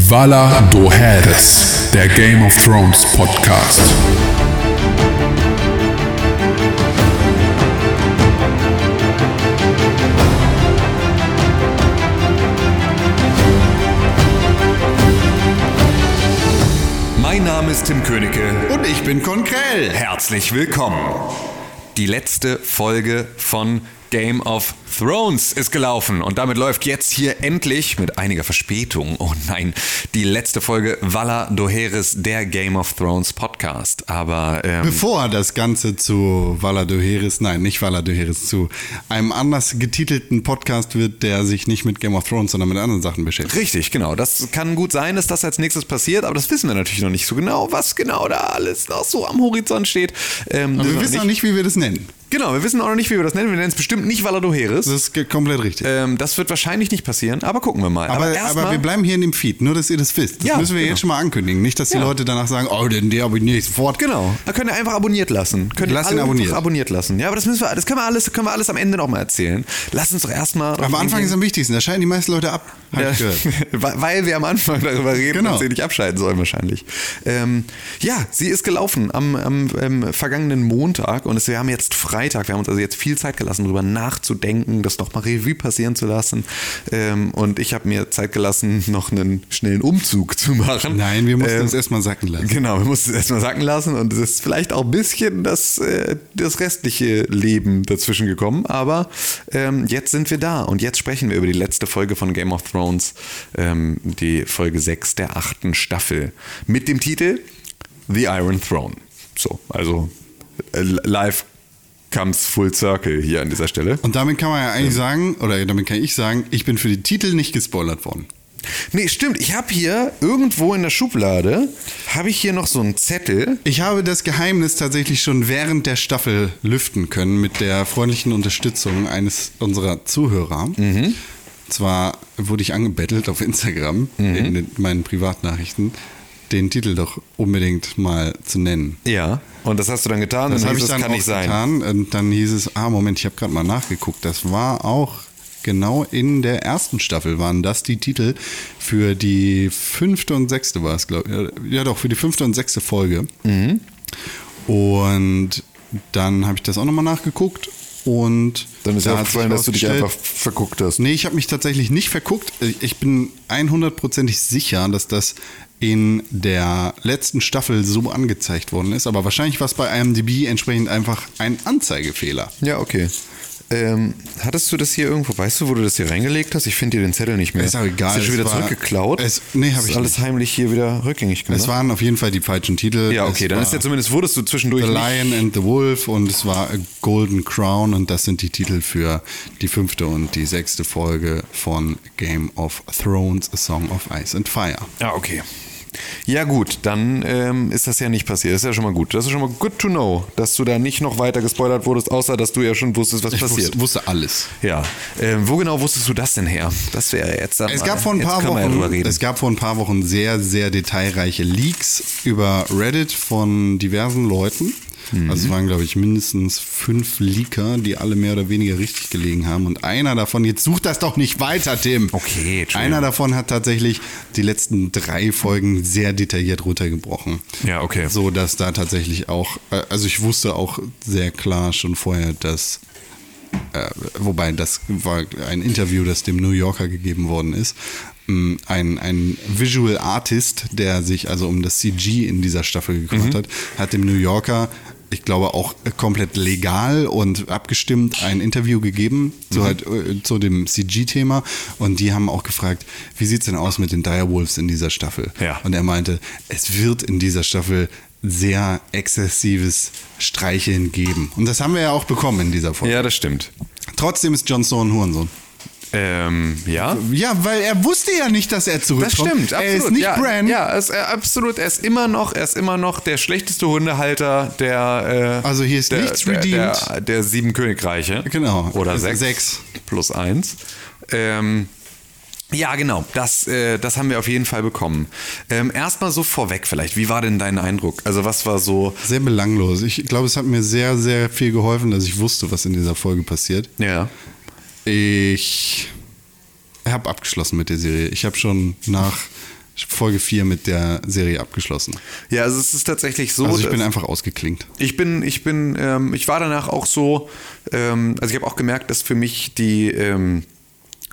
Vala Doheres, der Game of Thrones Podcast. Mein Name ist Tim Königke. Und ich bin Konkrell. Herzlich willkommen. Die letzte Folge von Game of Thrones ist gelaufen und damit läuft jetzt hier endlich mit einiger Verspätung, oh nein, die letzte Folge Valla Doheres, der Game of Thrones Podcast. Aber ähm, Bevor das Ganze zu Vala Doheris, nein, nicht Vala Doheris, zu einem anders getitelten Podcast wird, der sich nicht mit Game of Thrones, sondern mit anderen Sachen beschäftigt. Richtig, genau. Das kann gut sein, dass das als nächstes passiert, aber das wissen wir natürlich noch nicht so genau, was genau da alles noch so am Horizont steht. Ähm, wir wissen auch nicht, wie wir das nennen. Genau, wir wissen auch noch nicht, wie wir das nennen. Wir nennen es bestimmt nicht Valadoheris. Das ist komplett richtig. Ähm, das wird wahrscheinlich nicht passieren, aber gucken wir mal. aber, erst aber mal- wir bleiben hier in dem Feed, nur dass ihr das wisst. Das Ja, müssen wir genau. jetzt schon mal ankündigen. Nicht, dass die Ja. Leute danach sagen, oh, den der abonniere ich sofort. Genau, da könnt ihr einfach abonniert lassen. Könnt Lass ihn abonniert. abonniert lassen. Ja, aber das müssen wir, das können wir alles, können wir alles am Ende noch mal erzählen. Lass uns doch erstmal. Am Anfang ist am wichtigsten, da scheiden die meisten Leute ab. Ja, weil wir am Anfang darüber reden Genau. und sie nicht abschalten sollen wahrscheinlich. Ähm, ja, sie ist gelaufen am, am ähm, vergangenen Montag und es, wir haben jetzt Freitag. Wir haben uns also jetzt viel Zeit gelassen, darüber nachzudenken, das nochmal Revue passieren zu lassen. Ähm, und ich habe mir Zeit gelassen, noch einen schnellen Umzug zu machen. Nein, wir mussten Ähm, das erstmal sacken lassen. Genau, wir mussten es erstmal sacken lassen und es ist vielleicht auch ein bisschen das, äh, das restliche Leben dazwischen gekommen, aber ähm, jetzt sind wir da und jetzt sprechen wir über die letzte Folge von Game of Thrones, ähm, die Folge 6 der achten Staffel mit dem Titel The Iron Throne. So, also äh, live comes full circle hier an dieser Stelle. Und damit kann man ja eigentlich sagen, oder damit kann ich sagen, ich bin für die Titel nicht gespoilert worden. Nee, stimmt, ich habe hier irgendwo in der Schublade, habe ich hier noch so einen Zettel, Ich habe das Geheimnis tatsächlich schon während der Staffel lüften können mit der freundlichen Unterstützung eines unserer Zuhörer. Zwar wurde ich angebettelt auf Instagram in den, meinen Privatnachrichten, den Titel doch unbedingt mal zu nennen. Ja, und das hast du dann getan Das habe ich dann kann auch nicht sein. getan. Und dann hieß es, ah Moment, ich habe gerade mal nachgeguckt. Das war auch genau in der ersten Staffel waren das die Titel für die fünfte und sechste war es, glaube ich. Ja doch, für die fünfte und sechste Folge. Mhm. Und dann habe ich das auch nochmal nachgeguckt und Dann ist da ja aufgefallen, dass du dich einfach verguckt hast. Nee, ich habe mich tatsächlich nicht verguckt. Ich bin 100%ig sicher, dass das in der letzten Staffel so angezeigt worden ist. Aber wahrscheinlich war es bei IMDb entsprechend einfach ein Anzeigefehler. Ja, okay. Ähm, hattest du das hier irgendwo, weißt du, wo du das hier reingelegt hast? Ich finde hier den Zettel nicht mehr. Ist auch egal, du schon wieder war- zurückgeklaut? es- nee, hab Ist ich alles nicht. heimlich hier wieder rückgängig gemacht. Es waren auf jeden Fall die falschen Titel. ja, okay, Es dann ist ja zumindest, wurdest du zwischendurch The Lion and the Wolf und es war A Golden Crown und das sind die Titel für die fünfte und die sechste Folge von Game of Thrones, A Song of Ice and Fire. Ja, okay. Ja gut, dann ähm, ist das ja nicht passiert. Das ist ja schon mal gut. Das ist schon mal good to know, dass du da nicht noch weiter gespoilert wurdest, außer dass du ja schon wusstest, was Ich passiert. wusste, wusste alles. Ja. Ähm, wo genau wusstest du das denn her? Das wäre jetzt dann Es mal- gab vor ein jetzt paar können wir ja drüber Wochen, reden. es gab vor ein paar Wochen sehr, sehr detailreiche Leaks über Reddit von diversen Leuten. Mhm. Also es waren, glaube ich, mindestens fünf Leaker, die alle mehr oder weniger richtig gelegen haben. Und einer davon, jetzt such das doch nicht weiter, Tim. Okay, Entschuldigung. Einer davon hat tatsächlich die letzten drei Folgen sehr detailliert runtergebrochen. Ja, okay. So dass da tatsächlich auch, äh, also ich wusste auch sehr klar schon vorher, dass äh, wobei das war ein Interview, das dem New Yorker gegeben worden ist. Mm, Ein, ein Visual Artist, der sich also um das CG in dieser Staffel gekümmert hat, hat dem New Yorker, ich glaube auch komplett legal und abgestimmt, ein Interview gegeben zu, halt, äh, zu dem CG-Thema. Und die haben auch gefragt, wie sieht's denn aus mit den Direwolves in dieser Staffel? Ja. Und er meinte, es wird in dieser Staffel sehr exzessives Streicheln geben. Und das haben wir ja auch bekommen in dieser Folge. ja, das stimmt. Trotzdem ist Jon Snow ein Hurensohn. Ähm, ja. Ja, weil er wusste ja nicht, dass er zurückkommt. Das stimmt, absolut. Er ist nicht ja, Bran. Ja, er ist, äh, absolut. Er ist immer noch, er ist immer noch der schlechteste Hundehalter der. Äh, Also hier ist der, nichts der, redeemed. Der, der sieben Königreiche. Genau. Oder Also sechs. sechs. Plus eins. Ähm, ja, genau. Das, äh, das haben wir auf jeden Fall bekommen. Ähm, Erstmal so vorweg vielleicht. Wie war denn dein Eindruck? Also was war so? Sehr belanglos. Ich glaube, es hat mir sehr, sehr viel geholfen, dass ich wusste, was in dieser Folge passiert. Ja. Ich habe abgeschlossen mit der Serie. Ich habe schon nach Folge 4 mit der Serie abgeschlossen. Ja, also es ist tatsächlich so. Also ich bin einfach ausgeklinkt. Ich bin, ich bin, ähm, ich war danach auch so, ähm, also ich habe auch gemerkt, dass für mich die, ähm,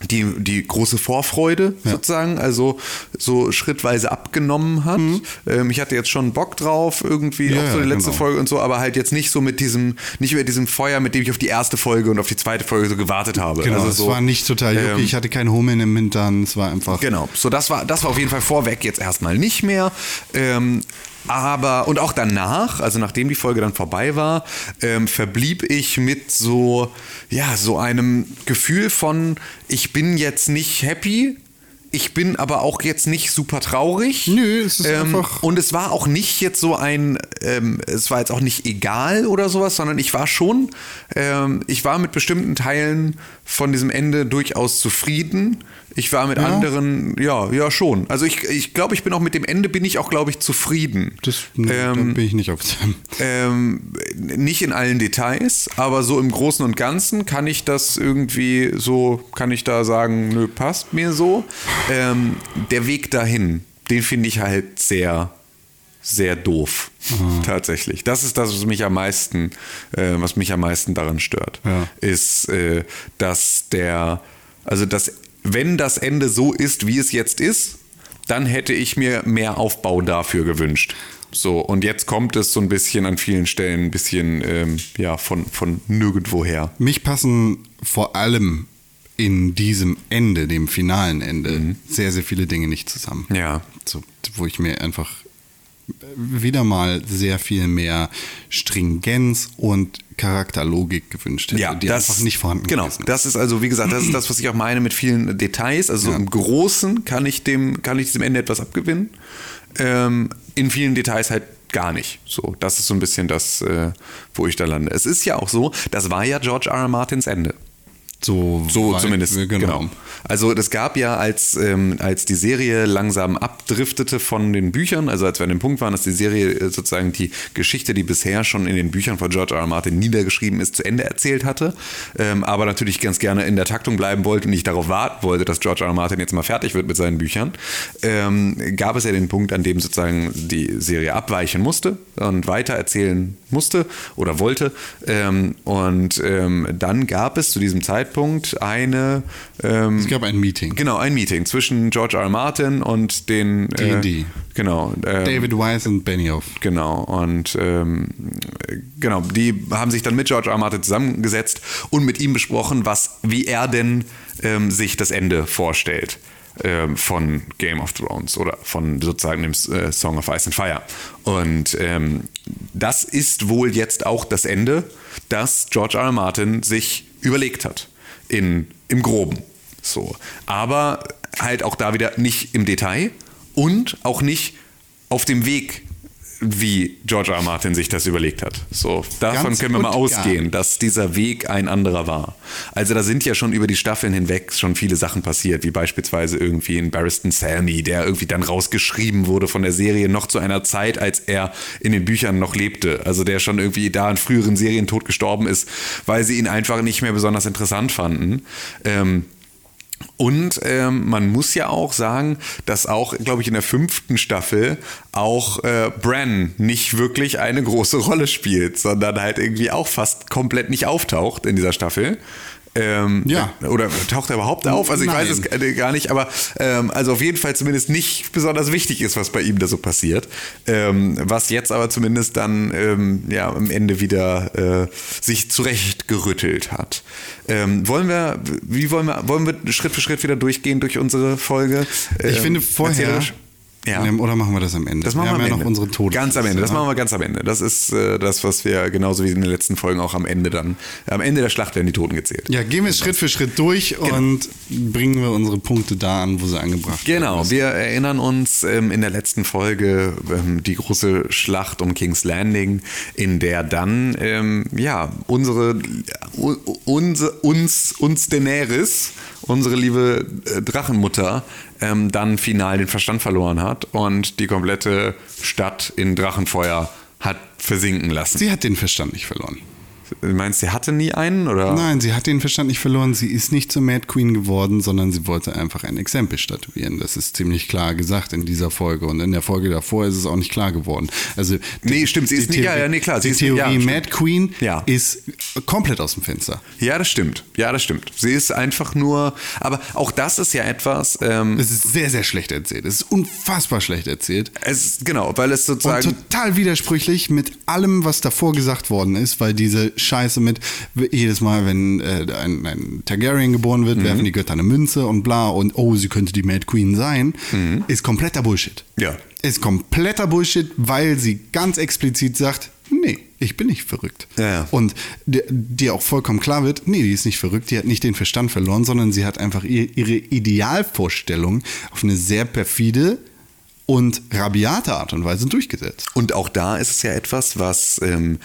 die, die große Vorfreude sozusagen, also so schrittweise abgenommen hat. Ähm, ich hatte jetzt schon Bock drauf, irgendwie Ja, auf so die ja, letzte genau. Folge und so, aber halt jetzt nicht so mit diesem, nicht mit diesem Feuer, mit dem ich auf die erste Folge und auf die zweite Folge so gewartet habe. Genau, also es so, war nicht total ähm, ich hatte keinen Hummeln im Hintern. Es war einfach. Genau, so das war, das war auf jeden Fall vorweg jetzt erstmal nicht mehr. Ähm, aber, und auch danach, also nachdem die Folge dann vorbei war, ähm, verblieb ich mit so, ja, so einem Gefühl von, ich bin jetzt nicht happy. Ich bin aber auch jetzt nicht super traurig. Nö, es ist ähm, einfach- Und es war auch nicht jetzt so ein, ähm, es war jetzt auch nicht egal oder sowas, sondern ich war schon, ähm, ich war mit bestimmten Teilen von diesem Ende durchaus zufrieden. Ich war mit Ja? anderen, ja, ja schon. Also ich, ich glaube, ich bin auch mit dem Ende bin ich auch, glaube ich, zufrieden. Das, da ähm, bin ich nicht auf dem. ähm, nicht in allen Details, aber so im Großen und Ganzen kann ich das irgendwie so, kann ich da sagen, nö, passt mir so. Ähm, der Weg dahin, den finde ich halt sehr, sehr doof. Tatsächlich. Das ist das, was mich am meisten, äh, was mich am meisten daran stört. Ja. Ist, äh, dass der, also dass, wenn das Ende so ist, wie es jetzt ist, dann hätte ich mir mehr Aufbau dafür gewünscht. So, und jetzt kommt es so ein bisschen an vielen Stellen ein bisschen ähm, ja, von, von nirgendwoher. Mich passen vor allem in diesem Ende, dem finalen Ende, sehr, sehr viele Dinge nicht zusammen. Mhm. Ja. So, wo ich mir einfach wieder mal sehr viel mehr Stringenz und Charakterlogik gewünscht hätte, die einfach nicht vorhanden Genau, ist. das ist also, wie gesagt, das ist das, was ich auch meine mit vielen Details. Also Ja. im Großen kann ich dem, kann ich diesem Ende etwas abgewinnen. Ähm, in vielen Details halt gar nicht. So, das ist so ein bisschen das, äh, wo ich da lande. Es ist ja auch so, das war ja George R. R. Martins Ende. So, So zumindest. Genau. Genau. Also das gab ja, als, ähm, als die Serie langsam abdriftete von den Büchern, also als wir an dem Punkt waren, dass die Serie äh, sozusagen die Geschichte, die bisher schon in den Büchern von George R. R. Martin niedergeschrieben ist, zu Ende erzählt hatte, ähm, aber natürlich ganz gerne in der Taktung bleiben wollte und nicht darauf warten wollte, dass George R. R. Martin jetzt mal fertig wird mit seinen Büchern, ähm, gab es ja den Punkt, an dem sozusagen die Serie abweichen musste und weiter erzählen musste oder wollte. Ähm, und ähm, dann gab es zu diesem Zeitpunkt eine ähm, Es gab ein Meeting. Genau, ein Meeting zwischen George R. R. Martin und den D&D. Äh, genau. ähm, David Weiss und Benioff. Genau, und ähm, genau, die haben sich dann mit George R. R. Martin zusammengesetzt und mit ihm besprochen, was, wie er denn ähm, sich das Ende vorstellt ähm, von Game of Thrones oder von sozusagen dem äh, Song of Ice and Fire. Und ähm, das ist wohl jetzt auch das Ende, das George R. R. Martin sich überlegt hat. In, Im Groben. So. Aber halt auch da wieder nicht im Detail und auch nicht auf dem Weg, wie George R. R. Martin sich das überlegt hat. So, davon Ganz können wir mal ausgehen, dass dieser Weg ein anderer war. Also da sind ja schon über die Staffeln hinweg schon viele Sachen passiert, wie beispielsweise irgendwie in Barristan Selmy, der irgendwie dann rausgeschrieben wurde von der Serie noch zu einer Zeit, als er in den Büchern noch lebte. Also der schon irgendwie da in früheren Serien tot gestorben ist, weil sie ihn einfach nicht mehr besonders interessant fanden. Ähm, und ähm, man muss ja auch sagen, dass auch, glaube ich, in der fünften Staffel auch äh, Bran nicht wirklich eine große Rolle spielt, sondern halt irgendwie auch fast komplett nicht auftaucht in dieser Staffel. Ähm, Ja. Oder taucht er überhaupt auf? Also ich Nein. weiß es äh, gar nicht, aber ähm, also auf jeden Fall zumindest nicht besonders wichtig ist, was bei ihm da so passiert. Ähm, was jetzt aber zumindest dann ähm, ja am Ende wieder äh, sich zurechtgerüttelt hat. Ähm, wollen wir, wie wollen wir, wollen wir Schritt für Schritt wieder durchgehen durch unsere Folge? Ich Ähm, finde vorher. Ja. Oder machen wir das am Ende? Das machen wir, haben am ja noch unsere Todes Ganz am Ende. Das ne? machen wir ganz am Ende. Das ist äh, das, was wir genauso wie in den letzten Folgen auch am Ende dann. Am Ende der Schlacht werden die Toten gezählt. Ja, gehen wir Schritt für Schritt durch Genau. und bringen wir unsere Punkte da an, wo sie angebracht werden. Genau, wir erinnern uns ähm, in der letzten Folge ähm, die große Schlacht um King's Landing, in der dann ähm, ja unsere u- unse, uns uns Daenerys, unsere liebe äh, Drachenmutter, ähm, dann final den Verstand verloren hat und die komplette Stadt in Drachenfeuer hat versinken lassen. Sie hat den Verstand nicht verloren. Du meinst, sie hatte nie einen? Oder? Nein, sie hat den Verstand nicht verloren. Sie ist nicht zur Mad Queen geworden, sondern sie wollte einfach ein Exempel statuieren. Das ist ziemlich klar gesagt in dieser Folge. Und in der Folge davor ist es auch nicht klar geworden. Also, Nee, stimmt, sie die ist nicht- ja, ja, nee, klar, Die ist ja, Theorie stimmt. Mad Queen Ja. ist komplett aus dem Fenster. Ja, das stimmt. Ja, das stimmt. Sie ist einfach nur, aber auch das ist ja etwas, ähm, Es ist sehr, sehr schlecht erzählt. Es ist unfassbar schlecht erzählt. es, genau, weil es Und sozusagen, total widersprüchlich mit allem, was davor gesagt worden ist, weil diese Scheiße mit jedes Mal, wenn äh, ein, ein Targaryen geboren wird, werfen die Götter eine Münze und bla und oh, sie könnte die Mad Queen sein, ist kompletter Bullshit. Ja. Ist kompletter Bullshit, weil sie ganz explizit sagt, nee, ich bin nicht verrückt. Ja. Und dir, auch vollkommen klar wird, nee, die ist nicht verrückt, die hat nicht den Verstand verloren, sondern sie hat einfach ihr, ihre Idealvorstellung auf eine sehr perfide und rabiate Art und Weise durchgesetzt. Und auch da ist es ja etwas, was, ähm,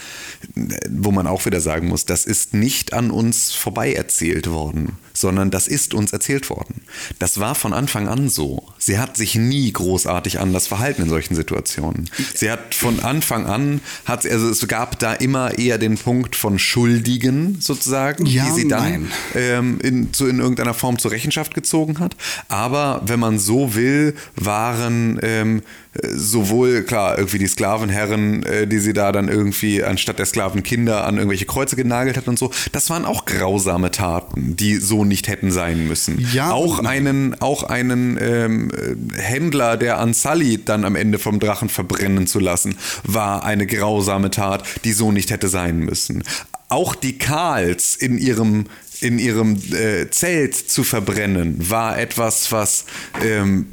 wo man auch wieder sagen muss, das ist nicht an uns vorbei erzählt worden, sondern das ist uns erzählt worden. Das war von Anfang an so. Sie hat sich nie großartig anders verhalten in solchen Situationen. Sie hat von Anfang an, hat, also es gab da immer eher den Punkt von Schuldigen sozusagen, Ja die sie dann ähm, in, zu, in irgendeiner Form zur Rechenschaft gezogen hat. Aber wenn man so will, waren ähm, äh, sowohl, klar, irgendwie die Sklavenherren, äh, die sie da dann irgendwie anstatt der Sklavenkinder an irgendwelche Kreuze genagelt hat und so, das waren auch grausame Taten, die so nicht hätten sein müssen. Ja auch einen, auch einen ähm, äh, Händler, der an Sully dann am Ende vom Drachen verbrennen zu lassen, war eine grausame Tat, die so nicht hätte sein müssen. Auch die Karls in ihrem in ihrem äh, Zelt zu verbrennen, war etwas, was ähm,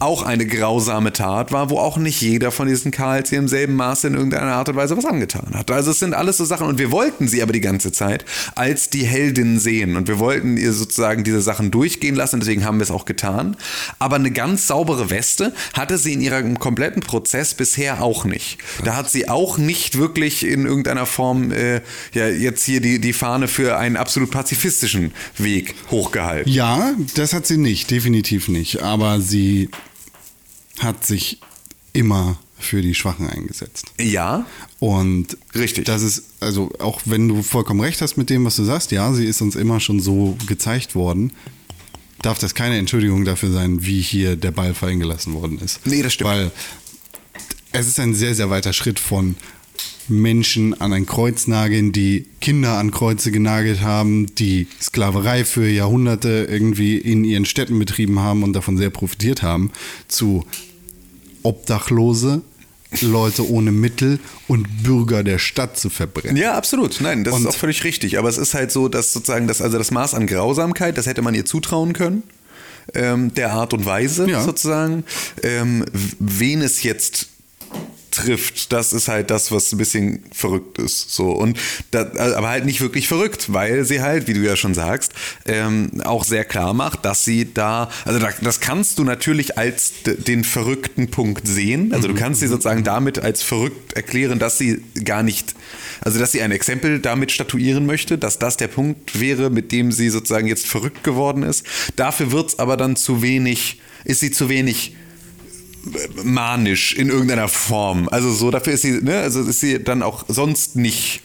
auch eine grausame Tat war, wo auch nicht jeder von diesen Karls ihr im selben Maße in irgendeiner Art und Weise was angetan hat. Also es sind alles so Sachen und wir wollten sie aber die ganze Zeit als die Heldin sehen und wir wollten ihr sozusagen diese Sachen durchgehen lassen, deswegen haben wir es auch getan. Aber eine ganz saubere Weste hatte sie in ihrem kompletten Prozess bisher auch nicht. Da hat sie auch nicht wirklich in irgendeiner Form äh, ja jetzt hier die, die Fahne für einen absolut pazifistischen Weg hochgehalten. Ja, das hat sie nicht, definitiv nicht. Aber sie hat sich immer für die Schwachen eingesetzt. Ja, Und Richtig. Das ist, also auch wenn du vollkommen recht hast mit dem, was du sagst, ja, sie ist uns immer schon so gezeigt worden, darf das keine Entschuldigung dafür sein, wie hier der Ball fallen gelassen worden ist. Nee, das stimmt. Weil es ist ein sehr, sehr weiter Schritt von Menschen an ein Kreuz nageln, die Kinder an Kreuze genagelt haben, die Sklaverei für Jahrhunderte irgendwie in ihren Städten betrieben haben und davon sehr profitiert haben, zu Obdachlose, Leute ohne Mittel und Bürger der Stadt zu verbrennen. Ja, absolut. Nein, das Und- ist auch völlig richtig. Aber es ist halt so, dass sozusagen das, also das Maß an Grausamkeit, das hätte man ihr zutrauen können. Ähm, der Art und Weise Ja. sozusagen. Ähm, wen es jetzt trifft, das ist halt das, was ein bisschen verrückt ist. So. Und da, aber halt nicht wirklich verrückt, weil sie halt, wie du ja schon sagst, ähm, auch sehr klar macht, dass sie da, also da, das kannst du natürlich als den verrückten Punkt sehen. Also du kannst sie sozusagen damit als verrückt erklären, dass sie gar nicht, also dass sie ein Exempel damit statuieren möchte, dass das der Punkt wäre, mit dem sie sozusagen jetzt verrückt geworden ist. Dafür wird es aber dann zu wenig, ist sie zu wenig manisch in irgendeiner Form. Also so, dafür ist sie, ne, also ist sie dann auch sonst nicht,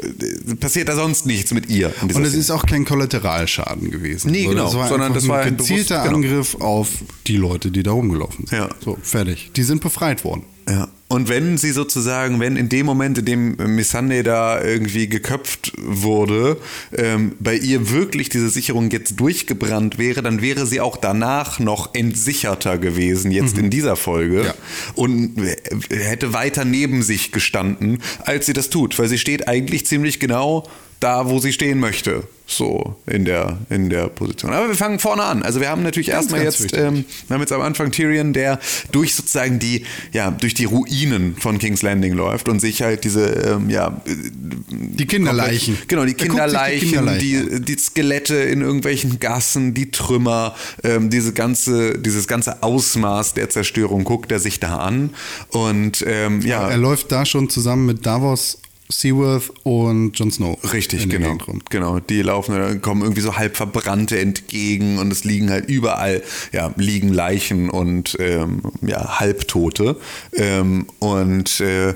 äh, passiert da sonst nichts mit ihr. Und es ist auch kein Kollateralschaden gewesen. Nee, genau, das war sondern das war ein ein gezielter bewusst- genau. Angriff auf die Leute, die da rumgelaufen sind. Ja. So, fertig. Die sind befreit worden. Ja. Und wenn sie sozusagen, wenn in dem Moment, in dem Missandei da irgendwie geköpft wurde, ähm, bei ihr wirklich diese Sicherung jetzt durchgebrannt wäre, dann wäre sie auch danach noch entsicherter gewesen, jetzt in dieser Folge. Ja. Und hätte weiter neben sich gestanden, als sie das tut. Weil sie steht eigentlich ziemlich genau da, wo sie stehen möchte. So in der, in der Position. Aber wir fangen vorne an. Also wir haben natürlich erstmal ganz jetzt, ähm, wir haben jetzt am Anfang Tyrion, der durch sozusagen die, ja, durch die Ruinen von King's Landing läuft und sich halt diese, ähm, ja, Die Kinderleichen. Genau, die Er Kinderleichen, Kinderleichen die, die Skelette in irgendwelchen Gassen, die Trümmer, ähm, diese ganze, dieses ganze Ausmaß der Zerstörung guckt er sich da an. Und ähm, ja, Er läuft da schon zusammen mit Davos, Seaworth und Jon Snow. Richtig, genau. Genau, die laufen, kommen irgendwie so halb verbrannte entgegen und es liegen halt überall, ja, liegen Leichen und ähm, ja, Halbtote. Ähm, und äh,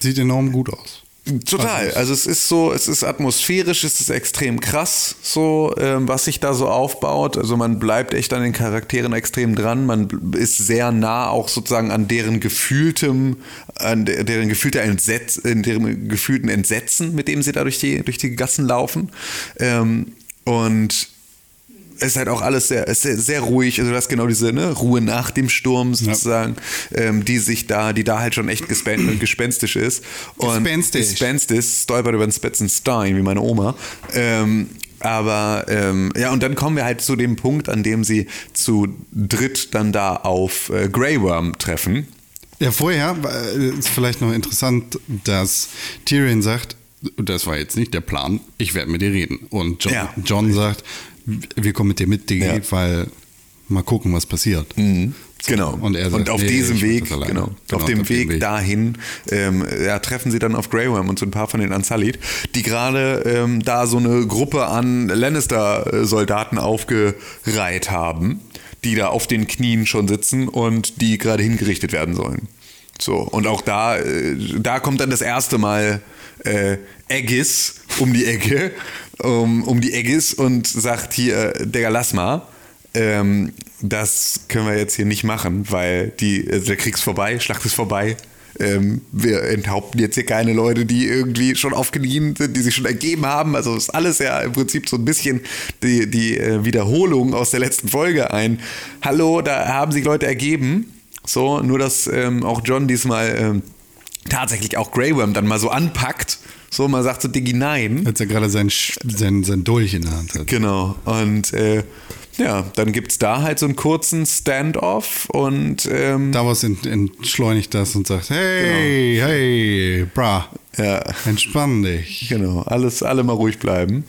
Sieht enorm gut aus. Total. Also es ist so, es ist atmosphärisch, es ist extrem krass, so ähm, was sich da so aufbaut. Also man bleibt echt an den Charakteren extrem dran. Man ist sehr nah auch sozusagen an deren gefühltem, an deren gefühlter Entsetz, in deren gefühlten Entsetzen, mit dem sie da durch die durch die Gassen laufen. Ähm, und ist halt auch alles sehr, ist sehr, sehr ruhig. Also, du hast genau diese ne, Ruhe nach dem Sturm sozusagen, ja. ähm, die sich da, die da halt schon echt gespen gespenstisch ist. Und gespenstisch. Gespenstisch, stolpert über den Spetzenstein, wie meine Oma. Ähm, aber ähm, ja, und dann kommen wir halt zu dem Punkt, an dem sie zu dritt dann da auf äh, Grey Worm treffen. Ja, vorher äh, ist vielleicht noch interessant, dass Tyrion sagt, das war jetzt nicht der Plan, ich werde mit dir reden. Und John, ja. John sagt, wir kommen mit dir mit, Digi, ja. weil mal gucken, was passiert. Mhm. Genau. Und, sagt, und auf nee, diesem Weg, genau, genau, auf dem auf Weg, Weg, dahin, ähm, ja, treffen sie dann auf Worm und so ein paar von den Unsullied, die gerade ähm, da so eine Gruppe an Lannister-Soldaten aufgereiht haben, die da auf den Knien schon sitzen und die gerade hingerichtet werden sollen. So, und auch da, äh, da kommt dann das erste Mal äh, Eggis um die Ecke um, um die Eggis und sagt hier, Digga, lass mal. Ähm, das können wir jetzt hier nicht machen, weil die, also der Krieg ist vorbei, Schlacht ist vorbei. Ähm, wir enthaupten jetzt hier keine Leute, die irgendwie schon auf Knien sind, die sich schon ergeben haben. Also ist alles ja im Prinzip so ein bisschen die, die äh, Wiederholung aus der letzten Folge ein. Hallo, da haben sich Leute ergeben. So, nur dass ähm, auch John diesmal ähm, tatsächlich auch Grey Worm dann mal so anpackt so, man sagt so Digi nein. Als er gerade sein, sein, sein Dolch in der Hand hat. Genau. Und äh, ja, dann gibt es da halt so einen kurzen Standoff und ähm, Davos entschleunigt das und sagt, hey, genau. hey, bra, ja. entspann dich. Genau, alles, alle mal ruhig bleiben.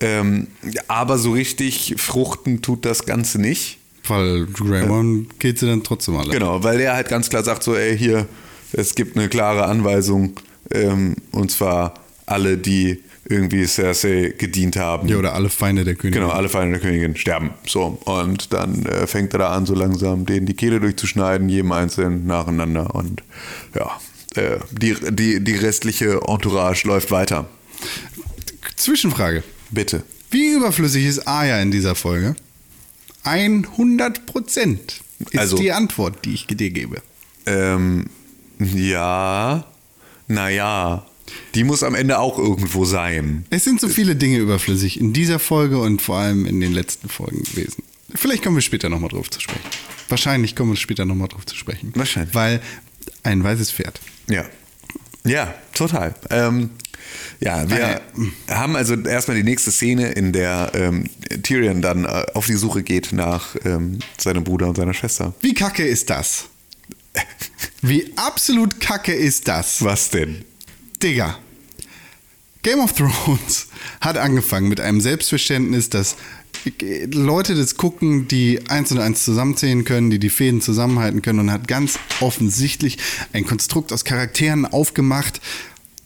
Ähm, aber so richtig fruchten tut das Ganze nicht. Weil Raymond äh, geht sie dann trotzdem alle. Genau, weil er halt ganz klar sagt so, ey, hier, es gibt eine klare Anweisung, ähm, und zwar alle, die irgendwie Cersei gedient haben. Ja, oder alle Feinde der Königin. Genau, alle Feinde der Königin sterben. So, und dann äh, fängt er da an, so langsam denen die Kehle durchzuschneiden, jedem einzeln nacheinander. Und ja, äh, die, die, die restliche Entourage läuft weiter. Zwischenfrage. Bitte. Wie überflüssig ist Aya in dieser Folge? 100 Prozent ist also, die Antwort, die ich dir gebe. Ähm, ja, naja, die muss am Ende auch irgendwo sein. Es sind so viele Dinge überflüssig in dieser Folge und vor allem in den letzten Folgen gewesen. Vielleicht kommen wir später nochmal drauf zu sprechen. Wahrscheinlich kommen wir später nochmal drauf zu sprechen. Wahrscheinlich. Weil ein weißes Pferd. Ja. Ja, total. Ähm, ja, wir äh, haben also erstmal die nächste Szene, in der ähm, Tyrion dann äh, auf die Suche geht nach ähm, seinem Bruder und seiner Schwester. Wie kacke ist das? Wie absolut kacke ist das? Was denn? Digga. Game of Thrones hat angefangen mit einem Selbstverständnis, dass Leute das gucken, die eins und eins zusammenzählen können, die die Fäden zusammenhalten können und hat ganz offensichtlich ein Konstrukt aus Charakteren aufgemacht,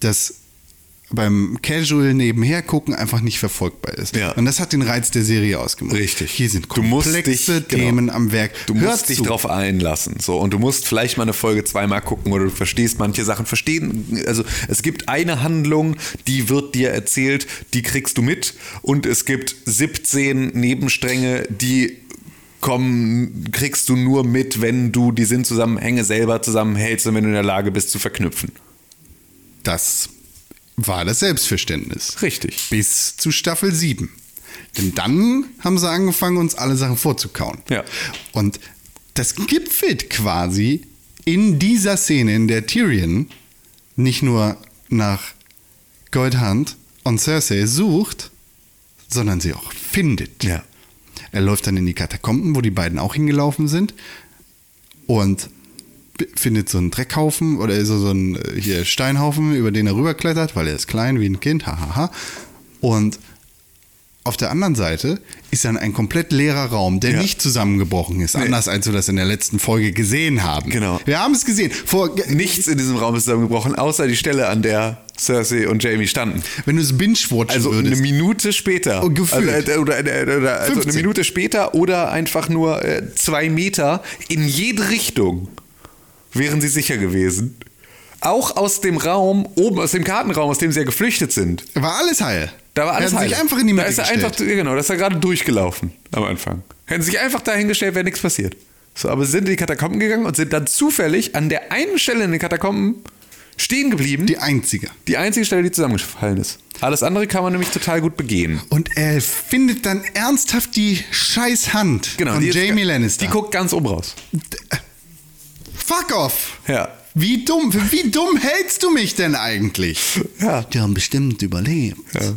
das beim Casual nebenher gucken einfach nicht verfolgbar ist. Ja. Und das hat den Reiz der Serie ausgemacht. Richtig. Hier sind komplexe dich, genau. Themen genau. am Werk. Du musst zu. dich drauf einlassen. So. Und du musst vielleicht mal eine Folge zweimal gucken oder du verstehst manche Sachen verstehen. Also es gibt eine Handlung, die wird dir erzählt, die kriegst du mit. Und es gibt 17 Nebenstränge, die kommen, kriegst du nur mit, wenn du die Sinnzusammenhänge selber zusammenhältst und wenn du in der Lage bist zu verknüpfen. Das war das Selbstverständnis. Richtig. Bis zu Staffel 7. Denn dann haben sie angefangen, uns alle Sachen vorzukauen. Ja. Und das gipfelt quasi in dieser Szene, in der Tyrion nicht nur nach Goldhand und Cersei sucht, sondern sie auch findet. Ja. Er läuft dann in die Katakomben, wo die beiden auch hingelaufen sind. Und findet so einen Dreckhaufen oder so, so einen äh, hier Steinhaufen, über den er rüberklettert, weil er ist klein wie ein Kind, hahaha. Und auf der anderen Seite ist dann ein komplett leerer Raum, der ja. nicht zusammengebrochen ist, nee. anders als wir das in der letzten Folge gesehen haben. Genau. Wir haben es gesehen. Vor Nichts in diesem Raum ist zusammengebrochen, außer die Stelle, an der Cersei und Jamie standen. Wenn du es binge-watchen also würdest. eine Minute später. Oh, gefühlt. Also, äh, oder, oder, oder also eine Minute später oder einfach nur äh, zwei Meter in jede Richtung wären sie sicher gewesen. Auch aus dem Raum, oben aus dem Kartenraum, aus dem sie ja geflüchtet sind. War alles heil. Da war alles hat sich einfach in die Mitte da ist er gestellt. einfach, Genau, da ist er gerade durchgelaufen am Anfang. Hätten sich einfach dahingestellt, wäre nichts passiert. So, aber sie sind in die Katakomben gegangen und sind dann zufällig an der einen Stelle in den Katakomben stehen geblieben. Die einzige. Die einzige Stelle, die zusammengefallen ist. Alles andere kann man nämlich total gut begehen. Und er findet dann ernsthaft die scheiß Hand von Genau, die ist- Jamie Lannister. Die guckt ganz oben raus. Fuck off! Ja. Wie dumm, wie dumm hältst du mich denn eigentlich? Ja. Die haben bestimmt überlebt. Ja.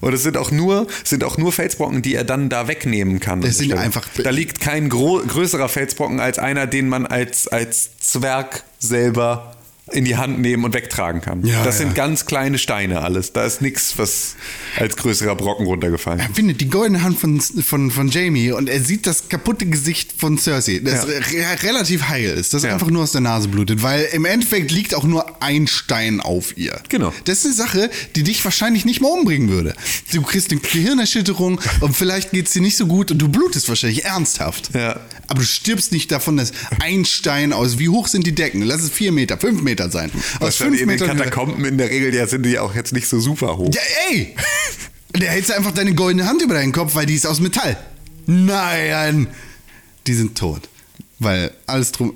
Und es sind auch nur, sind auch nur Felsbrocken, die er dann da wegnehmen kann. Das sind einfach- Da liegt kein größerer Felsbrocken als einer, den man als, als Zwerg selber in die Hand nehmen und wegtragen kann. Ja, das ja. sind ganz kleine Steine alles. Da ist nichts, was als größerer Brocken runtergefallen Er ist. findet die goldene Hand von, von, von Jamie und er sieht das kaputte Gesicht von Cersei, das Ja. re relativ heil ist, das einfach nur aus der Nase blutet, weil im Endeffekt liegt auch nur ein Stein auf ihr. Genau. Das ist eine Sache, die dich wahrscheinlich nicht mal umbringen würde. Du kriegst eine Gehirnerschütterung und vielleicht geht es dir nicht so gut und du blutest wahrscheinlich ernsthaft. Ja. Aber du stirbst nicht davon, dass ein Stein aus, wie hoch sind die Decken? Lass es vier Meter, fünf Meter sein. Aus fünf in den Metern. Katakomben in der Regel, ja, sind die auch jetzt nicht so super hoch. Ja, ey! Der hältst einfach deine goldene Hand über deinen Kopf, weil die ist aus Metall. Nein! Die sind tot. Weil alles drum.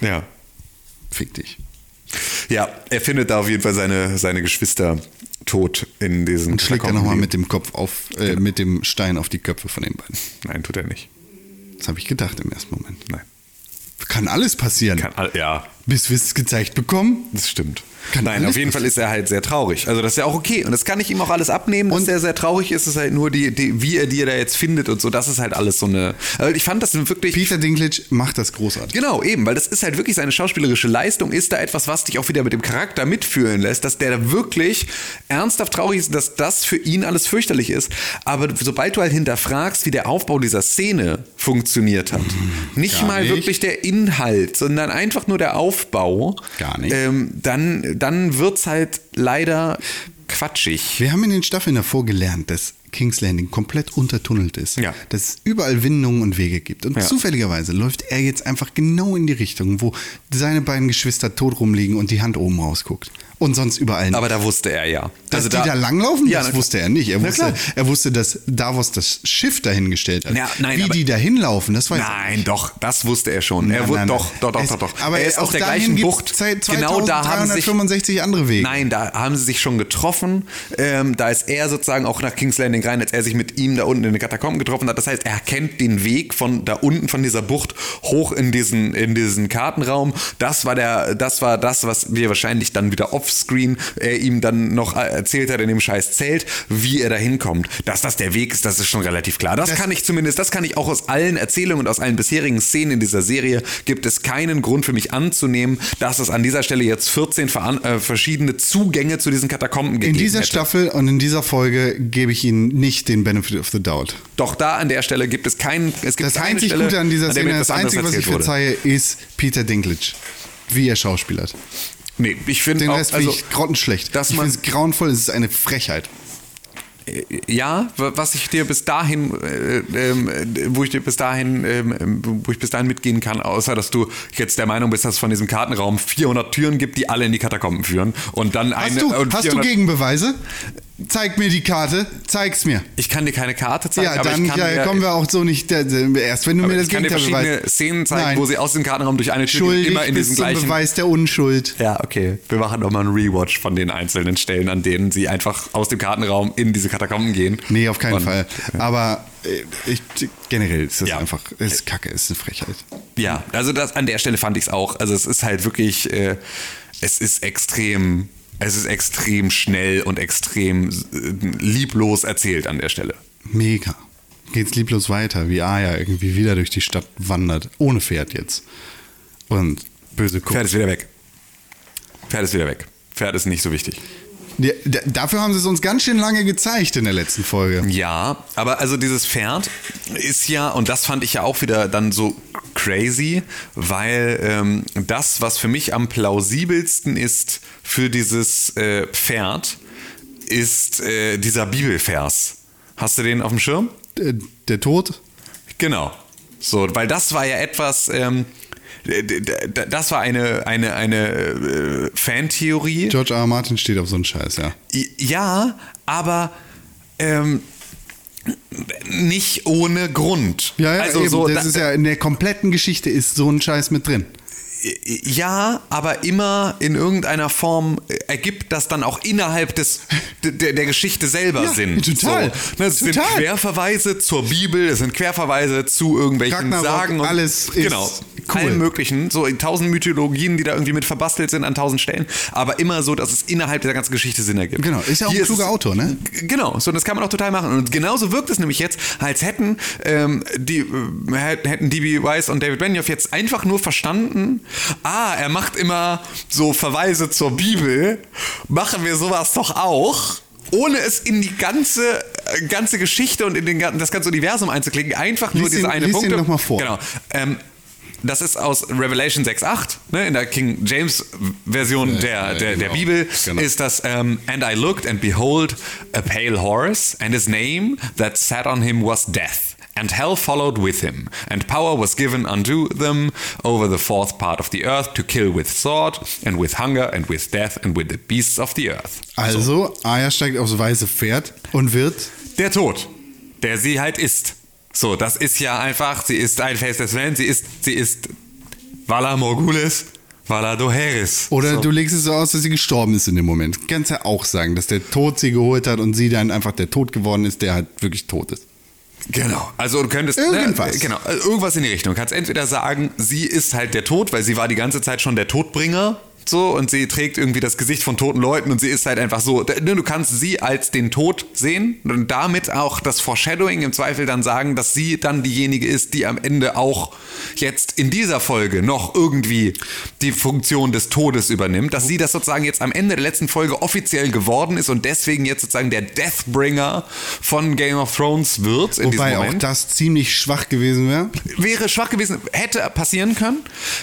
Ja. Fick dich. Ja, er findet da auf jeden Fall seine, seine Geschwister tot in diesen Und schlägt er nochmal mit dem Kopf auf, äh, mit dem Stein auf die Köpfe von den beiden. Nein, tut er nicht. Das habe ich gedacht im ersten Moment. Nein. Kann alles passieren. Kann, all- ja, Bis wir es gezeigt bekommen. Das stimmt. Kann Nein, auf jeden Fall ist er halt sehr traurig. Also das ist ja auch okay. Und das kann ich ihm auch alles abnehmen, dass Und- er sehr traurig ist. Es ist halt nur die, die, wie er die da jetzt findet und so. Das ist halt alles so eine. Also ich fand das wirklich. Peter Dinklage macht das großartig. Genau, eben, weil das ist halt wirklich seine schauspielerische Leistung, ist da etwas, was dich auch wieder mit dem Charakter mitfühlen lässt, dass der da wirklich ernsthaft traurig ist, dass das für ihn alles fürchterlich ist. Aber sobald du halt hinterfragst, wie der Aufbau dieser Szene funktioniert hat, nicht Hm, gar mal nicht. wirklich der Inhalt, sondern einfach nur der Aufbau, Gar nicht. Ähm, dann, dann wird's halt leider quatschig. Wir haben in den Staffeln davor gelernt, dass King's Landing komplett untertunnelt ist. Ja. Dass es überall Windungen und Wege gibt. Und Ja. zufälligerweise läuft er jetzt einfach genau in die Richtung, wo seine beiden Geschwister tot rumliegen und die Hand oben rausguckt. Und sonst überall nicht. Aber da wusste er ja. Dass Also die da, langlaufen, Ja, das na wusste er nicht. Er Na wusste, er wusste, dass Davos das Schiff dahingestellt hat. Ja, nein, Wie aber- die da hinlaufen, das weiß Nein, doch, das wusste er schon. er Nein, wu- nein, doch, doch, doch, Es- doch, doch. aber er ist auch aus der gleichen Bucht. zwei- Genau da haben sie sich 2365 andere Wege. Nein, da haben sie sich schon getroffen. Ähm, da ist er sozusagen auch nach King's Landing rein, als er sich mit ihm da unten in den Katakomben getroffen hat. Das heißt, er kennt den Weg von da unten von dieser Bucht hoch in diesen in diesen Kartenraum. Das war der, das war das, was wir wahrscheinlich dann wieder offscreen er ihm dann noch erzählt hat in dem scheiß Zelt, wie er da hinkommt. Dass das der Weg ist, das ist schon relativ klar. Das, Das- kann ich zumindest, das kann ich auch aus allen Erzählungen und aus allen bisherigen Szenen in dieser Serie gibt es keinen Grund für mich anzunehmen, dass es an dieser Stelle jetzt 14 veran- äh, verschiedene Zugänge zu diesen Katakomben In gegeben dieser hätte. Staffel und in dieser Folge gebe ich Ihnen nicht den Benefit of the Doubt. Doch da an der Stelle gibt es keinen. Es gibt Das einzig Stelle, Gute an dieser der Szene, das etwas Einzige, was ich verzeihe, ist Peter Dinklage. Wie er schauspielert. Nee, ich finde Den Rest also, finde ich grottenschlecht. dass ich finde es grauenvoll, es ist eine Frechheit. ja, wa- was ich dir bis dahin, äh, ähm, äh, wo ich dir bis dahin, ähm, wo ich bis dahin mitgehen kann, außer dass du jetzt der Meinung bist, dass es von diesem Kartenraum 400 Türen gibt, die alle in die Katakomben führen und dann eine. Hast du, hast du 400 Gegenbeweise? Zeig mir die Karte, zeig's mir. Ich kann dir keine Karte zeigen, Ja, aber dann ich kann ja, dir, kommen wir auch so nicht äh, erst, wenn du mir das ich kann dir Gegenteil verschiedene beweist. Szenen zeigen, Nein. wo sie aus dem Kartenraum durch eine Tür gehen, Schuldig immer in diesem gleichen. Beweis der Unschuld. Ja, okay. Wir machen nochmal einen Rewatch von den einzelnen Stellen, an denen sie einfach aus dem Kartenraum in diese Katakomben gehen. Nee, auf keinen Und- Fall. Aber äh, ich, generell ist das Ja. einfach, es ist kacke, es ist eine Frechheit. Ja, also das, an der Stelle fand ich es auch. Also es ist halt wirklich, äh, es ist extrem, es ist extrem schnell und extrem äh, lieblos erzählt an der Stelle. Mega. Geht's lieblos weiter, wie Aya irgendwie wieder durch die Stadt wandert, ohne Pferd jetzt. Und böse guckt. Pferd ist wieder weg. Pferd ist wieder weg. Pferd ist nicht so wichtig. Ja, dafür haben sie es uns ganz schön lange gezeigt in der letzten Folge. Ja, aber also dieses Pferd ist ja, und das fand ich ja auch wieder dann so crazy, weil ähm, das, was für mich am plausibelsten ist für dieses äh, Pferd, ist äh, dieser Bibelvers. Hast du den auf dem Schirm? Der, der Tod? Genau. So, weil das war ja etwas, ähm, das war eine, eine, eine äh, Fantheorie. George R. R. Martin steht auf so einen Scheiß, ja. Ja, aber ähm, nicht ohne Grund. Ja, ja, also eben, so, das da- ist ja in der kompletten Geschichte ist so ein Scheiß mit drin. Ja, aber immer in irgendeiner Form ergibt das dann auch innerhalb des, der, der Geschichte selber Ja, Sinn. total. So, ne, es sind Total. Querverweise zur Bibel, es sind Querverweise zu irgendwelchen Ragnarok, Sagen und alles ist genau, cool. allen möglichen, so in tausend Mythologien, die da irgendwie mit verbastelt sind an tausend Stellen, aber immer so, dass es innerhalb dieser ganzen Geschichte Sinn ergibt. Genau, ist ja auch Hier ein kluger Autor, ne? Genau, so das kann man auch total machen. Und genauso wirkt es nämlich jetzt, als hätten ähm, die äh, hätten DB Weiss und David Benioff jetzt einfach nur verstanden, ah, er macht immer so Verweise zur Bibel, machen wir sowas doch auch. Ohne es in die ganze, äh, ganze Geschichte und in den, das ganze Universum einzuklicken, einfach nur Lies diese ihn- eine lies ihn Punkte. noch mal vor. Genau. Ähm, das ist aus Revelation 6.8, ne, in der King James Version der, der, der genau. Bibel, Genau. ist das ähm, And I looked and behold a pale horse and his name that sat on him was death. And hell followed with him, and power was given unto them over the fourth part of the earth to kill with sword, and with hunger, and with death, and with the beasts of the earth. Also, Aya steigt aufs weiße Pferd und wird Der Tod, der sie halt ist. So, das ist ja einfach, sie ist ein Face des Van, sie ist, sie ist Vala Morgulis, Vala Doheris. Oder so. du legst es so aus, dass sie gestorben ist in dem Moment. Kannst ja auch sagen, dass der Tod sie geholt hat und sie dann einfach der Tod geworden ist, der halt wirklich tot ist. Genau. Also du könntest Irgendwas. Ne, genau, also irgendwas in die Richtung. Du kannst entweder sagen, sie ist halt der Tod, weil sie war die ganze Zeit schon der Todbringer. So, und sie trägt irgendwie das Gesicht von toten Leuten und sie ist halt einfach so. Ne, Du kannst sie als den Tod sehen und damit auch das Foreshadowing im Zweifel dann sagen, dass sie dann diejenige ist, die am Ende auch jetzt in dieser Folge noch irgendwie die Funktion des Todes übernimmt. Dass sie das sozusagen jetzt am Ende der letzten Folge offiziell geworden ist und deswegen jetzt sozusagen der Deathbringer von Game of Thrones wird. Wobei auch das ziemlich schwach gewesen wäre. wäre schwach gewesen, hätte passieren können.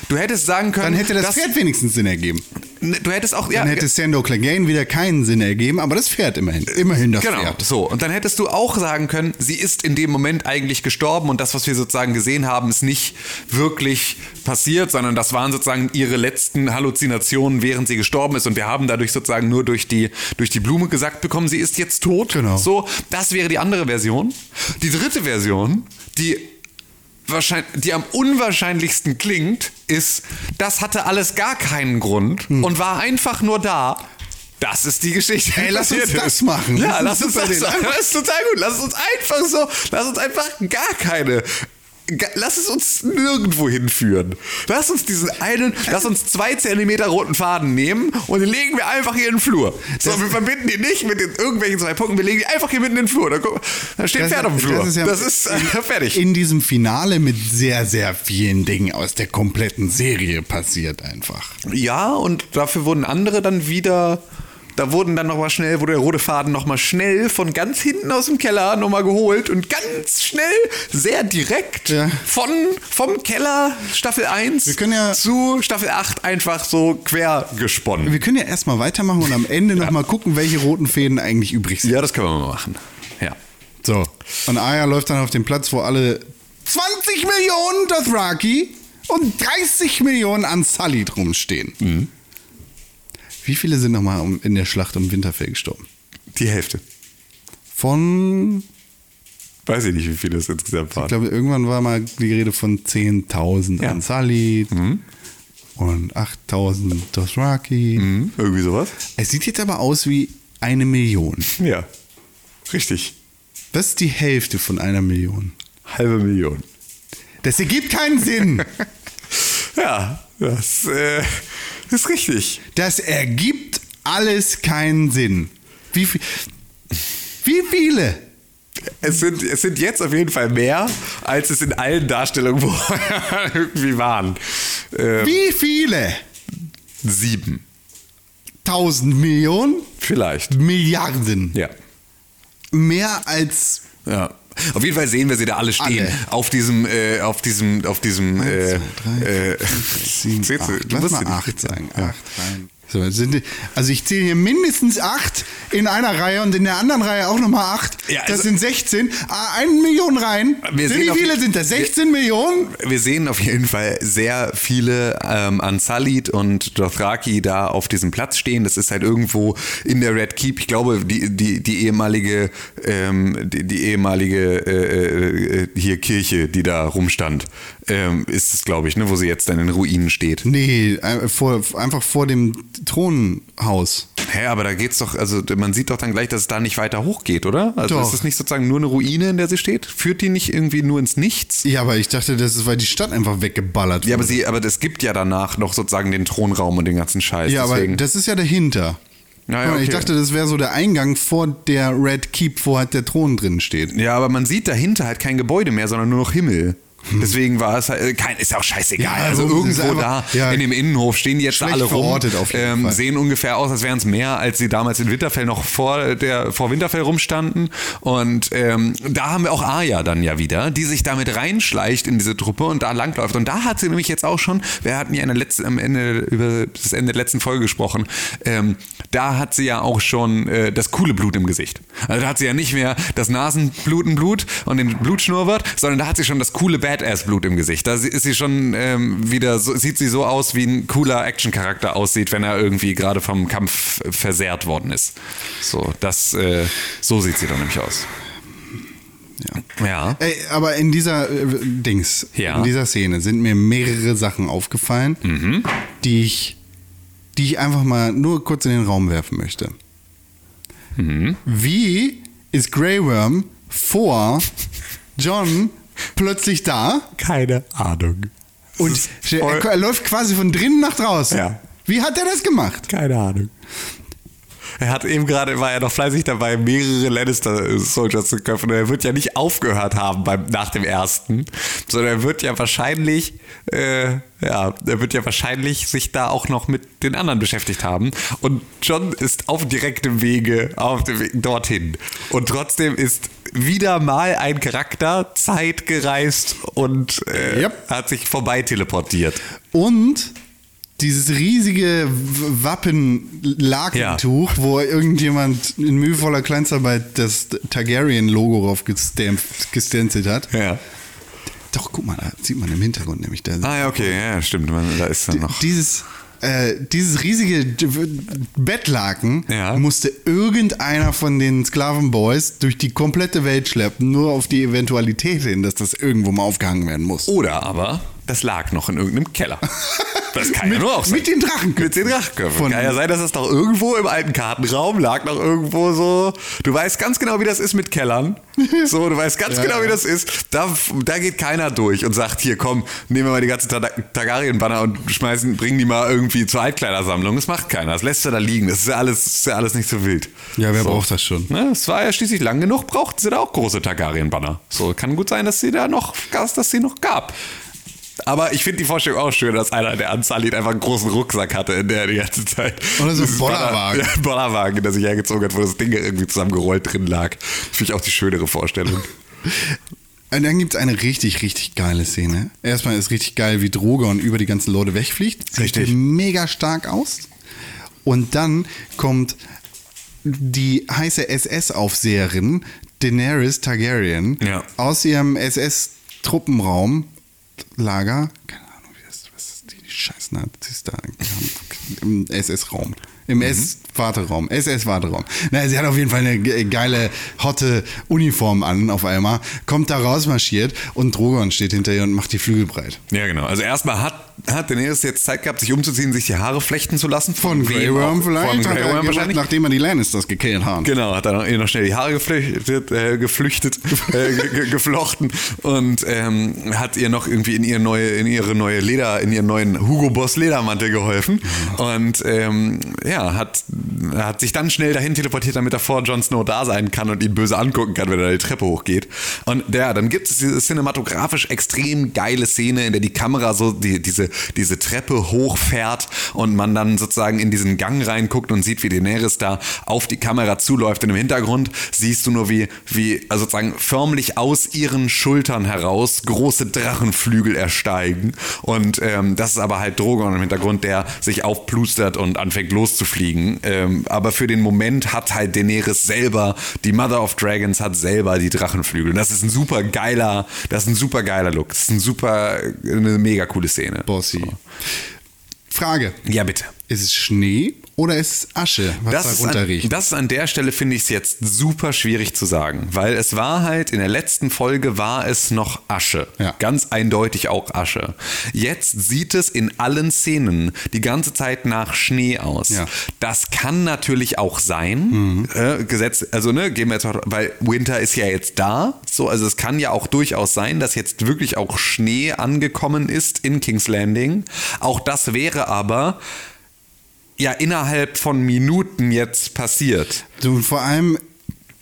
Du hättest sagen können, Dann hätte das Pferd wenigstens Sinn ergeben. Du hättest auch ja, Dann hätte Sando Clegane wieder keinen Sinn ergeben, aber das Pferd immerhin. Immerhin das Genau, Pferd. so. Und dann hättest du auch sagen können, sie ist in dem Moment eigentlich gestorben und das, was wir sozusagen gesehen haben, ist nicht wirklich passiert, sondern das waren sozusagen ihre letzten Halluzinationen, während sie gestorben ist und wir haben dadurch sozusagen nur durch die, durch die Blume gesagt bekommen, sie ist jetzt tot. Genau. So, das wäre die andere Version. Die dritte Version, die wahrscheinlich, die am unwahrscheinlichsten klingt, ist, das hatte alles gar keinen Grund Hm. und war einfach nur da. Das ist die Geschichte. die Ey, lass uns das machen. Ja, lass uns das machen. Das ist total gut. Lass uns einfach so, lass uns einfach gar keine. Lass es uns nirgendwo hinführen. Lass uns diesen einen, lass uns zwei Zentimeter roten Faden nehmen und den legen wir einfach hier in den Flur. So, wir verbinden die nicht mit den irgendwelchen zwei Punkten, wir legen die einfach hier mitten in den Flur. Da, guck- da steht ein Pferd auf dem Flur. ja Das ist, äh, fertig. In diesem Finale mit sehr, sehr vielen Dingen aus der kompletten Serie passiert einfach. Ja, und dafür wurden andere dann wieder. Da wurden dann nochmal schnell, wurde der rote Faden nochmal schnell von ganz hinten aus dem Keller nochmal geholt und ganz schnell, sehr direkt Ja. von, vom Keller Staffel 1 Wir können ja- zu Staffel 8 einfach so quer gesponnen. Wir können ja erstmal weitermachen und am Ende nochmal gucken, welche roten Fäden eigentlich übrig sind. Ja, das können wir mal machen. Ja. So. Und Aya läuft dann auf den Platz, wo alle 20 Millionen Dothraki und 30 Millionen Unsullied rumstehen. Mhm. Wie viele sind nochmal in der Schlacht um Winterfell gestorben? Die Hälfte. Von, Weiß ich nicht, wie viele es insgesamt ich waren. glaube, irgendwann war mal die Rede von 10.000 Ja. Unsullied und 8.000 Dothraki. Mhm, irgendwie sowas. Es sieht jetzt aber aus wie eine Million. Ja. Richtig. Das ist die Hälfte von einer Million. Halbe Million. Das ergibt keinen Sinn. Ja, das äh, ist richtig. Das ergibt alles keinen Sinn. Wie, viel, wie viele? Es sind, es sind jetzt auf jeden Fall mehr, als es in allen Darstellungen vorher irgendwie waren. Ähm, Wie viele? sieben. Tausend Millionen? Vielleicht. Milliarden. Ja. Mehr als. Ja. Auf jeden Fall sehen wir sie da alle stehen. Alle. Auf diesem, äh, auf diesem, auf diesem, äh, zwei, drei, äh, Sieben, Seht ihr, acht. du Lass musst mal sie nicht acht sagen. Ja. Acht rein. So, sind also ich zähle hier mindestens acht in einer Reihe und in der anderen Reihe auch nochmal acht. Ja, das also- sind 16. Ah, eine Million Reihen. Wir sind sehen wie auf- viele sind das? 16 Millionen? Wir sehen auf jeden Fall sehr viele ähm, Unsullied und Dothraki da auf diesem Platz stehen. Das ist halt irgendwo in der Red Keep. Ich glaube, die, die, die ehemalige, ähm, die, die ehemalige äh, äh, hier Kirche, die da rumstand, ähm, ist es, glaube ich, ne, wo sie jetzt dann in Ruinen steht. Nee, äh, vor, einfach vor dem Thronhaus. Hä, aber da geht's doch, also man sieht doch dann gleich, dass es da nicht weiter hochgeht, oder? Also Doch. ist es nicht sozusagen nur eine Ruine, in der sie steht? Führt die nicht irgendwie nur ins Nichts? Ja, aber ich dachte, das ist, weil die Stadt einfach weggeballert wurde. Ja, aber sie, aber es gibt ja danach noch sozusagen den Thronraum und den ganzen Scheiß. Ja, aber deswegen. das ist ja dahinter. Ja, ja, Ich okay. dachte, das wäre so der Eingang vor der Red Keep, wo halt der Thron drin steht. Ja, aber man sieht dahinter halt kein Gebäude mehr, sondern nur noch Himmel. Deswegen war es halt, kein, ist auch scheißegal. Hm. Ja, also irgendwo einfach- da ja. in dem Innenhof stehen die jetzt alle rum. ähm. Sehen ungefähr aus, als wären es mehr, als sie damals in Winterfell noch vor, der, vor Winterfell rumstanden. Und ähm, da haben wir auch Arya dann ja wieder, die sich damit reinschleicht in diese Truppe und da langläuft. Und da hat sie nämlich jetzt auch schon, wir hatten ja in der letzten, am Ende über das Ende der letzten Folge gesprochen, ähm, da hat sie ja auch schon äh, das coole Blut im Gesicht. Also da hat sie ja nicht mehr das Nasenblutenblut und den Blutschnurrbart, sondern da hat sie schon das coole Badass-Blut im Gesicht. Da ist sie schon ähm, wieder, so, sieht sie so aus, wie ein cooler Action-Charakter aussieht, wenn er irgendwie gerade vom Kampf versehrt worden ist. So, das, äh, so sieht sie dann nämlich aus. Ja. Ja. Ey, aber in dieser äh, Dings, Ja. in dieser Szene sind mir mehrere Sachen aufgefallen, Mhm. die ich, die ich einfach mal nur kurz in den Raum werfen möchte. Mhm. Wie ist Grey Worm vor John plötzlich da Keine Ahnung. und er, läuft quasi von drinnen nach draußen? Ja. Wie hat er das gemacht? Keine Ahnung. Er hat eben gerade, war ja noch fleißig dabei, mehrere Lannister-Soldiers zu köpfen. Und er wird ja nicht aufgehört haben beim, nach dem ersten, sondern er wird ja wahrscheinlich, äh, ja, er wird ja wahrscheinlich sich da auch noch mit den anderen beschäftigt haben. Und John ist auf direktem Wege, auf dem Weg dorthin. Und trotzdem ist wieder mal ein Charakter zeitgereist und äh, Yep. hat sich vorbei teleportiert. Und dieses riesige Wappen-Lakentuch, wo irgendjemand in mühevoller Kleinstarbeit das Targaryen-Logo drauf gestenzelt hat. Ja. Doch, guck mal, da sieht man im Hintergrund nämlich. Da, Ah ja, okay, ja, stimmt. Man, da ist dann noch. Dieses, äh, dieses riesige Bettlaken Ja. musste irgendeiner von den Sklavenboys durch die komplette Welt schleppen, nur auf die Eventualität hin, dass das irgendwo mal aufgehangen werden muss. Oder aber, das lag noch in irgendeinem Keller. Das kann ja Mit- nur auch sein. mit den Drachenköpfen. Mit den Drachenköpfen. Von- kann ja sein, dass es doch irgendwo im alten Kartenraum lag, noch irgendwo so. Du weißt ganz genau, wie das ist mit Kellern. So, du weißt ganz Ja, genau, wie ja. das ist. Da, da geht keiner durch und sagt, hier komm, nehmen wir mal die ganzen Tar- Targaryen-Banner und schmeißen, bringen die mal irgendwie zur Altkleidersammlung. Das macht keiner. Das lässt er da liegen. Das ist ja alles, ist ja alles nicht so wild. Ja, wer so. braucht das schon? Ne, es war ja schließlich lang genug, brauchten sie da auch große Targaryen-Banner. So, kann gut sein, dass sie da noch, dass sie noch gab. Aber ich finde die Vorstellung auch schön, dass einer der Unsullied einfach einen großen Rucksack hatte, in der er die ganze Zeit. Oder so ein Bollerwagen. Ja, ein Bollerwagen, der sich hergezogen hat, wo das Ding irgendwie zusammengerollt drin lag. Finde ich auch die schönere Vorstellung. Und dann gibt es eine richtig, richtig geile Szene. Erstmal ist richtig geil, wie Drogon über die ganzen Leute wegfliegt. Sieht Richtig. mega stark aus. Und dann kommt die heiße SS-Aufseherin Daenerys Targaryen Ja. aus ihrem SS-Truppenraum, Lager, keine Ahnung, wie das, was ist die, die scheiß Nazis da im SS-Raum. Im S-Warteraum, SS-Warteraum. Naja, sie hat auf jeden Fall eine ge- geile, hotte Uniform an auf einmal, kommt da rausmarschiert und Drogon steht hinter ihr und macht die Flügel breit. Ja, genau. Also erstmal hat, hat Daenerys jetzt Zeit gehabt, sich umzuziehen, sich die Haare flechten zu lassen. Von Grey wem Worm vielleicht, Von Grey Worm wahrscheinlich. nachdem er die Lannisters gekillt hat. Genau, hat er noch, ihr noch schnell die Haare geflüchtet, äh, geflüchtet, äh, ge- ge- geflochten und ähm, hat ihr noch irgendwie in ihre neue, in ihre neue Leder, in ihren neuen Hugo Boss Ledermantel geholfen und ähm, ja, hat er hat sich dann schnell dahin teleportiert, damit er vor Jon Snow da sein kann und ihn böse angucken kann, wenn er die Treppe hochgeht. Und ja, dann gibt es diese cinematografisch extrem geile Szene, in der die Kamera so die, diese, diese Treppe hochfährt und man dann sozusagen in diesen Gang reinguckt und sieht, wie Daenerys da auf die Kamera zuläuft. Und im Hintergrund siehst du nur, wie, wie also sozusagen förmlich aus ihren Schultern heraus große Drachenflügel ersteigen. Und ähm, das ist aber halt Drogon im Hintergrund, der sich aufplustert und anfängt loszufliegen. Ähm, aber für den Moment hat halt Daenerys selber, die Mother of Dragons hat selber die Drachenflügel. Und das ist ein super geiler, das ist ein super geiler Look. Das ist ein super, eine mega coole Szene. Bossy. Frage. Ja, bitte. Ist es Schnee oder ist es Asche, was Das da ist, an, runterriecht? das ist an der Stelle, finde ich es jetzt super schwierig zu sagen, weil es war halt, in der letzten Folge war es noch Asche. Ja. Ganz eindeutig auch Asche. Jetzt sieht es in allen Szenen die ganze Zeit nach Schnee aus. Ja. Das kann natürlich auch sein. Äh, Gesetz, also ne, gehen wir jetzt mal, weil Winter ist ja jetzt da. So, also es kann ja auch durchaus sein, dass jetzt wirklich auch Schnee angekommen ist in King's Landing. Auch das wäre aber ja innerhalb von Minuten jetzt passiert. Du, vor allem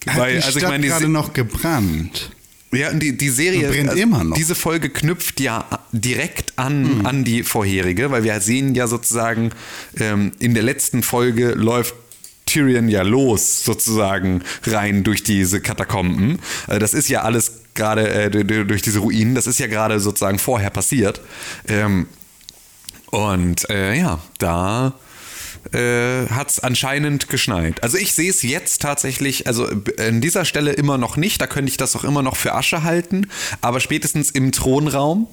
hat Weil, die also ich meine, gerade noch gebrannt. Ja, und die, die Serie also. Diese Folge knüpft ja direkt an, an die vorherige, weil wir sehen ja sozusagen, ähm, in der letzten Folge läuft Tyrion ja los, sozusagen rein durch diese Katakomben. Äh, das ist ja alles gerade äh, durch diese Ruinen, das ist ja gerade sozusagen vorher passiert. Ähm, und äh, ja, da äh, hat es anscheinend geschneit. Also ich sehe es jetzt tatsächlich, also an dieser Stelle immer noch nicht, da könnte ich das auch immer noch für Asche halten, aber spätestens im Thronraum,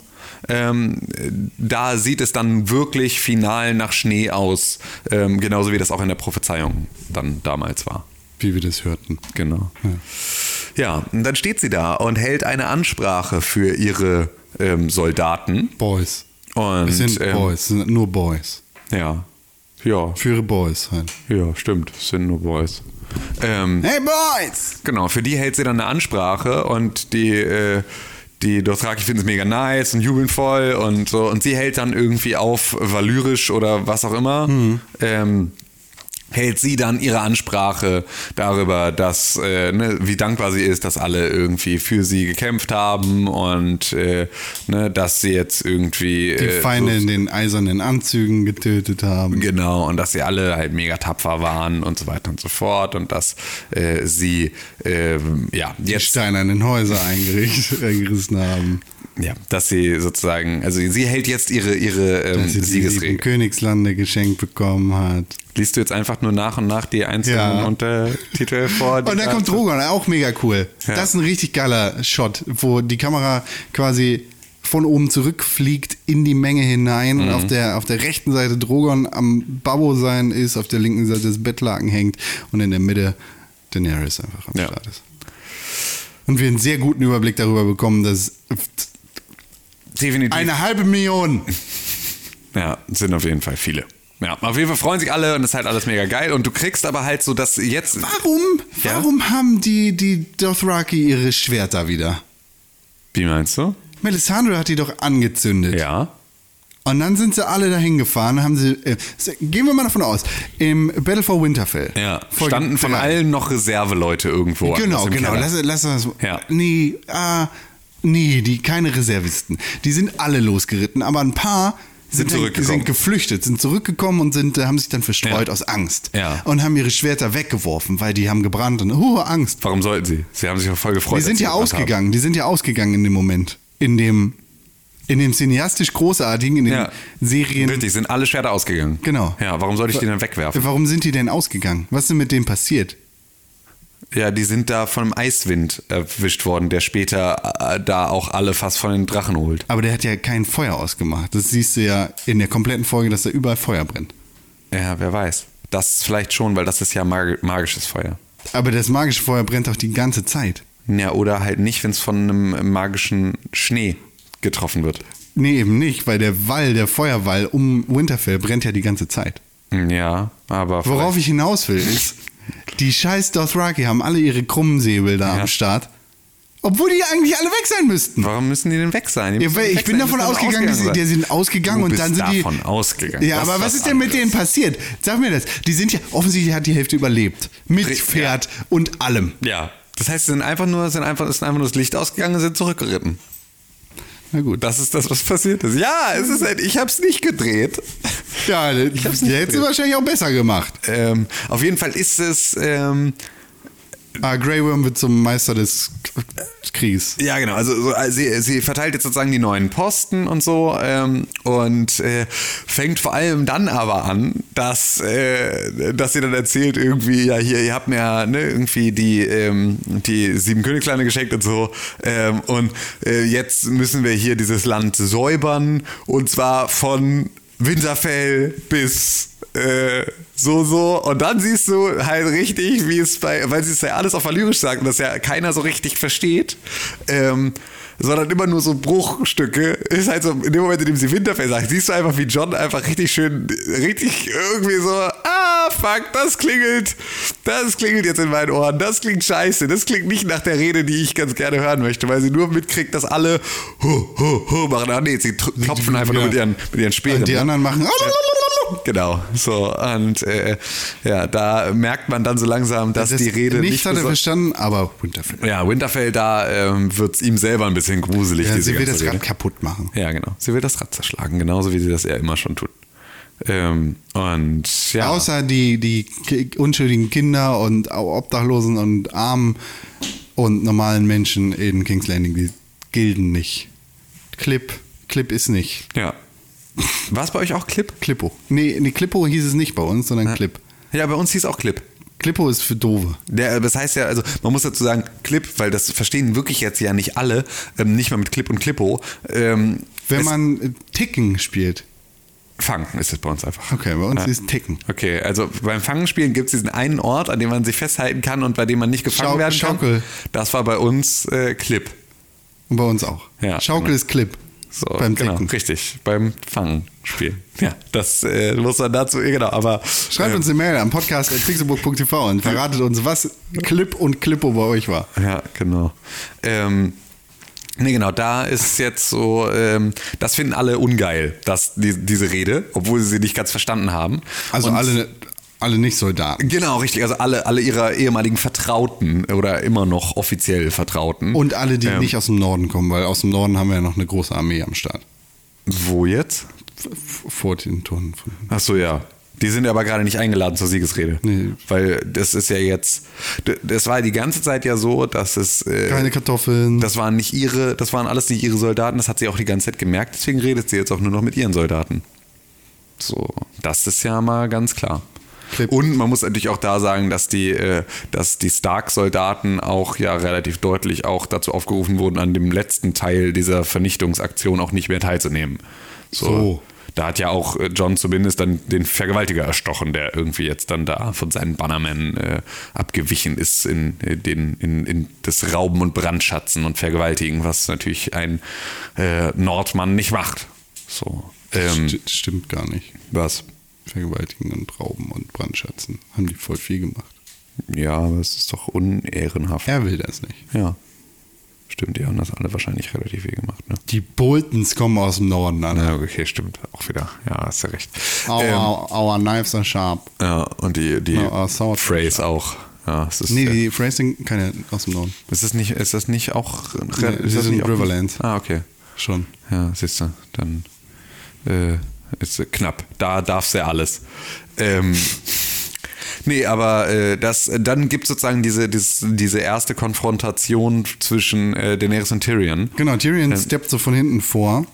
ähm, äh, da sieht es dann wirklich final nach Schnee aus, ähm, genauso wie das auch in der Prophezeiung dann damals war. Wie wir das hörten. Genau. Ja, und dann steht sie da und hält eine Ansprache für ihre ähm, Soldaten. Boys. Und Es sind ähm, Boys, es sind nur Boys. Ja. Ja, Für ihre Boys halt. ja, stimmt. Es sind nur Boys. Ähm, Hey Boys! genau, für die hält sie dann eine Ansprache und die, äh, die Dothraki finden es mega nice und jubeln voll und so. Und sie hält dann irgendwie auf valyrisch oder was auch immer. Ähm, hält sie dann ihre Ansprache darüber, dass äh, ne, wie dankbar sie ist, dass alle irgendwie für sie gekämpft haben und äh, ne, dass sie jetzt irgendwie Die äh, Feinde so- in den eisernen Anzügen getötet haben. Genau, und dass sie alle halt mega tapfer waren und so weiter und so fort und dass äh, sie ähm, ja Die jetzt steinernen Häuser eingerissen haben. Ja, dass sie sozusagen, also sie hält jetzt ihre ihre ähm, Dass sie die sieben Siegesrede. Königslande geschenkt bekommen hat. Liest du jetzt einfach nur nach und nach die einzelnen Ja. Untertitel vor? die Und dann da- kommt Drogon, auch mega cool. Ja. Das ist ein richtig geiler Shot, wo die Kamera quasi von oben zurückfliegt in die Menge hinein Mhm. und auf der, auf der rechten Seite Drogon am Babbo sein ist, auf der linken Seite das Bettlaken hängt und in der Mitte Daenerys einfach am Ja. Start ist. Und wir einen sehr guten Überblick darüber bekommen, dass Definitiv. eine halbe Million Ja, sind auf jeden Fall viele. Ja, auf jeden Fall freuen sich alle und ist halt alles mega geil. Und du kriegst aber halt so, dass jetzt. Warum, Ja? warum haben die, die Dothraki ihre Schwerter wieder? Wie meinst du? Melisandre hat die doch angezündet. Ja. Und dann sind sie alle dahin gefahren, haben sie, äh, gehen wir mal davon aus, im Battle for Winterfell. Ja. Folge Standen von drei. allen noch Reserveleute irgendwo. Genau, genau. Keller. Lass, lass das. Ja. Nee, ah, nee, die keine Reservisten. Die sind alle losgeritten, aber ein paar Sind sind, zurückgekommen. sind geflüchtet, sind zurückgekommen und sind, äh, haben sich dann verstreut Ja. aus Angst. Ja. Und haben ihre Schwerter weggeworfen, weil die haben gebrannt und hohe Angst. Warum sollten sie? Sie haben sich voll gefreut. Die sind ja ausgegangen, die sind ja ausgegangen in dem Moment. In dem, in dem cineastisch großartigen, in den Ja. Serien. Haben. Richtig, sind alle Schwerter ausgegangen. Genau. Ja, warum sollte ich die dann wegwerfen? Warum sind die denn ausgegangen? Was ist denn mit denen passiert? Ja, die sind da von einem Eiswind erwischt worden, der später äh, da auch alle fast von den Drachen holt. Aber der hat ja kein Feuer ausgemacht. Das siehst du ja in der kompletten Folge, dass da überall Feuer brennt. Ja, wer weiß. Das vielleicht schon, weil das ist ja mag magisches Feuer. Aber das magische Feuer brennt auch die ganze Zeit. Ja, oder halt nicht, wenn es von einem magischen Schnee getroffen wird. Nee, eben nicht, weil der Wall, der Feuerwall um Winterfell brennt ja die ganze Zeit. Ja, aber. Worauf ich hinaus will, ist, die scheiß Dothraki haben alle ihre krummen Säbel da Ja. am Start. Obwohl die eigentlich alle weg sein müssten. Warum müssen die denn weg sein? Die Ja, weil weg ich bin sein, die davon ausgegangen, die sind, ausgegangen die sind ausgegangen Du und dann sind die. davon ausgegangen. Ja, Das aber was ist denn mit denen passiert? Sag mir das. Die sind ja offensichtlich hat die Hälfte überlebt. Mit Ri- Pferd und allem. Ja. Das heißt, sie sind einfach nur, sind einfach, ist einfach nur das Licht ausgegangen und sind zurückgeritten. Na gut. Das ist das, was passiert ist. Ja, es ist halt, ich habe es nicht gedreht. Ja, der hab's nicht hätte es gedreht. wahrscheinlich auch besser gemacht. Ähm, auf jeden Fall ist es, ähm, Ah, Grey Worm wird zum Meister des K- Krieges. ja genau, also so, also sie, sie verteilt jetzt sozusagen die neuen Posten und so ähm, und äh, fängt vor allem dann aber an, dass, äh, dass sie dann erzählt irgendwie, ja hier, ihr habt mir ne, irgendwie die, ähm, die sieben Königskleine geschenkt und so ähm, und äh, jetzt müssen wir hier dieses Land säubern und zwar von Winterfell bis äh, so, so. Und dann siehst du halt richtig, wie es bei, weil sie es ja alles auf Valyrisch sagt und das ja keiner so richtig versteht, ähm, sondern immer nur so Bruchstücke, ist halt so, in dem Moment, in dem sie Winterfell sagt, siehst du einfach, wie John einfach richtig schön, richtig irgendwie so, ah, fuck, das klingelt, das klingelt jetzt in meinen Ohren, das klingt scheiße, das klingt nicht nach der Rede, die ich ganz gerne hören möchte, weil sie nur mitkriegt, dass alle hu, hu, hu machen. Ah, nee, sie klopfen einfach nur mit ihren, mit ihren Speeren. Und die anderen machen. Genau, so und äh, ja, da merkt man dann so langsam, dass die Rede Nichts nicht hat er verstanden, aber Winterfell. Ja, Winterfell, da ähm, wird es ihm selber ein bisschen gruselig. Ja, diese sie will das Rede. Rad kaputt machen. Ja, genau. Sie will das Rad zerschlagen, genauso wie sie das ja immer schon tut. Ähm, und ja. Außer die, die unschuldigen Kinder und Obdachlosen und Armen und normalen Menschen in King's Landing, die gelten nicht. Clip, Clip ist nicht. ja. War es bei euch auch Clip? Clippo. Nee, nee, Clippo hieß es nicht bei uns, sondern Clip. Ja, bei uns hieß auch Clip. Clippo ist für Dove. Der, das heißt ja, also man muss dazu sagen, Clip, weil das verstehen wirklich jetzt ja nicht alle, ähm, nicht mal mit Clip und Clippo. Ähm, Wenn man äh, Ticken spielt. Fangen ist es bei uns einfach. Okay, bei uns Ja. ist Ticken. Okay, also beim Fangenspielen gibt es diesen einen Ort, an dem man sich festhalten kann und bei dem man nicht gefangen Schau- werden kann. Schaukel. Das war bei uns äh, Clip. Und bei uns auch. Ja, Schaukel genau. ist Clip. So, beim genau, richtig, beim Fangenspielen. Ja, das äh, muss man dazu, genau, aber Schreibt äh, uns eine Mail am podcast pixelburg.tv und verratet uns, was Clip und Clippo bei euch war. Ja, genau. Ähm, nee, genau, da ist jetzt so, ähm, das finden alle ungeil, dass die, diese Rede, obwohl sie sie nicht ganz verstanden haben. Also Und- alle, alle nicht Soldaten. Genau, richtig. Also alle, alle ihrer ehemaligen Vertrauten oder immer noch offiziell Vertrauten. Und alle, die Ähm, nicht aus dem Norden kommen, weil aus dem Norden haben wir ja noch eine große Armee am Start. Wo jetzt? Vor den Toren. Ach so, ja. Die sind aber gerade nicht eingeladen zur Siegesrede. Nee. Weil das ist ja jetzt, das war die ganze Zeit ja so, dass es. Äh, Keine Kartoffeln. Das waren nicht ihre, das waren alles nicht ihre Soldaten, das hat sie auch die ganze Zeit gemerkt, deswegen redet sie jetzt auch nur noch mit ihren Soldaten. So, das ist ja mal ganz klar. Clip. Und man muss natürlich auch da sagen, dass die, äh, dass die Stark-Soldaten auch ja relativ deutlich auch dazu aufgerufen wurden, an dem letzten Teil dieser Vernichtungsaktion auch nicht mehr teilzunehmen. So. So. Da hat ja auch äh, John zumindest dann den Vergewaltiger erstochen, der irgendwie jetzt dann da von seinen Bannermen äh, abgewichen ist in, äh, den, in, in das Rauben und Brandschatzen und Vergewaltigen, was natürlich ein äh, Nordmann nicht macht. So. Ähm, St stimmt gar nicht. was? Vergewaltigen und Rauben und Brandschatzen. Haben die voll viel gemacht. Ja, aber es ist doch unehrenhaft. Er will das nicht. Ja. Stimmt, die haben das alle wahrscheinlich relativ viel gemacht, ne? Die Boltons kommen aus dem Norden an. Ja, okay, stimmt. Auch wieder. Ja, hast ja recht. Our, Ähm, our knives are sharp. ja, und die, die No, Phrase auch. Ja, es ist, Nee, äh, die Phrasing keine aus dem Norden. ist, das nicht, ist das nicht auch. Nee, ist sie das sind nicht auch- Riverlands. Ah, okay. Schon. Ja, siehst du, dann äh, ist äh, knapp. Da darf's ja alles. Ähm, nee, aber äh, das, dann gibt es sozusagen diese, dieses, diese erste Konfrontation zwischen äh, Daenerys und Tyrion. Genau, Tyrion steppt so von hinten vor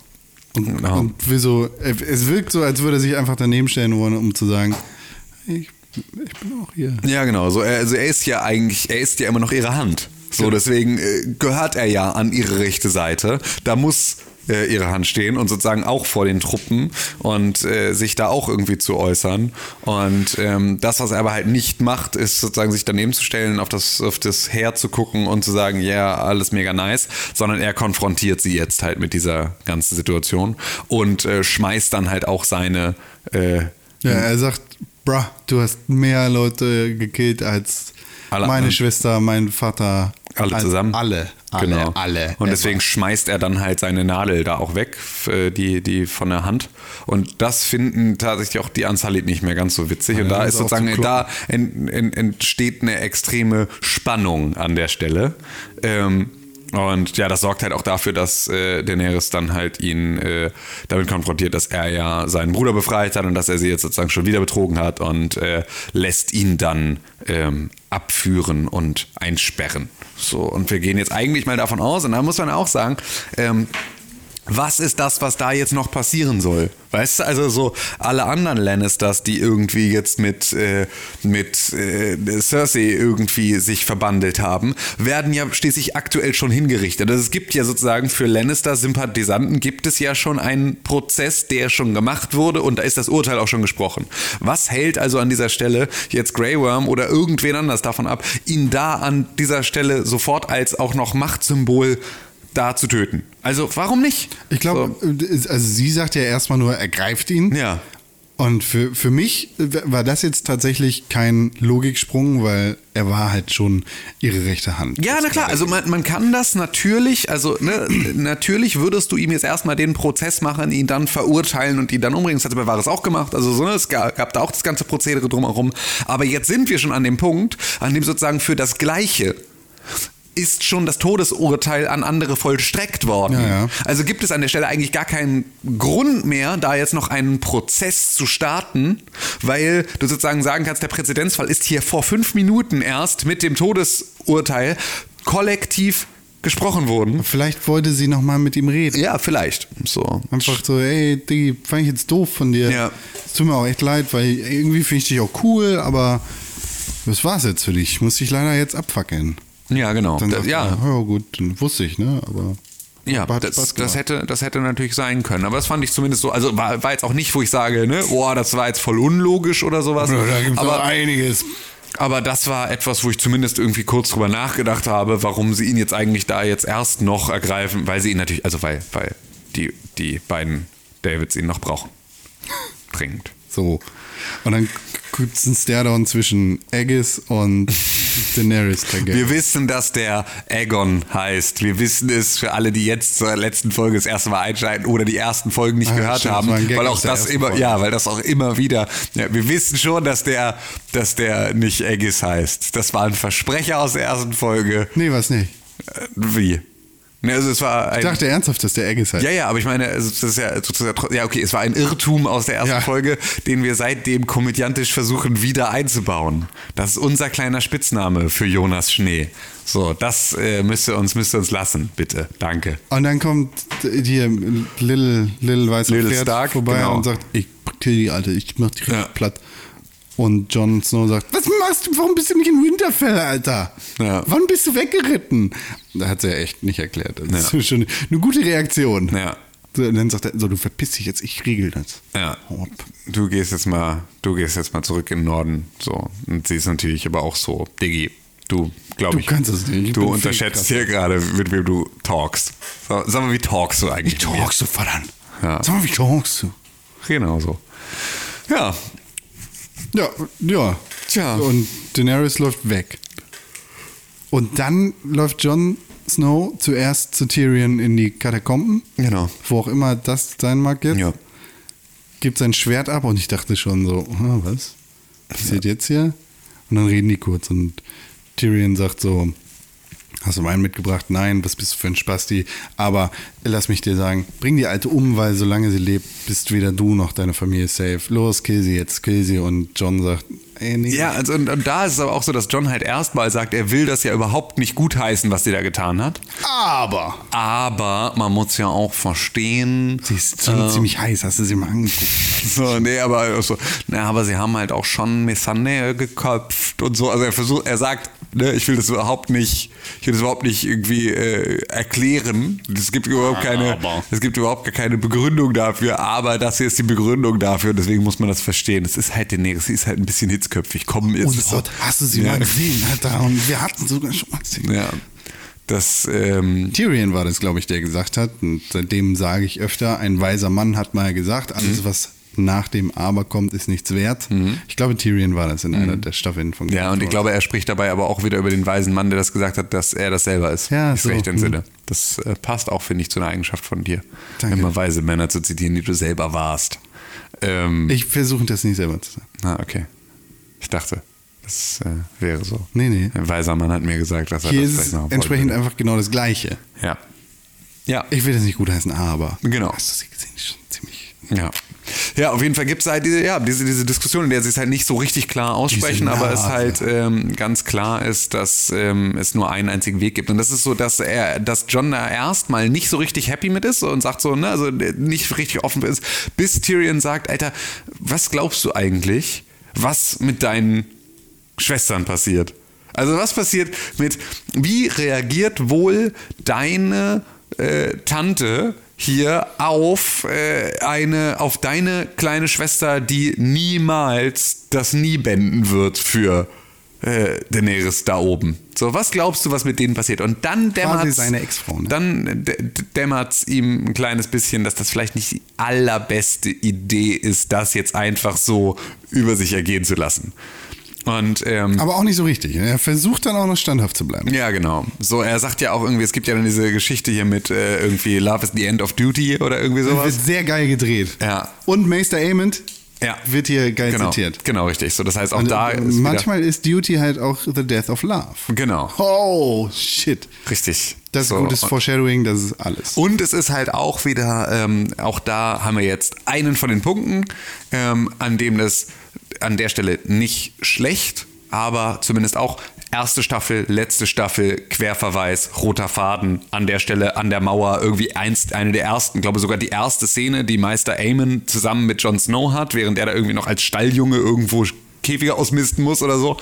und, Genau. und will so, es wirkt so, als würde er sich einfach daneben stellen wollen, um zu sagen, ich, ich bin auch hier. Ja, genau. So, also er ist ja eigentlich, er ist ja immer noch ihre Hand. So, deswegen äh, gehört er ja an ihre rechte Seite. Da muss äh, ihre Hand stehen und sozusagen auch vor den Truppen und äh, sich da auch irgendwie zu äußern. Und ähm, das, was er aber halt nicht macht, ist sozusagen sich daneben zu stellen, auf das, auf das Heer zu gucken und zu sagen, ja, alles mega nice, sondern er konfrontiert sie jetzt halt mit dieser ganzen Situation und äh, schmeißt dann halt auch seine äh, Ja, er sagt, bruh, du hast mehr Leute gekillt als Alle- meine Schwester, mein Vater. Alle zusammen? Alle, Alle, genau. alle. Und Er deswegen schmeißt er dann halt seine Nadel da auch weg, äh, die, die von der Hand. Und das finden tatsächlich auch die Unsullied nicht mehr ganz so witzig. Und da ist sozusagen, zu da en, en, entsteht eine extreme Spannung an der Stelle. Ähm, und ja, das sorgt halt auch dafür, dass äh, Daenerys dann halt ihn äh, damit konfrontiert, dass er ja seinen Bruder befreit hat und dass er sie jetzt sozusagen schon wieder betrogen hat und äh, lässt ihn dann ähm, abführen und einsperren. So, und wir gehen jetzt eigentlich mal davon aus, und da muss man auch sagen, ähm, was ist das, was da jetzt noch passieren soll? Weißt du, also so alle anderen Lannisters, die irgendwie jetzt mit, äh, mit äh, Cersei irgendwie sich verbandelt haben, werden ja schließlich aktuell schon hingerichtet. Also es gibt ja sozusagen für Lannister-Sympathisanten gibt es ja schon einen Prozess, der schon gemacht wurde und da ist das Urteil auch schon gesprochen. Was hält also an dieser Stelle jetzt Grey Worm oder irgendwen anders davon ab, ihn da an dieser Stelle sofort als auch noch Machtsymbol da zu töten. Also warum nicht? Ich glaube, also sie sagt ja erstmal nur, er greift ihn. Ja. Und für, für mich war das jetzt tatsächlich kein Logiksprung, weil er war halt schon ihre rechte Hand. Ja, na klar, also man, man kann das natürlich, also ne, natürlich würdest du ihm jetzt erstmal den Prozess machen, ihn dann verurteilen und ihn dann umbringen. Das hat bei Varys auch gemacht, also so, ne, es gab, gab da auch das ganze Prozedere drumherum. Aber jetzt sind wir schon an dem Punkt, an dem sozusagen für das Gleiche ist schon das Todesurteil an andere vollstreckt worden. Ja, ja. Also gibt es an der Stelle eigentlich gar keinen Grund mehr, da jetzt noch einen Prozess zu starten, weil du sozusagen sagen kannst, der Präzedenzfall ist hier vor fünf Minuten erst mit dem Todesurteil kollektiv gesprochen worden. Vielleicht wollte sie nochmal mit ihm reden. Ja, vielleicht. So. Einfach so, ey, Diggi, fand ich jetzt doof von dir. Ja. Es tut mir auch echt leid, weil irgendwie finde ich dich auch cool, aber das war's jetzt für dich. Ich muss dich leider jetzt abfackeln. Ja, genau. Dann Da- sagt ja, er, ja gut, dann wusste ich, ne? Aber Ja, das, das, hätte, das hätte natürlich sein können. Aber das fand ich zumindest so. Also war, war jetzt auch nicht, wo ich sage, ne, boah, das war jetzt voll unlogisch oder sowas. da gibt's aber, einiges. aber das war etwas, wo ich zumindest irgendwie kurz drüber nachgedacht habe, warum sie ihn jetzt eigentlich da jetzt erst noch ergreifen, weil sie ihn natürlich, also weil, weil die, die beiden Davids ihn noch brauchen. Dringend. So. Und dann gibt es einen Stairdown zwischen Aegis und Daenerys Targaryen. Wir wissen, dass der Aegon heißt. Wir wissen es für alle, die jetzt zur letzten Folge das erste Mal einschalten oder die ersten Folgen nicht Ah, gehört stimmt, haben, weil auch das immer, Folge. ja, weil das auch immer wieder. Ja, wir wissen schon, dass der, dass der nicht Aegis heißt. Das war ein Versprecher aus der ersten Folge. nee, was nicht. Äh, Wie? Ne, also es war ein, Ich dachte ernsthaft, dass der Aegis heißt. ja, ja, aber ich meine, also das ist ja sozusagen, ja, okay, es war ein Irrtum aus der ersten Ja. Folge, den wir seitdem komödiantisch versuchen wieder einzubauen. Das ist unser kleiner Spitzname für Jonas Schnee. So, das äh, müsst ihr uns, müsst ihr uns lassen, bitte. Danke. Und dann kommt hier Lil, Lil weißer Lil Pferd Stark, vorbei genau. und sagt, ich kill die Alte, ich mach die richtig Ja. platt. Und Jon Snow sagt, was machst du, warum bist du nicht in Winterfell, Alter? Ja. Wann bist du weggeritten? Da hat sie ja echt nicht erklärt. Das Ja. ist schon eine gute Reaktion. Ja. Und dann sagt er, so, du verpiss dich jetzt, ich regel das. Ja. Ab. Du gehst jetzt mal, du gehst jetzt mal zurück in den Norden. So. Und sie ist natürlich aber auch so, Diggi, du, glaube Du ich. kannst es nicht, ich Du unterschätzt hier gerade, mit wem du talkst. So, sag mal, wie talkst du eigentlich? Wie talkst du, verdammt? Ja. Sag mal, wie talkst du? Genau so. Ja, Ja, ja. Tja. Und Daenerys läuft weg. Und dann läuft Jon Snow zuerst zu Tyrion in die Katakomben. Genau. Wo auch immer das sein mag jetzt. Ja. Gibt sein Schwert ab und ich dachte schon so, ah, was? Passiert jetzt hier? Und dann reden die kurz und Tyrion sagt so, hast du Wein mitgebracht? Nein, was bist du für ein Spasti? Aber lass mich dir sagen, bring die Alte um, weil solange sie lebt, bist weder du noch deine Familie safe. Los, kill sie jetzt, kill sie. Und John sagt, ey, nee. Ja, also, und, und da ist es aber auch so, dass John halt erstmal sagt, er will das ja überhaupt nicht gutheißen, was sie da getan hat. Aber Aber man muss ja auch verstehen. sie ist schon ziemlich heiß, hast du sie mal angeguckt? So, nee, aber so, na, aber sie haben halt auch schon Missandei geköpft und so. Also er versucht, er sagt, ne, ich will das überhaupt nicht, ich will das überhaupt nicht irgendwie äh, erklären. Es gibt überhaupt keine, Aber. es gibt überhaupt gar keine Begründung dafür, aber das hier ist die Begründung dafür und deswegen muss man das verstehen. Es ist halt Daenerys, sie ist halt ein bisschen hitzköpfig. Komm, jetzt Und ist doch- Gott, hast du sie Ja. mal gesehen, Alter? Und wir hatten sogar schon mal gesehen. Ja, das, ähm, Tyrion war das, glaube ich, der gesagt hat. Und seitdem sage ich öfter, ein weiser Mann hat mal gesagt, alles, was nach dem Aber kommt, ist nichts wert. Ich glaube, Tyrion war das in einer der Staffeln von Game Mhm. Ja, und ich glaube, er spricht dabei aber auch wieder über den weisen Mann, der das gesagt hat, dass er das selber ist. Ja, ich so. recht Hm. entsinne. Das äh, passt auch, finde ich, zu einer Eigenschaft von dir. Danke. Immer weise Männer zu zitieren, die du selber warst. Ähm, Ich versuche das nicht selber zu sagen. na, okay. Ich dachte, das äh, wäre so. Nee, nee. Ein weiser Mann hat mir gesagt, dass er Hier das ist vielleicht noch entsprechend wollte. einfach genau das Gleiche. Ja. Ja. Ich will das nicht gut heißen, aber. Genau. Hast du sie gesehen? Schon ziemlich. Ja. Ja, auf jeden Fall gibt es halt diese, ja, diese, diese Diskussion, in der sie es halt nicht so richtig klar aussprechen, aber es halt ähm, ganz klar ist, dass ähm, es nur einen einzigen Weg gibt. Und das ist so, dass er, dass John da erstmal nicht so richtig happy mit ist und sagt so, ne, also nicht richtig offen ist, bis Tyrion sagt, Alter, was glaubst du eigentlich, was mit deinen Schwestern passiert? Also was passiert mit, wie reagiert wohl deine äh, Tante hier auf äh, eine, auf deine kleine Schwester, die niemals das nie benden wird für äh, Daenerys da oben. So, was glaubst du, was mit denen passiert? Und dann dämmert seine Ex-Frau, ne? dann dämmert es ihm ein kleines bisschen, dass das vielleicht nicht die allerbeste Idee ist, das jetzt einfach so über sich ergehen zu lassen. Und ähm, Aber auch nicht so richtig. Er versucht dann auch noch standhaft zu bleiben. ja, genau. So, er sagt ja auch irgendwie, es gibt ja dann diese Geschichte hier mit äh, irgendwie Love is the end of duty oder irgendwie Wird sowas. sehr geil gedreht. Ja. Und Meister Amond Ja. wird hier geil Genau, zitiert. genau, richtig. So, das heißt auch Und, da äh, ist manchmal ist Duty halt auch the death of love. Genau, Oh, shit. richtig. Das ist So. gutes Foreshadowing, das ist alles. Und es ist halt auch wieder, ähm, auch da haben wir jetzt einen von den Punkten, ähm, an dem das an der Stelle nicht schlecht, aber zumindest auch erste Staffel, letzte Staffel, Querverweis, roter Faden, an der Stelle, an der Mauer, irgendwie einst, eine der ersten, glaube sogar die erste Szene, die Meister Aemon zusammen mit Jon Snow hat, während er da irgendwie noch als Stalljunge irgendwo Käfige ausmisten muss oder so.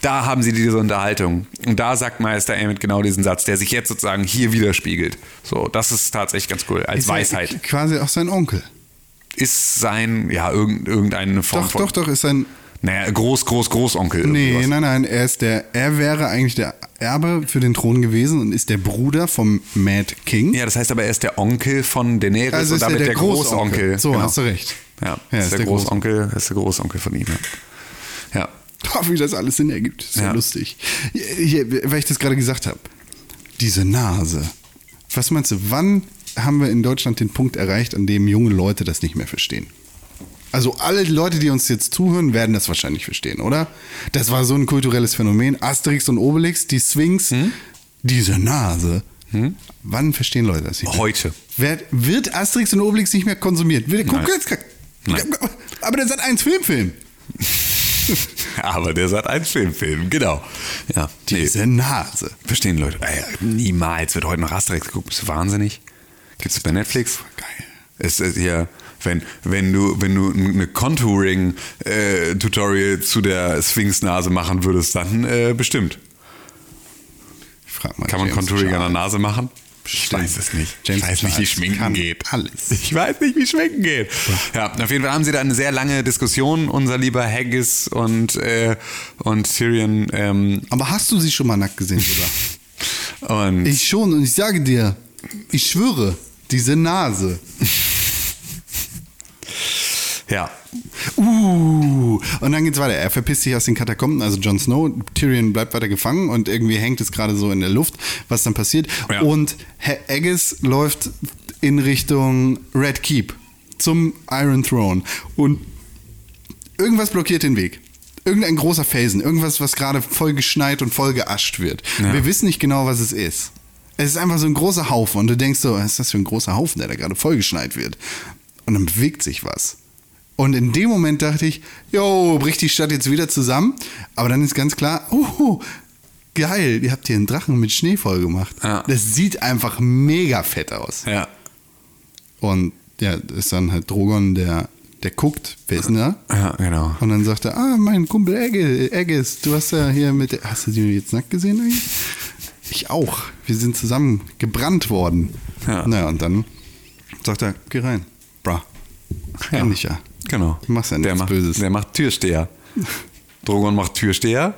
Da haben sie diese Unterhaltung. Und da sagt Meister Aemon genau diesen Satz, der sich jetzt sozusagen hier widerspiegelt. So, das ist tatsächlich ganz cool. Als Ist Weisheit. Quasi auch sein Onkel. Ist sein, ja, irgend, irgendeine Form Doch, von. doch, doch, ist sein. Naja, Groß, Groß, Großonkel. Nee, nein, nein, er ist der, er wäre eigentlich der Erbe für den Thron gewesen und ist der Bruder vom Mad King. Ja, das heißt aber, er ist der Onkel von Daenerys Also und damit der der Großonkel. Großonkel. So, genau. hast du recht. Ja, Ja, ist, ist der, der Großonkel, ist der Großonkel von ihm. Ja. ja. Wie das alles Sinn ergibt. Ist ja, Ja. lustig. Hier, weil ich das gerade gesagt habe. Diese Nase. Was meinst du, wann haben wir in Deutschland den Punkt erreicht, an dem junge Leute das nicht mehr verstehen? Also alle Leute, die uns jetzt zuhören, werden das wahrscheinlich verstehen, oder? Das war so ein kulturelles Phänomen. Asterix und Obelix, die Sphinx, Hm? diese Nase. Wann verstehen Leute das nicht mehr? Heute. Wer, wird Asterix und Obelix nicht mehr konsumiert? Will, guck jetzt, aber der hat eins Filmfilm. Aber der sagt ein Filmfilm, genau. Ja, nee. Diese Nase. Verstehen Leute. Ey, niemals wird heute noch Asterix geguckt. Bist du wahnsinnig? Gibt's das bei Netflix? Geil. Es ist ja, wenn, wenn du, wenn du eine Contouring-Tutorial zu der Sphinx-Nase machen würdest, dann äh, bestimmt. Ich frag mal Kann man Contouring an der. Nase machen? Ich weiß es nicht. James ich weiß nicht, wie Schminken geht. alles. Ich weiß nicht, wie Schminken geht. Ja, auf jeden Fall haben sie da eine sehr lange Diskussion, unser lieber Haggis und, äh, und Tyrion. Ähm, Aber hast du sie schon mal nackt gesehen, oder? ich schon und ich sage dir, ich schwöre, diese Nase. Ja, Uh, und dann geht's weiter. Er verpisst sich aus den Katakomben, also Jon Snow. Tyrion bleibt weiter gefangen und irgendwie hängt es gerade so in der Luft, was dann passiert. Ja. Und Herr Aegis läuft in Richtung Red Keep zum Iron Throne. Und irgendwas blockiert den Weg. Irgendein großer Felsen, irgendwas, was gerade voll geschneit und voll geascht wird. Ja. Wir wissen nicht genau, was es ist. Es ist einfach so ein großer Haufen und du denkst so, was ist das für ein großer Haufen, der da gerade voll geschneit wird? Und dann bewegt sich was. Und in dem Moment dachte ich, jo, bricht die Stadt jetzt wieder zusammen. Aber dann ist ganz klar, oh, geil, ihr habt hier einen Drachen mit Schnee voll gemacht. Ja. Das sieht einfach mega fett aus. ja, Und ja, ist dann halt Drogon, der, der guckt, wer ist denn da? ja, genau. Und dann sagt er, ah, mein Kumpel Egge, Egges, du hast ja hier mit, der, hast du die jetzt nackt gesehen eigentlich? Ich auch. Wir sind zusammen gebrannt worden. Ja. Naja, und dann sagt er, geh rein. Bra. Kenn dich ja. Genau. Du machst ja der nichts macht, Böses. Der macht Türsteher. Drogon macht Türsteher.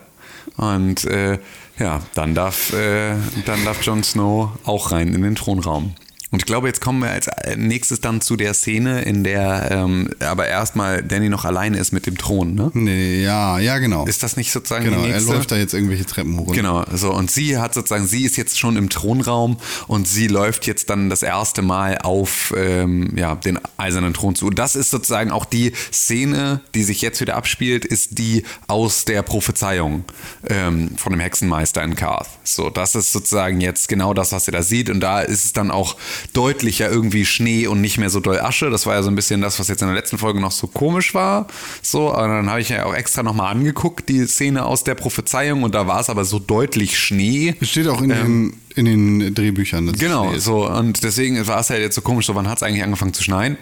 Und äh, ja, dann darf, äh, dann darf Jon Snow auch rein in den Thronraum. Und ich glaube, jetzt kommen wir als nächstes dann zu der Szene, in der ähm, aber erstmal Danny noch alleine ist mit dem Thron, ne? Nee, ja, ja, genau. Ist das nicht sozusagen genau, die er nächste? läuft da jetzt irgendwelche Treppen hoch. Genau, so und sie hat sozusagen, sie ist jetzt schon im Thronraum und sie läuft jetzt dann das erste Mal auf ähm, ja, den eisernen Thron zu. Und das ist sozusagen auch die Szene, die sich jetzt wieder abspielt, ist die aus der Prophezeiung ähm, von dem Hexenmeister in Karth. So, das ist sozusagen jetzt genau das, was ihr da sieht. Und da ist es dann auch deutlicher irgendwie Schnee und nicht mehr so doll Asche. Das war ja so ein bisschen das, was jetzt in der letzten Folge noch so komisch war. So, aber dann habe ich ja auch extra nochmal angeguckt, die Szene aus der Prophezeiung und da war es aber so deutlich Schnee. Es steht auch in, den, in den Drehbüchern. es Genau, Schnee so und deswegen war es halt jetzt so komisch, so wann hat es eigentlich angefangen zu schneien?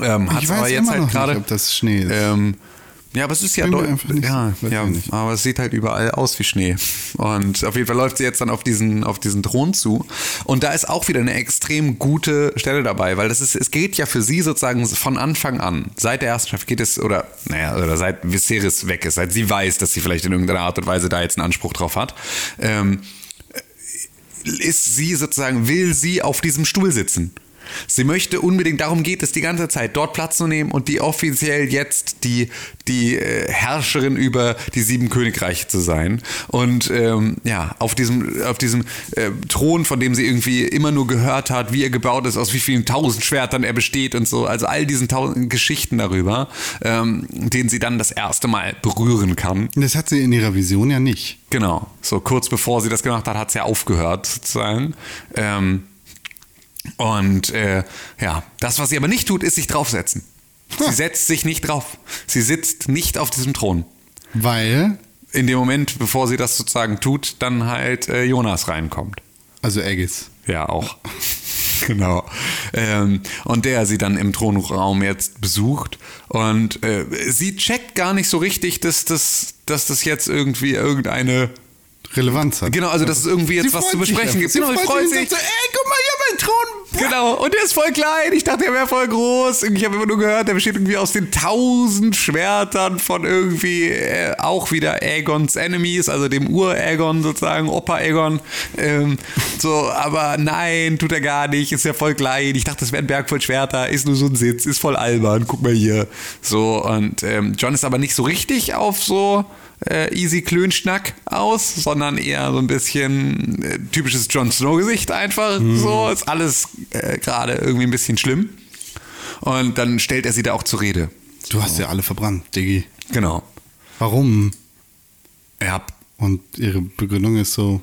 Ähm, Ich weiß aber jetzt immer halt gerade. nicht, ob das Schnee ist. Ähm, ja, aber es ist ja Bin mir deu- einfach nicht ja, ja, aber es sieht halt überall aus wie Schnee. Und auf jeden Fall läuft sie jetzt dann auf diesen, auf diesen Thron zu. Und da ist auch wieder eine extrem gute Stelle dabei, weil das ist, es geht ja für sie sozusagen von Anfang an. Seit der ersten Staffel geht es, oder, naja, oder seit Viserys weg ist, seit sie weiß, dass sie vielleicht in irgendeiner Art und Weise da jetzt einen Anspruch drauf hat. Ähm, ist sie sozusagen, will sie auf diesem Stuhl sitzen. Sie möchte unbedingt, darum geht es die ganze Zeit, dort Platz zu nehmen und die offiziell jetzt die, die äh, Herrscherin über die sieben Königreiche zu sein. Und ähm, ja, auf diesem, auf diesem äh, Thron, von dem sie irgendwie immer nur gehört hat, wie er gebaut ist, aus wie vielen tausend Schwertern er besteht und so. Also all diesen tausend Geschichten darüber, ähm, den sie dann das erste Mal berühren kann. Das hat sie in ihrer Vision ja nicht. Genau, so kurz bevor sie das gemacht hat, hat sie ja aufgehört sozusagen. Ähm, und äh, ja, das, was sie aber nicht tut, ist sich draufsetzen. Sie setzt sich nicht drauf. Sie sitzt nicht auf diesem Thron. Weil, In dem Moment, bevor sie das sozusagen tut, dann halt äh, Jonas reinkommt. also Aegis. Ja, auch. genau. Ähm, und der sie dann im Thronraum jetzt besucht. Und äh, sie checkt gar nicht so richtig, dass das, dass das jetzt irgendwie irgendeine Relevanz hat. Genau, also dass es irgendwie jetzt Sie was zu besprechen gibt. Genau, sich. und sagt so, ey, guck mal, ich habe einen Thron. Genau, und der ist voll klein. Ich dachte, er wäre voll groß. Ich habe immer nur gehört, der besteht irgendwie aus den tausend Schwertern von irgendwie äh, auch wieder Aegons Enemies, also dem Ur-Aegon sozusagen, Opa-Aegon. Ähm, so, aber nein, tut er gar nicht. Ist ja voll klein. Ich dachte, das wäre ein Berg voll Schwerter. Ist nur so ein Sitz, ist voll albern. Guck mal hier. So, und ähm, John ist aber nicht so richtig auf so äh, easy Klönschnack aus, sondern eher so ein bisschen äh, typisches Jon Snow Gesicht einfach. So ist alles äh, gerade irgendwie ein bisschen schlimm. Und dann stellt er sie da auch zur Rede. Du hast ja alle verbrannt, Diggi. Genau. Warum? Ja, Und ihre Begründung ist so,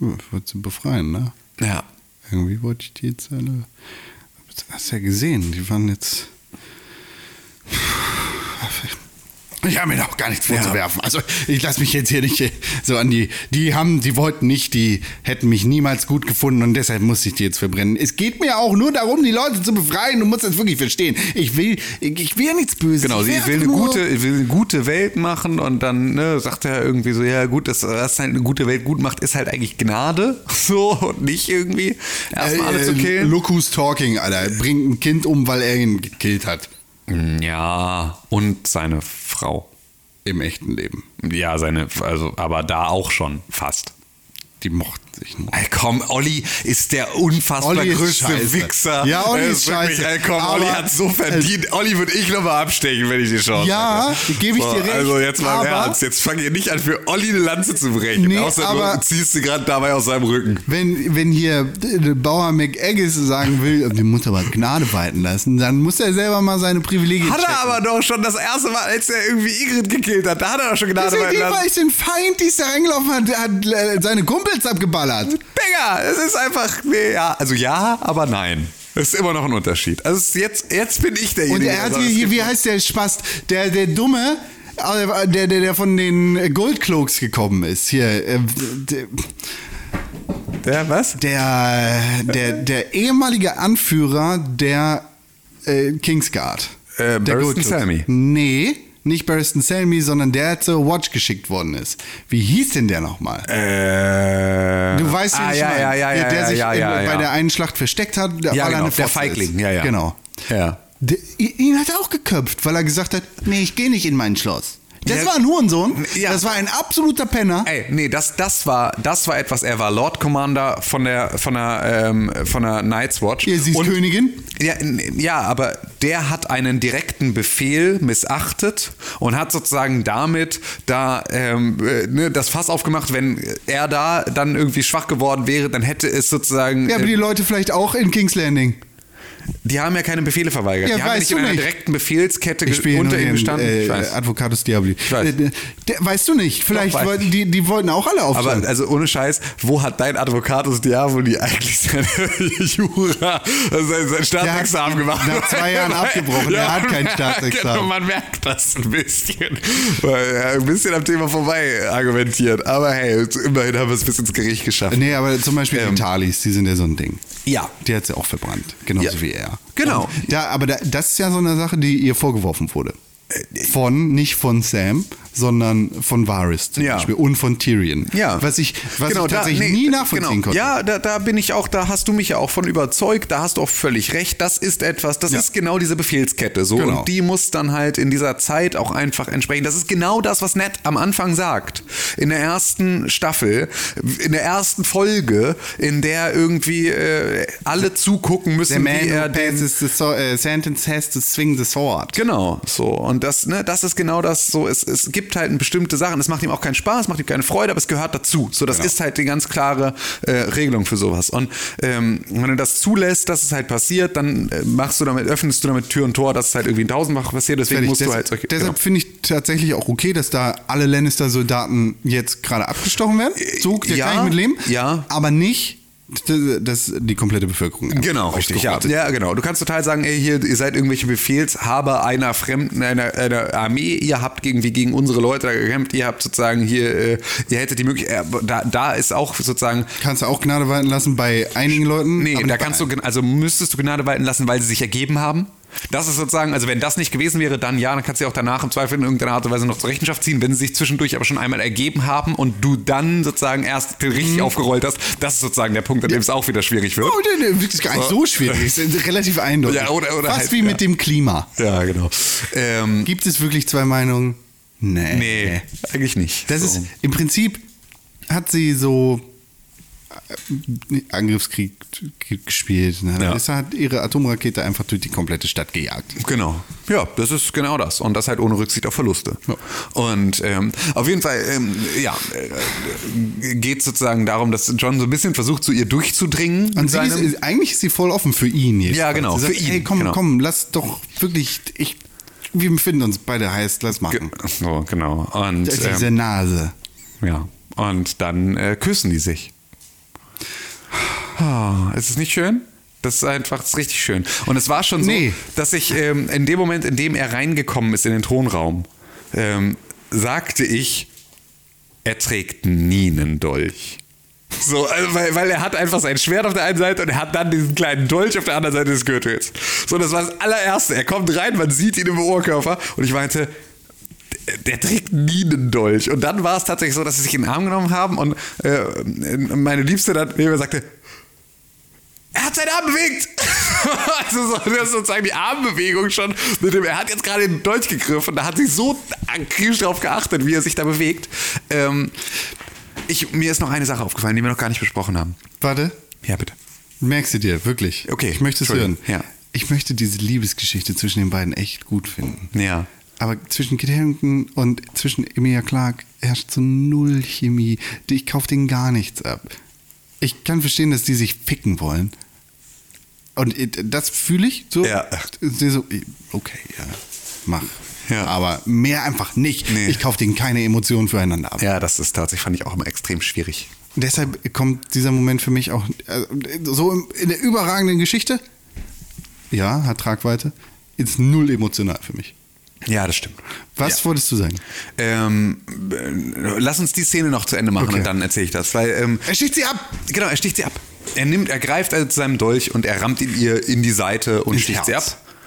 ich wollte sie befreien, ne? ja. Irgendwie wollte ich die jetzt alle. Hast du ja gesehen, die waren jetzt. Ich habe mir da auch gar nichts vorzuwerfen. Also ich lasse mich jetzt hier nicht so an die. Die haben, die wollten nicht, die hätten mich niemals gut gefunden und deshalb muss ich die jetzt verbrennen. Es geht mir auch nur darum, die Leute zu befreien. Du musst das wirklich verstehen. Ich will, ich will ja nichts Böses. Genau, ich will eine, einfach nur- gute, will eine gute Welt machen und dann ne, sagt er irgendwie so, ja gut, dass das halt eine gute Welt gut macht, ist halt eigentlich Gnade. So, und nicht irgendwie erstmal alle zu Äh, killen. Look who's talking, Alter. Bringt ein Kind um, weil er ihn gekillt hat. Ja, und seine Frau. Im echten Leben. Ja, seine, also, aber da auch schon fast. Die mochten. Ey, komm, Olli ist der unfassbar Olli größte scheiße. Wichser. Ja, Olli Er ist scheiße. Ey, komm, Aber- Olli hat so verdient. Olli würde ich nochmal abstechen, wenn ich die Chance Ja, hätte. gebe ich dir recht, Also jetzt mal im Ernst. Jetzt fang ihr nicht an, für Olli eine Lanze zu brechen. Nee, Außer aber- du ziehst sie gerade dabei aus seinem Rücken. Wenn, wenn hier der Bauer McAggis sagen will, die muss aber Gnade walten lassen, dann muss er selber mal seine Privilegien Hat er checken. aber doch schon das erste Mal, als er irgendwie Ingrid gekillt hat, da hat er doch schon Gnade Deswegen walten war lassen. ich den Feind, die ist da reingelaufen hat, hat äh, seine Kumpels abgeballert. Digga, es ist einfach, nee, ja, also ja, aber nein. Es ist immer noch ein Unterschied. Also jetzt, jetzt bin ich derjenige. Und er hat der hier, wie heißt der Spast, der, der Dumme, äh, der, der, der von den Goldcloaks gekommen ist. Hier, äh, der, Der, was? der, der, der ehemalige Anführer der äh, Kingsguard. Äh, der. Selmy. Nee, nicht Barristan Selmy, sondern der zur Watch geschickt worden ist. Wie hieß denn der nochmal? Äh, Du weißt, ah, ja, ja, ja, ja, der ja, sich ja, ja, bei ja. der einen Schlacht versteckt hat, Ja, weil er genau, der Feigling, ist. ja, ja. Genau. Ja. Der, ihn hat er auch geköpft, weil er gesagt hat, nee, ich gehe nicht in mein Schloss. Das Ja. war ein Hurensohn. Ja. Das war ein absoluter Penner. Ey, nee, das, das, war, das war etwas. Er war Lord Commander von der, von der, ähm, von der Night's Watch. Ja, sie ist Und- Königin. Ja, ja, aber der hat einen direkten Befehl missachtet und hat sozusagen damit da ähm, äh, ne, das Fass aufgemacht. Wenn er da dann irgendwie schwach geworden wäre, dann hätte es sozusagen. Ja, aber äh, die Leute vielleicht auch in King's Landing. Die haben ja keine Befehle verweigert. Ja, die haben ja nicht in einer nicht. direkten Befehlskette Ich unter den gestanden. äh, ich weiß. Advocatus Diabli. weiß. Der, der, der, weißt du nicht. Vielleicht Doch, weiß wollten die, die wollten auch alle aufstehen. Aber also ohne Scheiß, wo hat dein Advocatus Diaboli eigentlich seine Jura, also sein, sein Staatsexamen gemacht? nach zwei Jahren abgebrochen. Er hat kein Staatsexamen. Genau, man merkt das ein bisschen. Ein bisschen am Thema vorbei argumentiert. Aber hey, immerhin haben wir es bis ins Gericht geschafft. nee, aber zum Beispiel Ähm. die Talis, die sind ja so ein Ding. Ja. Die hat sie auch verbrannt. Genauso Ja. wie er. Genau. Und Da, aber da, das ist ja so eine Sache, die ihr vorgeworfen wurde. Von, nicht von Sam, sondern von Varys zum Ja. Beispiel und von Tyrion. Ja. Was ich, was ich da- tatsächlich nee, nie nachvollziehen genau. konnte. Ja, da, da bin ich auch, da hast du mich ja auch von überzeugt, da hast du auch völlig recht. Das ist etwas, das Ja. ist genau diese Befehlskette so. Genau. Und die muss dann halt in dieser Zeit auch einfach entsprechen. Das ist genau das, was Ned am Anfang sagt. In der ersten Staffel, in der ersten Folge, in der irgendwie äh, alle zugucken müssen, The man wie er den the so, uh, sentence has to swing the sword. Genau, so. Und das, ne, das ist genau das so. Es, es gibt halt bestimmte Sachen. Es macht ihm auch keinen Spaß, macht ihm keine Freude, aber es gehört dazu. So, das Genau. ist halt die ganz klare äh, Regelung für sowas. Und ähm, wenn du das zulässt, dass es halt passiert, dann äh, machst du damit, öffnest du damit Tür und Tor, dass es halt irgendwie ein tausendfach passiert. Deswegen Fertig. musst du Des- halt solche. deshalb finde ich tatsächlich auch okay, dass da alle Lannister-Soldaten jetzt gerade abgestochen werden. So, der ja, kann ich mit leben. ja. Aber nicht, dass die komplette Bevölkerung Genau, richtig, ja. ja, genau. Du kannst total sagen, ey, hier, ihr seid irgendwelche Befehlshaber einer fremden, einer, einer Armee, ihr habt gegen, wie gegen unsere Leute da gekämpft, ihr habt sozusagen hier, äh, ihr hättet die Möglichkeit, äh, da, da ist auch sozusagen, Kannst du auch Gnade walten lassen bei einigen Leuten? nee, da kannst du, also müsstest du Gnade walten lassen, weil sie sich ergeben haben. Das ist sozusagen, also wenn das nicht gewesen wäre, dann ja, dann kannst du sie auch danach im Zweifel in irgendeiner Art und Weise noch zur Rechenschaft ziehen, wenn sie sich zwischendurch aber schon einmal ergeben haben und du dann sozusagen erst richtig aufgerollt hast. Das ist sozusagen der Punkt, an dem es auch wieder schwierig wird. Oh, nee, nee, gar nicht so schwierig. Das ist relativ eindeutig. Ja, oder- oder Fast halt, wie ja. mit dem Klima. Ja, genau. Ähm, Gibt es wirklich zwei Meinungen? Nee. nee, eigentlich nicht. Das So. ist im Prinzip hat sie so äh, Angriffskrieg gespielt. Ne? Ja. Es hat ihre Atomrakete einfach durch die komplette Stadt gejagt. Genau. Ja, das ist genau das. Und das halt ohne Rücksicht auf Verluste. Ja. Und ähm, auf jeden Fall, ähm, ja, äh, geht sozusagen darum, dass John so ein bisschen versucht, zu ihr durchzudringen. Und ist, ist, eigentlich ist sie voll offen für ihn. jedenfalls. Ja, genau, Sie sagt, für ihn, Hey, komm, genau. komm, lass doch wirklich. Ich, wir befinden uns beide heiß, lass machen. so, genau. Und, Diese ähm, Nase. ja. Und dann äh, küssen die sich. Ah, ist es nicht schön? Das ist einfach das ist richtig schön. Und es war schon so, Nee. dass ich ähm, in dem Moment, in dem er reingekommen ist in den Thronraum, ähm, sagte ich, er trägt nie einen Dolch. So, also weil, weil er hat einfach sein Schwert auf der einen Seite und er hat dann diesen kleinen Dolch auf der anderen Seite des Gürtels. So, das war das allererste. Er kommt rein, man sieht ihn im Ohrkörper und ich meinte, der- trägt nie einen Dolch. Und dann war es tatsächlich so, dass sie sich in den Arm genommen haben und äh, meine Liebste dann mir sagte, er hat seinen Arm bewegt. also so, das ist sozusagen die Armbewegung schon. Mit dem, er hat jetzt gerade den Dolch gegriffen. Da hat sie so akribisch darauf geachtet, wie er sich da bewegt. Ähm, ich, mir ist noch eine Sache aufgefallen, die wir noch gar nicht besprochen haben. Warte, Ja, bitte. merkst du dir, wirklich. Okay, Ich möchte es hören. Ja. Ich möchte diese Liebesgeschichte zwischen den beiden echt gut finden. Ja. Aber zwischen Kit Harington und zwischen Emilia Clarke herrscht so null Chemie. Ich kaufe denen gar nichts ab. Ich kann verstehen, dass die sich ficken wollen. Und it- das fühle ich so. Ja. So, okay, ja, mach. Ja. Aber mehr einfach nicht. Nee. Ich kaufe denen keine Emotionen füreinander ab. Ja, das ist tatsächlich, fand ich auch immer extrem schwierig. Und deshalb kommt dieser Moment für mich auch äh, so in der überragenden Geschichte. Ja, hat Tragweite. Ist null emotional für mich. Ja, das stimmt. Was ja. wolltest du sagen? Ähm, äh, lass uns die Szene noch zu Ende machen Okay. und dann erzähle ich das. Weil, ähm, Er sticht sie ab! genau, er sticht sie ab. Er nimmt, er greift also zu seinem Dolch und er rammt ihn ihr in die Seite und Ins sticht sie ab.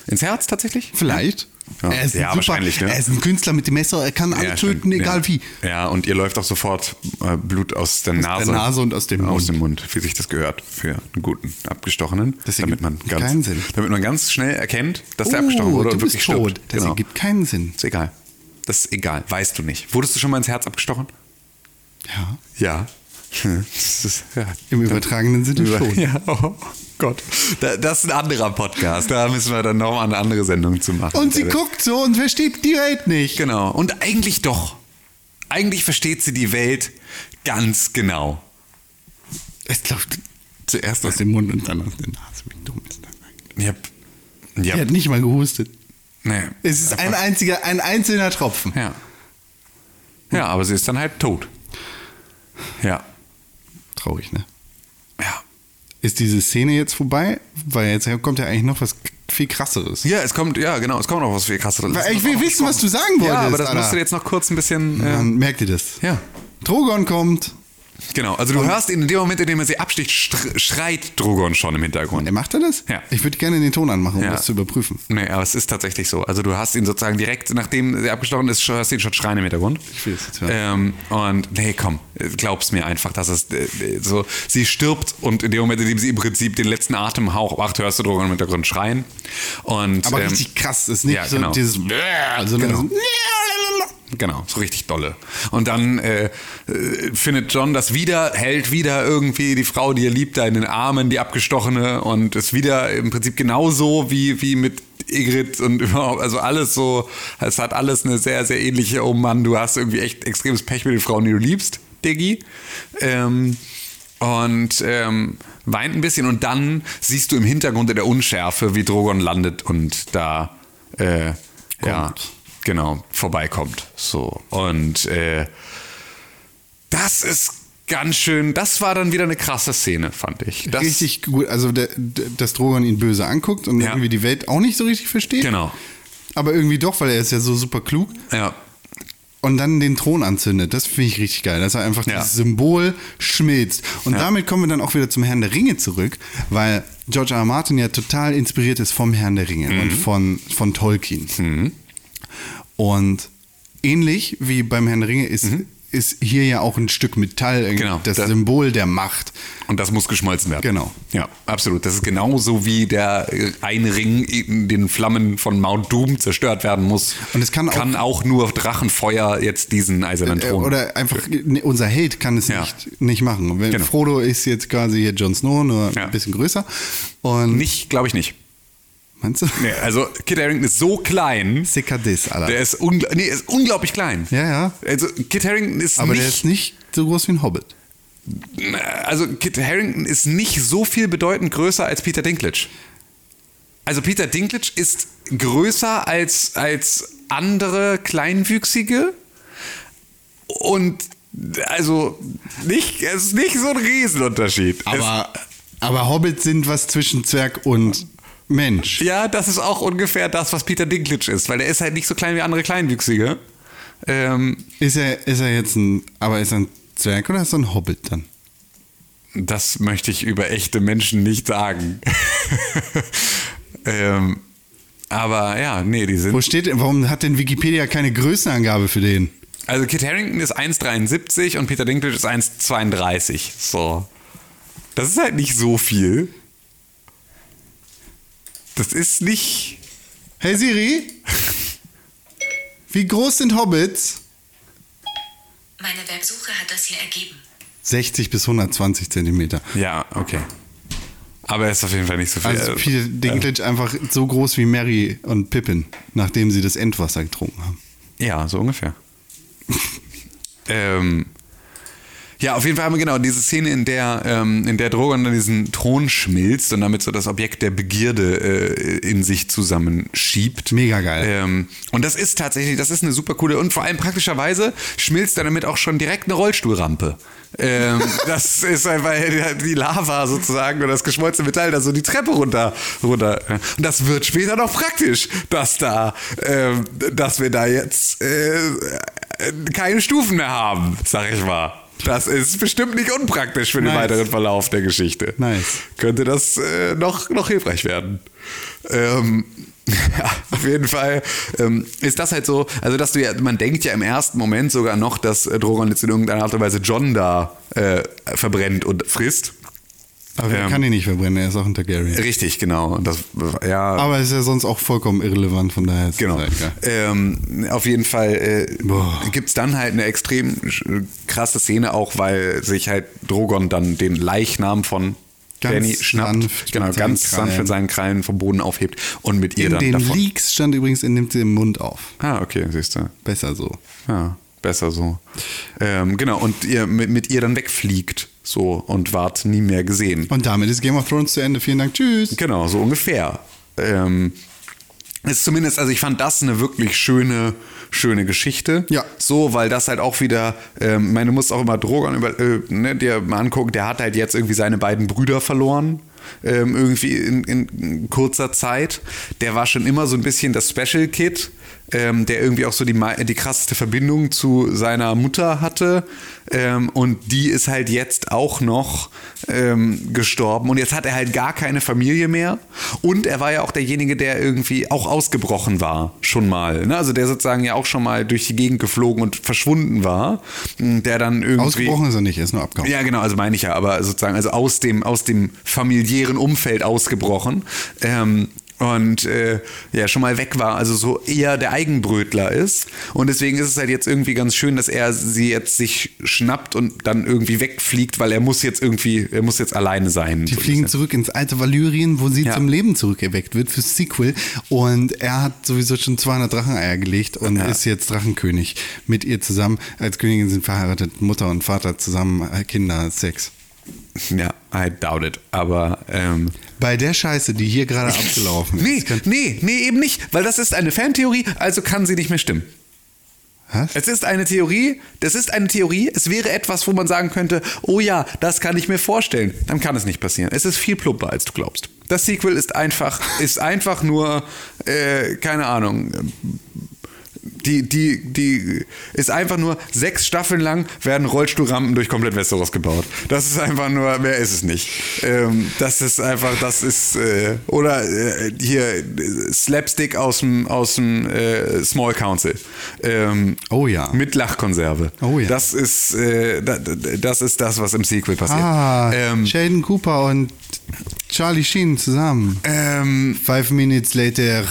Ins Herz tatsächlich? Vielleicht. Ja. Er ist ein Ja, super, wahrscheinlich, ne? Er ist ein Künstler mit dem Messer, er kann alle Ja, töten, egal ja. wie. Ja, und ihr läuft auch sofort äh, Blut aus der Nase. Nase und aus dem Aus Mund. dem Mund, wie sich das gehört für einen guten Abgestochenen. Das damit man ganz, keinen Sinn. Damit man ganz schnell erkennt, dass der abgestochen wurde. und wirklich tot. stirbt. Das Genau. ergibt keinen Sinn. Ist egal. Das ist egal, weißt du nicht. Wurdest du schon mal ins Herz abgestochen? Ja. Ja. Ist, ja. Im übertragenen Sinne Über- schon. Ja, oh Gott. Da, das ist ein anderer Podcast. Da müssen wir dann nochmal eine andere Sendung zu machen. Und sie guckt so und versteht die Welt nicht. Genau. Und eigentlich doch. Eigentlich versteht sie die Welt ganz genau. Es läuft zuerst aus dem Mund und dann aus der Nase. Wie dumm ist das eigentlich? Yep. Er Ja. hat nicht mal gehustet. Nee. Es ist ein einziger, ein einzelner Tropfen. Ja. Ja, aber sie ist dann halt tot. Ja. Traurig, ne? Ja. Ist diese Szene jetzt vorbei? Weil jetzt kommt ja eigentlich noch was viel krasseres. Ja, es kommt, ja, genau, es kommt noch was viel krasseres. Weil ich will wissen, was du sagen wolltest. Ja, aber das Alter. musst du jetzt noch kurz ein bisschen. Äh, Dann merkt ihr das. ja. Drogon kommt. Genau, also du hörst ihn in dem Moment, in dem er sie absticht, schreit Drogon schon im Hintergrund. Er macht er das? Ja. Ich würde gerne den Ton anmachen, um Ja. das zu überprüfen. Nee, aber es ist tatsächlich so. Also du hast ihn sozusagen direkt, nachdem er abgestochen ist, hörst du ihn schon schreien im Hintergrund. Ich will das jetzt hören. Ähm, und nee, komm, glaub's mir einfach, dass es äh, so, sie stirbt und in dem Moment, in dem sie im Prinzip den letzten Atemhauch macht, hörst du Drogon im Hintergrund schreien. Und, Aber ähm, richtig krass. Ist nicht ja, so genau. dieses. Sondern Genau. so, Genau, so richtig dolle. Und dann äh, äh, findet John das wieder, hält wieder irgendwie die Frau, die er liebt, da in den Armen, die abgestochene und ist wieder im Prinzip genauso wie, wie mit Ygritte und überhaupt, also alles so, es hat alles eine sehr, sehr ähnliche, oh Mann, du hast irgendwie echt extremes Pech mit den Frauen, die du liebst, Diggi. Ähm, und ähm, weint ein bisschen und dann siehst du im Hintergrund in der Unschärfe, wie Drogon landet und da äh, ja. Genau, vorbeikommt. So. Und äh, das ist ganz schön, das war dann wieder eine krasse Szene, fand ich. Das, richtig gut. Also, der, der, dass Drogon ihn böse anguckt und Ja. irgendwie die Welt auch nicht so richtig versteht. Genau. Aber irgendwie doch, weil er ist ja so super klug. Ja. Und dann den Thron anzündet. Das finde ich richtig geil. Dass er einfach Ja. dieses Symbol schmilzt. Und Ja. damit kommen wir dann auch wieder zum Herrn der Ringe zurück, weil George R. R. Martin ja total inspiriert ist vom Herrn der Ringe Mhm. und von, von Tolkien. Und ähnlich wie beim Herrn Ringe ist, ist hier ja auch ein Stück Metall, Mhm. Genau. das Da- Symbol der Macht. Und das muss geschmolzen werden. Genau. Ja, absolut. Das ist genauso wie der äh, eine Ring in den Flammen von Mount Doom zerstört werden muss. Und es kann auch- kann auch nur Drachenfeuer jetzt diesen eisernen Äh, Thron. Oder einfach, ne, unser Held kann es Ja. nicht, nicht machen. Genau. Frodo ist jetzt quasi hier Jon Snow, nur Ja. ein bisschen größer. Und nicht, glaube ich nicht. Meinst du? Nee, also Kit Harington ist so klein. Sikadis, Alter. Der ist, ungl nee, ist unglaublich klein. Ja, ja. Also Kit Harington ist Aber nicht, der ist nicht so groß wie ein Hobbit. also Kit Harington ist nicht so viel bedeutend größer als Peter Dinklage. Also Peter Dinklage ist größer als, als andere Kleinwüchsige und also nicht, es ist nicht so ein Riesenunterschied. Aber, aber Hobbits sind was zwischen Zwerg und Mensch. ja, das ist auch ungefähr das, was Peter Dinklage ist, weil er ist halt nicht so klein wie andere Kleinwüchsige. Ähm, Ist er, ist er jetzt ein, aber ist er ein Zwerg oder ist er ein Hobbit dann? Das möchte ich über echte Menschen nicht sagen. ähm, aber ja, nee, die sind. Wo steht, warum hat denn Wikipedia keine Größenangabe für den? Also Kit Harington ist 1,73 und Peter Dinklage ist 1,32. So. Das ist halt nicht so viel. Das ist nicht. Hey Siri, wie groß sind Hobbits? Meine Websuche hat das hier ergeben. 60 bis 120 Zentimeter. Ja, okay. Aber er ist auf jeden Fall nicht so viel. Also Peter Dinklage einfach so groß wie Mary und Pippin, nachdem sie das Endwasser getrunken haben. Ja, so ungefähr. ähm, ja, auf jeden Fall haben wir genau diese Szene, in der, ähm, in der Drogon dann diesen Thron schmilzt und damit so das Objekt der Begierde äh, in sich zusammenschiebt. Mega geil. Ähm, und das ist tatsächlich, das ist eine super coole und vor allem praktischerweise schmilzt er damit auch schon direkt eine Rollstuhlrampe. Ähm, das ist einfach die Lava sozusagen oder das geschmolzene Metall da so die Treppe runter. runter. Und das wird später noch praktisch, dass da, ähm, dass wir da jetzt äh, keine Stufen mehr haben, sag ich mal. Das ist bestimmt nicht unpraktisch für den Nice. weiteren Verlauf der Geschichte. Nice. Könnte das äh, noch, noch hilfreich werden. Ähm, ja, auf jeden Fall ähm, ist das halt so, also dass du ja, man denkt ja im ersten Moment sogar noch, dass äh, Drogon jetzt in irgendeiner Art und Weise John da äh, verbrennt und frisst. Aber er Ähm, kann ihn nicht verbrennen, er ist auch ein Targaryen. Richtig, genau. Das, ja, Aber ist ja sonst auch vollkommen irrelevant, von daher ist Genau. egal. Ähm, auf jeden Fall äh, gibt es dann halt eine extrem krasse Szene, auch weil sich halt Drogon dann den Leichnam von Ganz Danny schnappt. sanft genau, ganz sanft Krallen. mit seinen Krallen vom Boden aufhebt und mit ihr In dann den davon. Leaks stand übrigens, er nimmt sie im Mund auf. Ah, okay, siehst du. Besser so. Ja, besser so. Ähm, genau, und ihr mit, mit ihr dann wegfliegt. So und ward nie mehr gesehen. Und damit ist Game of Thrones zu Ende. Vielen Dank. Tschüss. Genau, so ungefähr. Ähm, ist zumindest, also ich fand das eine wirklich schöne, schöne Geschichte. Ja. So, weil das halt auch wieder, ähm, ich meine, du musst auch immer Drogon über, äh, ne, dir mal angucken, der hat halt jetzt irgendwie seine beiden Brüder verloren. Ähm, irgendwie in, in kurzer Zeit. Der war schon immer so ein bisschen das Special Kid, ähm, der irgendwie auch so die, die krasseste Verbindung zu seiner Mutter hatte. Ähm, und die ist halt jetzt auch noch ähm, gestorben. Und jetzt hat er halt gar keine Familie mehr. Und er war ja auch derjenige, der irgendwie auch ausgebrochen war, schon mal. Ne? Also der sozusagen ja auch schon mal durch die Gegend geflogen und verschwunden war. Der dann irgendwie. Ausgebrochen ist er nicht, er ist nur abgehauen. Ja, genau, also meine ich ja, aber sozusagen, also aus dem, aus dem familiären Umfeld ausgebrochen. Ähm, und äh, ja, schon mal weg war, also so eher der Eigenbrötler ist. Und deswegen ist es halt jetzt irgendwie ganz schön, dass er sie jetzt sich schnappt und dann irgendwie wegfliegt, weil er muss jetzt irgendwie, er muss jetzt alleine sein. Die So fliegen zurück ins alte Valyrien, wo sie Ja. zum Leben zurückerweckt wird fürs Sequel. Und er hat sowieso schon 200 Dracheneier gelegt und Ja. ist jetzt Drachenkönig. Mit ihr zusammen. Als Königin sind verheiratet, Mutter und Vater zusammen, äh, Kinder, Sex. Ja, I doubt it. Aber ähm, Bei der Scheiße, die hier gerade abgelaufen nee, ist. kann- nee, nee, eben nicht, weil das ist eine Fantheorie, also kann sie nicht mehr stimmen. Was? Es ist eine Theorie, das ist eine Theorie, es wäre etwas, wo man sagen könnte, oh ja, das kann ich mir vorstellen. Dann kann es nicht passieren. Es ist viel plumper, als du glaubst. Das Sequel ist einfach, ist einfach nur, äh, keine Ahnung, die, die, die ist einfach nur sechs Staffeln lang werden Rollstuhlrampen durch komplett Westeros gebaut. Das ist einfach nur, mehr ist es nicht. Ähm, das ist einfach, das ist, äh, oder äh, hier Slapstick aus dem, aus dem äh, Small Council. Ähm, Oh ja. Mit Lachkonserve. Oh ja. Das ist, äh, da- da- das ist das, was im Sequel passiert. Ah, ähm, Sheldon Cooper und Charlie Sheen zusammen. ähm, Five minutes later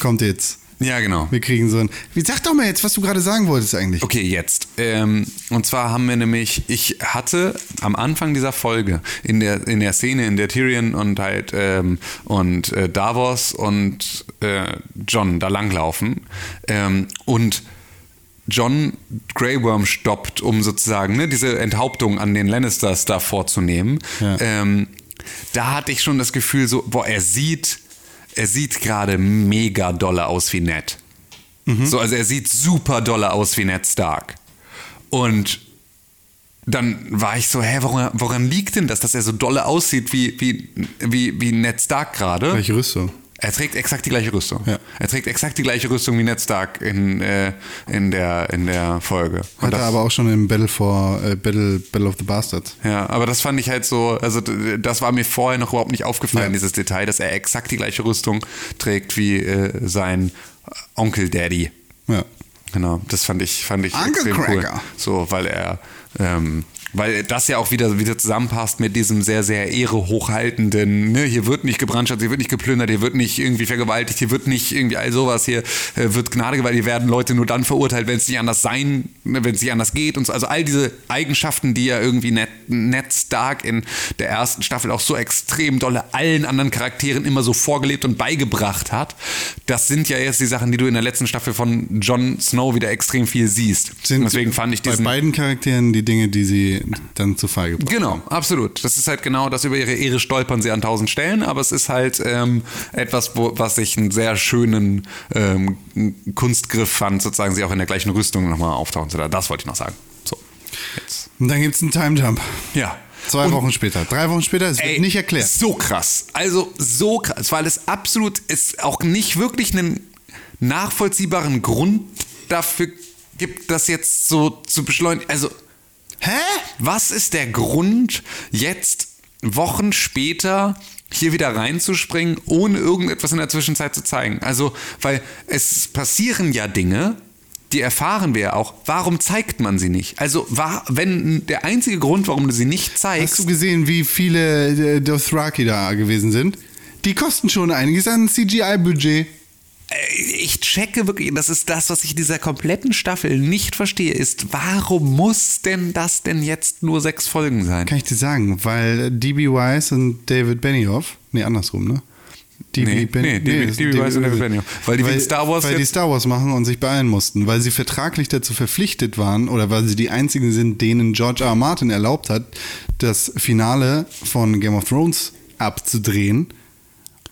kommt jetzt. Ja, genau. Wir kriegen so ein. Wie sag doch mal jetzt, was du gerade sagen wolltest eigentlich. Okay, jetzt. Ähm, und zwar haben wir nämlich, ich hatte am Anfang dieser Folge in der, in der Szene, in der Tyrion und halt ähm, und äh, Davos und äh, John da langlaufen ähm, und John Grey Worm stoppt, um sozusagen ne, diese Enthauptung an den Lannisters da vorzunehmen. Ja. Ähm, da hatte ich schon das Gefühl, so, boah, er sieht, er sieht gerade mega dolle aus wie Ned. So, also er sieht super dolle aus wie Ned Stark. Und dann war ich so, hä, woran, woran liegt denn das, dass er so dolle aussieht wie, wie, wie, wie Ned Stark gerade? Welche Rüstung? Er trägt exakt die gleiche Rüstung. Ja. Er trägt exakt die gleiche Rüstung wie Ned Stark in, äh, in, der, in der Folge. Und Hat er aber auch schon im Battle for äh, Battle, Battle of the Bastards. ja, aber das fand ich halt so, also das war mir vorher noch überhaupt nicht aufgefallen, Ja. dieses Detail, dass er exakt die gleiche Rüstung trägt wie äh, sein Onkel Daddy. Ja. Genau, das fand ich, fand ich Uncle extrem cool. Cracker. So, weil er, ähm, weil das ja auch wieder, wieder zusammenpasst mit diesem sehr, sehr ehrehochhaltenden, ne, hier wird nicht gebrandschatzt, hier wird nicht geplündert, hier wird nicht irgendwie vergewaltigt, hier wird nicht irgendwie all sowas, hier äh, wird Gnade gewährt, hier werden Leute nur dann verurteilt, wenn es nicht anders sein, ne, wenn es nicht anders geht und so. Also all diese Eigenschaften, die ja irgendwie Ned, Ned Stark in der ersten Staffel auch so extrem dolle allen anderen Charakteren immer so vorgelebt und beigebracht hat, das sind ja jetzt die Sachen, die du in der letzten Staffel von Jon Snow wieder extrem viel siehst. Sind Deswegen fand ich bei diesen beiden Charakteren die Dinge, die sie dann zu Fall gebracht Genau, absolut. Das ist halt genau das über ihre Ehre stolpern sie an tausend Stellen, aber es ist halt ähm, etwas, wo, was ich einen sehr schönen ähm, Kunstgriff fand, sozusagen sie auch in der gleichen Rüstung nochmal auftauchen zu lassen. Das wollte ich noch sagen. So, jetzt. Und dann gibt es einen Time Jump. Ja. Zwei Und- Wochen später. Drei Wochen später, es wird nicht erklärt. So krass. Also so krass, weil es absolut es auch nicht wirklich einen nachvollziehbaren Grund dafür gibt, das jetzt so zu beschleunigen. Also Hä? was ist der Grund, jetzt Wochen später hier wieder reinzuspringen, ohne irgendetwas in der Zwischenzeit zu zeigen? Also, weil es passieren ja Dinge, die erfahren wir ja auch. Warum zeigt man sie nicht? Also, war, wenn der einzige Grund, warum du sie nicht zeigst. Hast du gesehen, wie viele äh, Dothraki da gewesen sind? Die kosten schon einiges an CGI-Budget. Äh, ich checke wirklich, das ist das, was ich in dieser kompletten Staffel nicht verstehe, ist, warum muss denn das denn jetzt nur sechs Folgen sein? Kann ich dir sagen, weil D.B. Wise und David Benioff, nee, andersrum, ne? D.B. Nee, Ben- nee, D.B. das- D.B. Wise und David Benioff. Weil die wegen Star Wars Weil die Star Wars machen und sich beeilen mussten, weil sie vertraglich dazu verpflichtet waren oder weil sie die einzigen sind, denen George R. R. Martin erlaubt hat, das Finale von Game of Thrones abzudrehen.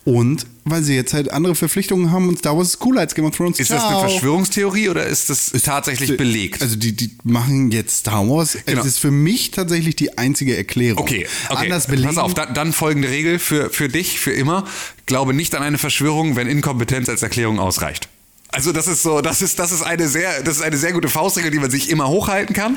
Und weil sie jetzt halt andere Verpflichtungen haben und Star Wars ist cooler als Game of Thrones. Ist das eine Ciao. Verschwörungstheorie oder ist das tatsächlich belegt? Also die, die machen jetzt Star Wars. Genau. Es ist für mich tatsächlich die einzige Erklärung. Okay, okay. Anders belegen. Pass auf, dann, dann folgende Regel für, für dich, für immer. Glaube nicht an eine Verschwörung, wenn Inkompetenz als Erklärung ausreicht. Also das ist so, das ist, das ist eine sehr, das ist eine sehr gute Faustregel, die man sich immer hochhalten kann,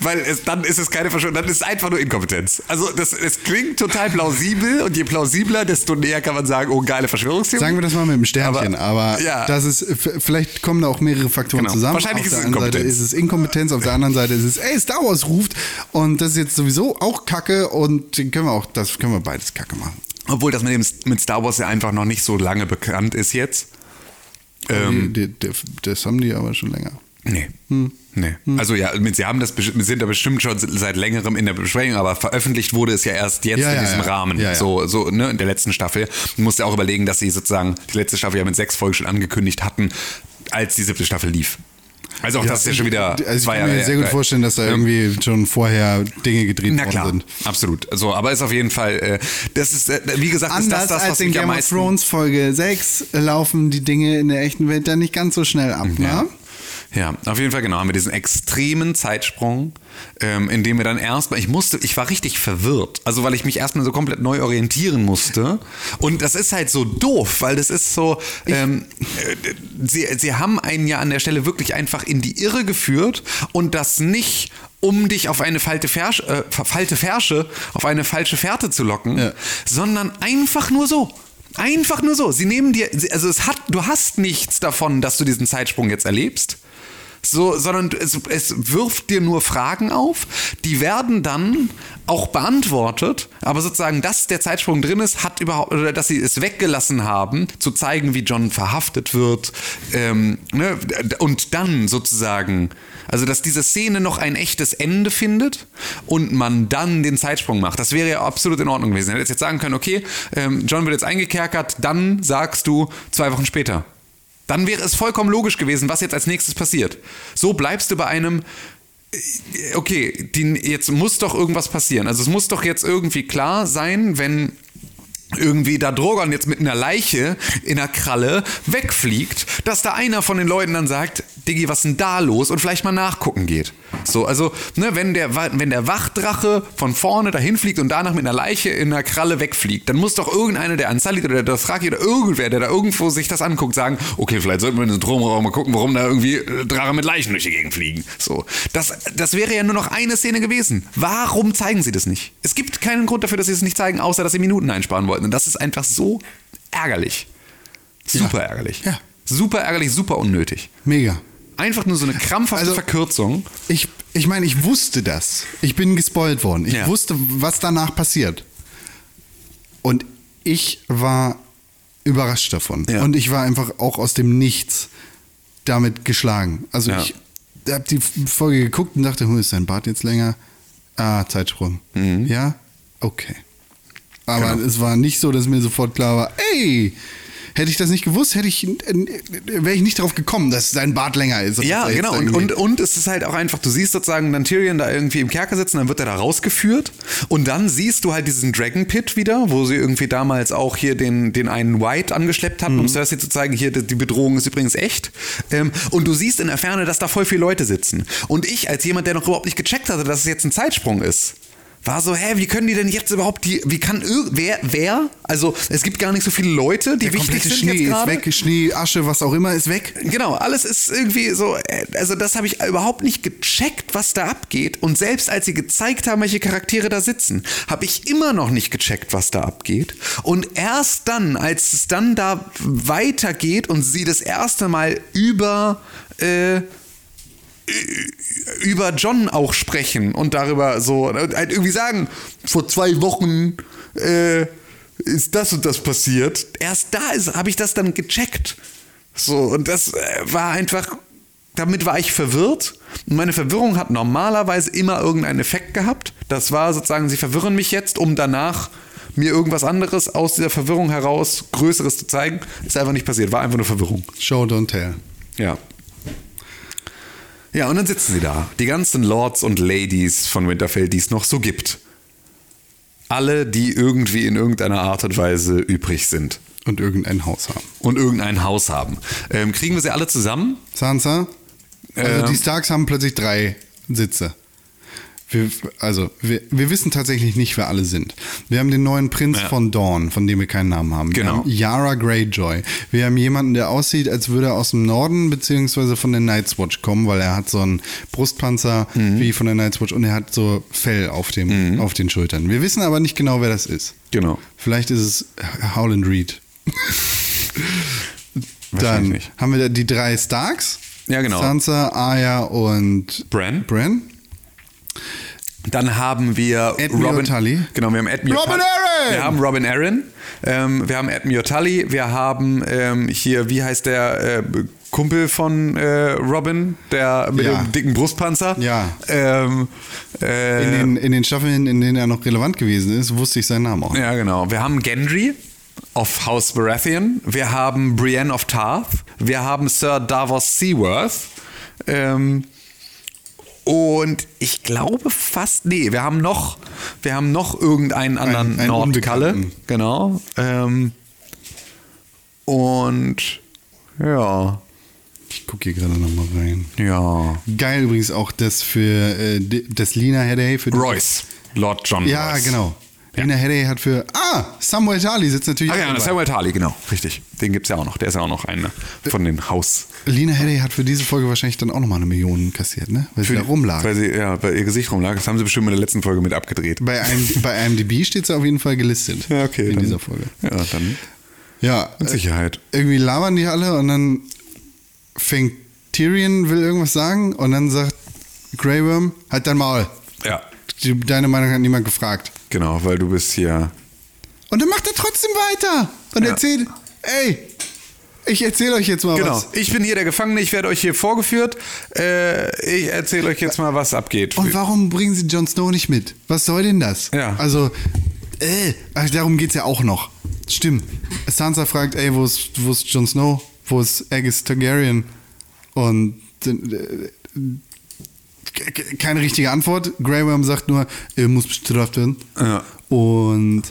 weil es, dann ist es keine Verschwörung, dann ist es einfach nur Inkompetenz. Also das, es klingt total plausibel und je plausibler, desto näher kann man sagen, oh geile Verschwörungstheorie. Sagen wir das mal mit dem Sternchen, aber, Aber- ja. das ist, vielleicht kommen da auch mehrere Faktoren Genau. zusammen. Wahrscheinlich auf ist der es einen Seite Inkompetenz. ist es Inkompetenz, auf der anderen Seite ist es, ey, Star Wars ruft und das ist jetzt sowieso auch Kacke und können wir auch, das können wir beides Kacke machen. Obwohl das mit, dem, mit Star Wars ja einfach noch nicht so lange bekannt ist jetzt. Ähm, die, die, das haben die aber schon länger. Nee. Hm. Nee. Also ja, sie haben das sind da bestimmt schon seit längerem in der Besprechung, aber veröffentlicht wurde es ja erst jetzt Ja, in ja, diesem ja. Rahmen. So, so, ne, in der letzten Staffel. Du musst ja auch überlegen, dass sie sozusagen die letzte Staffel ja mit sechs Folgen schon angekündigt hatten, als die siebte Staffel lief. Also auch das ist ja schon wieder Also ich kann Jahre mir sehr gut vorstellen, dass da Ja. irgendwie schon vorher Dinge gedreht Na worden klar, sind. absolut. So, aber ist auf jeden Fall, äh, das ist, äh, wie gesagt, ist Anders das das, als was in Game of Thrones Folge 6 laufen die Dinge in der echten Welt dann nicht ganz so schnell ab. Ja. Ne? Ja, auf jeden Fall genau. Haben wir diesen extremen Zeitsprung, ähm, in dem wir dann erstmal, ich musste, ich war richtig verwirrt. Also, weil ich mich erstmal so komplett neu orientieren musste. Und das ist halt so doof, weil das ist so, ähm, äh, sie, sie haben einen ja an der Stelle wirklich einfach in die Irre geführt und das nicht um dich auf eine falte Fersch, äh, falte Fersche, auf eine falsche Fährte zu locken, Ja. sondern einfach nur so. Einfach nur so. Sie nehmen dir, also es hat, du hast nichts davon, dass du diesen Zeitsprung jetzt erlebst. So, sondern es, es wirft dir nur Fragen auf, die werden dann auch beantwortet, aber sozusagen, dass der Zeitsprung drin ist, hat überhaupt, oder dass sie es weggelassen haben, zu zeigen, wie John verhaftet wird, ähm, ne, und dann sozusagen, also dass diese Szene noch ein echtes Ende findet und man dann den Zeitsprung macht. Das wäre ja absolut in Ordnung gewesen. Er hätte jetzt sagen können, okay, ähm, John wird jetzt eingekerkert, dann sagst du zwei Wochen später. Dann wäre es vollkommen logisch gewesen, was jetzt als nächstes passiert. So bleibst du bei einem, äh, okay, die, jetzt muss doch irgendwas passieren. Also es muss doch jetzt irgendwie klar sein, wenn irgendwie da Drogon jetzt mit einer Leiche in der Kralle wegfliegt, dass da einer von den Leuten dann sagt, Diggi, was ist denn da los? Und vielleicht mal nachgucken geht. So, also, ne, wenn der, wenn der Wachdrache von vorne dahin fliegt und danach mit einer Leiche in der Kralle wegfliegt, dann muss doch irgendeiner, der Ansalit oder der Dothraki oder irgendwer, der da irgendwo sich das anguckt, sagen, okay, vielleicht sollten wir in den Stromraum mal gucken, warum da irgendwie äh, Drache mit Leichen durch die Gegend fliegen. So, das, das wäre ja nur noch eine Szene gewesen. Warum zeigen sie das nicht? Es gibt keinen Grund dafür, dass sie es nicht zeigen, außer dass sie Minuten einsparen wollten. Und das ist einfach so ärgerlich. Super ärgerlich. Ja. Super ärgerlich, super unnötig. Mega. Einfach nur so eine krampfhafte Also- Verkürzung. Ich, ich meine, ich wusste das. Ich bin gespoilt worden. Ich Ja. wusste, was danach passiert. Und ich war überrascht davon. Ja. Und ich war einfach auch aus dem Nichts damit geschlagen. Also Ja. ich habe die Folge geguckt und dachte, hm, ist dein Bart jetzt länger? Ah, Zeitsprung. Ja? Okay. Aber Mhm. Genau. es war nicht so, dass mir sofort klar war, ey, hätte ich das nicht gewusst, hätte ich, wäre ich nicht darauf gekommen, dass sein Bart länger ist. Ja, genau. Und, und, und es ist halt auch einfach, du siehst sozusagen dann Tyrion da irgendwie im Kerker sitzen, dann wird er da rausgeführt und dann siehst du halt diesen Dragon Pit wieder, wo sie irgendwie damals auch hier den, den einen White angeschleppt hatten, um Cersei zu zeigen, hier, die Bedrohung ist übrigens echt. Ähm, und du siehst in der Ferne, dass da voll viele Leute sitzen. Und ich, als jemand, der noch überhaupt nicht gecheckt hatte, dass es jetzt ein Zeitsprung ist, war so, hä, wie können die denn jetzt überhaupt die, wie kann wer, wer, also es gibt gar nicht so viele Leute, die Der wichtig sind Schnee jetzt ist weg, Schnee, Asche, was auch immer ist weg. Genau, alles ist irgendwie so, äh, also das habe ich überhaupt nicht gecheckt, was da abgeht. Und selbst als sie gezeigt haben, welche Charaktere da sitzen, habe ich immer noch nicht gecheckt, was da abgeht. Und erst dann, als es dann da weitergeht und sie das erste Mal über, äh, über John auch sprechen und darüber so halt irgendwie sagen, vor zwei Wochen äh, ist das und das passiert. Erst da ist, habe ich das dann gecheckt. So, und das äh, war einfach, damit war ich verwirrt. Und meine Verwirrung hat normalerweise immer irgendeinen Effekt gehabt. Das war sozusagen, sie verwirren mich jetzt, um danach mir irgendwas anderes aus dieser Verwirrung heraus, Größeres zu zeigen. Ist einfach nicht passiert, war einfach nur Verwirrung. Show, don't tell. Ja. Ja, und dann sitzen sie da. Die ganzen Lords und Ladies von Winterfell, die es noch so gibt. Alle, die irgendwie in irgendeiner Art und Weise übrig sind. Und irgendein Haus haben. Und irgendein Haus haben. Ähm, kriegen wir sie alle zusammen? Sansa? Also Ähm. die Starks haben plötzlich drei Sitze. Wir, also, wir, wir wissen tatsächlich nicht, wer alle sind. Wir haben den neuen Prinz Ja. von Dawn, von dem wir keinen Namen haben. Genau. Wir haben Yara Greyjoy. Wir haben jemanden, der aussieht, als würde er aus dem Norden beziehungsweise von der Night's Watch kommen, weil er hat so einen Brustpanzer Mhm. wie von der Night's Watch und er hat so Fell auf, dem, auf den Schultern. Wir wissen aber nicht genau, wer das ist. Genau. Vielleicht ist es Howland Reed. Dann nicht. haben wir die drei Starks. Ja, genau. Sansa, Arya und Bran. Bran. Dann haben wir Admiral Robin Tully. Genau, wir haben Admiral Robin. Arryn! Wir haben Robin Arryn. Ähm, wir haben Admiral Tully. Wir haben ähm, hier, wie heißt der äh, Kumpel von äh, Robin, der mit Ja. dem dicken Brustpanzer? Ja. Ähm, äh, In den, in den Staffeln, in denen er noch relevant gewesen ist, wusste ich seinen Namen auch. Ja, genau. Wir haben Gendry of House Baratheon. Wir haben Brienne of Tarth. Wir haben Sir Davos Seaworth. Ähm, und ich glaube fast, nee, wir haben noch, wir haben noch irgendeinen anderen einen Nordkalle. Unbekannten. Genau. Ähm, und ja, Ich gucke hier gerade nochmal rein. ja. Geil übrigens auch das für äh, das Lina Headey für die- Royce. Lord John Ja, Royce. genau. Ja. Lina Headey hat für Ah, Samuel Tali sitzt natürlich Ah ja, dabei. Samuel Tali, genau. Richtig. Den gibt es ja auch noch. Der ist ja auch noch einer von den Haus. Lina Headey hat für diese Folge wahrscheinlich dann auch nochmal eine Million kassiert, ne? Weil sie da rumlag. Weil sie, ja, weil ihr Gesicht rumlag. Das haben sie bestimmt in der letzten Folge mit abgedreht. Bei, IMD, bei IMDb steht sie auf jeden Fall gelistet. Ja, okay. In dann, dieser Folge. Ja, dann Ja, mit Sicherheit. irgendwie labern die alle und dann fängt Tyrion, will irgendwas sagen und dann sagt Grey Worm, halt dein Maul. Ja, Deine Meinung hat niemand gefragt. genau, weil du bist hier. Und dann macht er trotzdem weiter und Ja. erzählt, ey, ich erzähle euch jetzt mal Genau. was. Ich bin hier der Gefangene, ich werde euch hier vorgeführt. Äh, ich erzähle euch jetzt mal, was abgeht. Und warum bringen sie Jon Snow nicht mit? Was soll denn das? Ja. Also, äh, darum geht's ja auch noch. Stimmt. Sansa fragt, ey, wo ist, wo ist Jon Snow? Wo ist Aegis Targaryen? Und äh, keine richtige Antwort. Grey Worm sagt nur, er muss bestraft werden. Ja. Und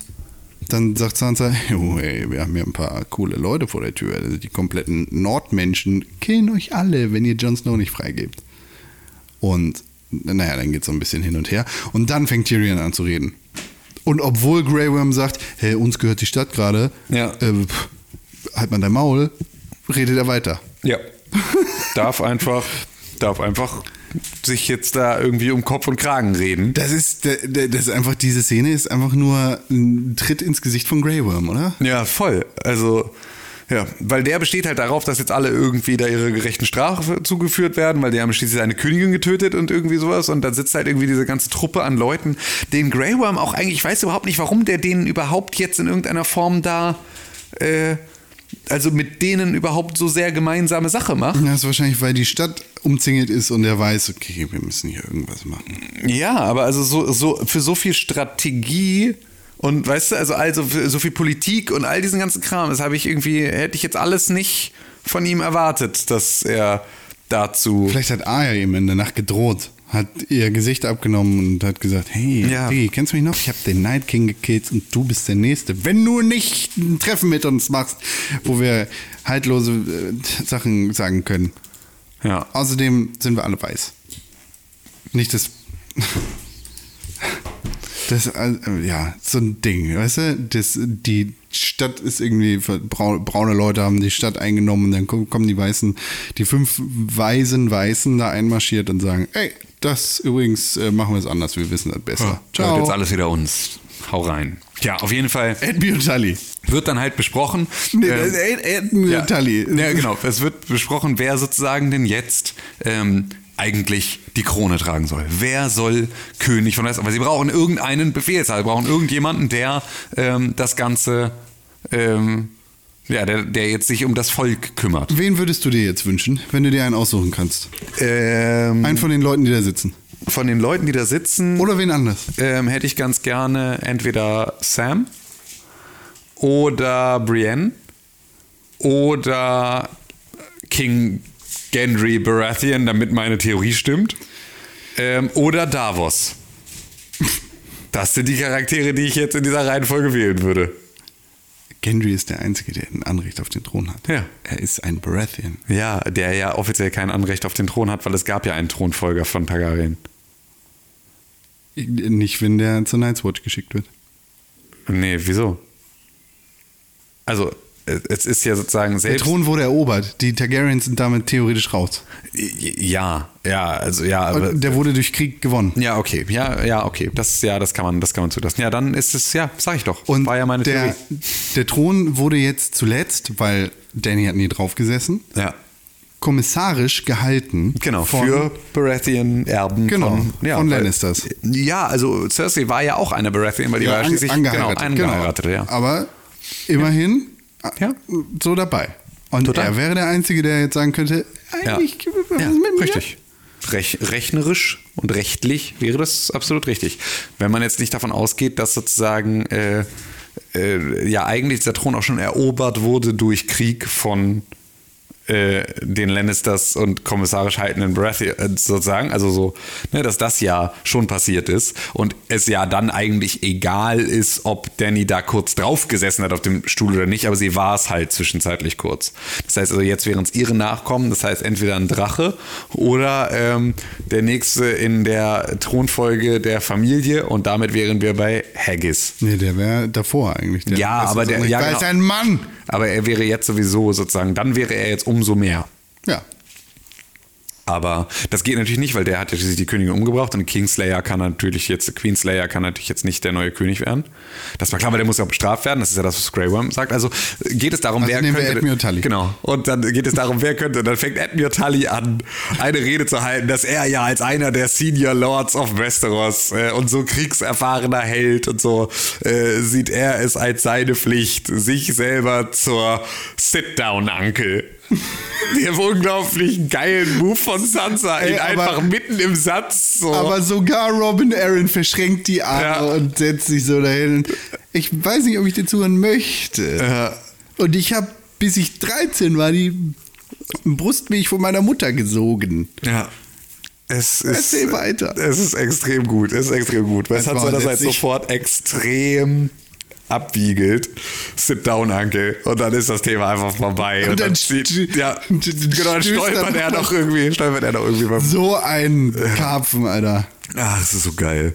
dann sagt Sansa, oh, ey, wir haben hier ein paar coole Leute vor der Tür. Also die kompletten Nordmenschen killen euch alle, wenn ihr Jon Snow nicht freigebt. Und naja, dann geht so ein bisschen hin und her. Und dann fängt Tyrion an zu reden. Und obwohl Grey Worm sagt, hey, uns gehört die Stadt gerade, Ja. äh, halt mal dein Maul, redet er weiter. Ja. darf einfach, darf einfach sich jetzt da irgendwie um Kopf und Kragen reden. Das ist, das ist einfach, diese Szene ist einfach nur ein Tritt ins Gesicht von Grey Worm, oder? Ja, voll. Also, ja, weil der besteht halt darauf, dass jetzt alle irgendwie da ihre gerechten Strafe zugeführt werden, weil die haben schließlich eine Königin getötet und irgendwie sowas und dann sitzt halt irgendwie diese ganze Truppe an Leuten, den Grey Worm auch eigentlich, ich weiß überhaupt nicht, warum der denen überhaupt jetzt in irgendeiner Form da, äh, also mit denen überhaupt so sehr gemeinsame Sache macht. Das ist wahrscheinlich, weil die Stadt umzingelt ist und er weiß, okay, wir müssen hier irgendwas machen. Ja, aber also so, so für so viel Strategie und weißt du, also, also für so viel Politik und all diesen ganzen Kram, das habe ich irgendwie, hätte ich jetzt alles nicht von ihm erwartet, dass er dazu. Vielleicht hat Arya ihm in der Nacht gedroht, hat ihr Gesicht abgenommen und hat gesagt, hey, Ja. Diggi, kennst du mich noch? Ich habe den Night King gekillt und du bist der Nächste. Wenn du nicht ein Treffen mit uns machst, wo wir haltlose äh, Sachen sagen können. Ja. Außerdem sind wir alle weiß. Nicht das... Das, äh, ja, so ein Ding, weißt du? Das, die Stadt ist irgendwie, braune, Leute haben die Stadt eingenommen und dann kommen die Weißen, die fünf weisen Weißen da einmarschiert und sagen, ey, das übrigens äh, machen wir es anders, wir wissen das besser. Gehört jetzt alles wieder uns. Hau rein. Ja, auf jeden Fall Admiral Tully. Wird dann halt besprochen. Nee, ähm, ist Ad- Admiral ja, Tully. Ja, genau. Es wird besprochen, wer sozusagen denn jetzt ähm, eigentlich die Krone tragen soll. Wer soll König von Westeros? Aber sie brauchen irgendeinen Befehlshaber, sie brauchen irgendjemanden, der ähm, das Ganze, ähm, ja, der, der jetzt sich um das Volk kümmert. Wen würdest du dir jetzt wünschen, wenn du dir einen aussuchen kannst? Ähm, Einen von den Leuten, die da sitzen. von den Leuten, die da sitzen, Oder wen anders? ähm, hätte ich ganz gerne entweder Sam oder Brienne oder King Gendry Baratheon, damit meine Theorie stimmt. Ähm, oder Davos. Das sind die Charaktere, die ich jetzt in dieser Reihenfolge wählen würde. Gendry ist der Einzige, der ein Anrecht auf den Thron hat. Ja. Er ist ein Baratheon. Ja, der ja offiziell kein Anrecht auf den Thron hat, weil es gab ja einen Thronfolger von Targaryen. Nicht, wenn der zur Night's Watch geschickt wird. Nee, wieso? Also, es ist ja sozusagen Der selbst. Thron wurde erobert. Die Targaryens sind damit theoretisch raus. Ja, ja, also ja, aber. Der wurde durch Krieg gewonnen. Ja, okay, ja, ja, okay. Das, ja, das kann man, das kann man zulassen. Ja, dann ist es, ja, sag ich doch. Und war ja meine der, Theorie. der Thron wurde jetzt zuletzt, weil Danny hat nie drauf gesessen, Ja, kommissarisch gehalten. genau. von, für Baratheon-Erben Genau, von, ja, von weil- Lannisters. Ja, also Cersei war ja auch eine Baratheon, weil die war ja an- schließlich angeheiratet. genau, angeheiratet, ja. Aber immerhin Ja. so dabei. Und Total. er wäre der Einzige, der jetzt sagen könnte, Ja, eigentlich, was ja mit mir? richtig. Rech, rechnerisch und rechtlich wäre das absolut richtig. Wenn man jetzt nicht davon ausgeht, dass sozusagen äh, äh, ja eigentlich dieser Thron auch schon erobert wurde durch Krieg von äh, den Lannisters und kommissarisch haltenden Baratheon äh, sozusagen, also so, ne, dass das ja schon passiert ist und es ja dann eigentlich egal ist, ob Danny da kurz drauf gesessen hat auf dem Stuhl oder nicht, aber sie war es halt zwischenzeitlich kurz. Das heißt also, jetzt wären es ihre Nachkommen, das heißt entweder ein Drache oder ähm, der nächste in der Thronfolge der Familie und damit wären wir bei Haggis. Nee, der wäre davor eigentlich. Der Ja, aber das der- ja, genau. es ein Mann. Aber er wäre jetzt sowieso sozusagen, dann wäre er jetzt umso mehr. Ja. Aber das geht natürlich nicht, weil der hat ja schließlich die Königin umgebracht und Kingslayer kann natürlich jetzt, Queenslayer kann natürlich jetzt nicht der neue König werden. Das war klar, weil der muss ja auch bestraft werden. Das ist ja das, was Grey Worm sagt. Also geht es darum, Also wer nehmen wir könnte. Admiral Tully. Genau. Und dann geht es darum, wer könnte. Und dann fängt Admiral Tully an, eine Rede zu halten, dass er ja als einer der Senior Lords of Westeros äh, und so kriegserfahrener Held und so äh, sieht er es als seine Pflicht, sich selber zur Sit-Down-Uncle den unglaublich geilen Move von Sansa, Ey, ihn aber- einfach mitten im Satz so. Aber sogar Robin Aaron verschränkt die Arme Ja. und setzt sich so dahin. Ich weiß nicht, ob ich dir zuhören möchte. Ja. Und ich habe, bis ich 13 war, die Brustmilch von meiner Mutter gesogen. ja. Es ist, Erzähl weiter. Es ist extrem gut, es ist extrem gut. Weil Es Sansa war das halt letztlich- sofort extrem abwiegelt. Sit down, Uncle. Und dann ist das Thema einfach vorbei. Und, dann, st- zieht, ja, und genau, dann stolpert dann er noch- irgendwie, stolpert er noch irgendwie So ein Karpfen, Alter. Ach, das ist so geil.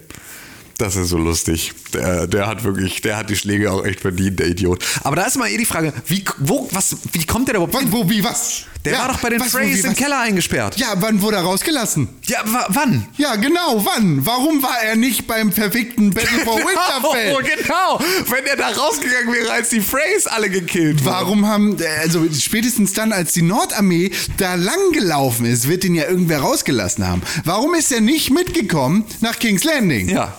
Das ist so lustig. Der, der hat wirklich, der hat die Schläge auch echt verdient, der Idiot. Aber da ist mal eh die Frage, wie, wo, was, wie kommt der da überhaupt? Wann, wo, wie, was? Der Ja, war doch bei den was, wo, Freys wie, im? Keller eingesperrt. Ja, wann wurde er rausgelassen? Ja, wa- wann? Ja, genau, wann? Warum war er nicht beim verfickten Battle for Oh, Winterfell? genau. Wenn er da rausgegangen wäre, als die Freys alle gekillt wurden. Warum haben, also spätestens dann, als die Nordarmee da lang gelaufen ist, wird ihn ja irgendwer rausgelassen haben. Warum ist er nicht mitgekommen nach King's Landing? Ja.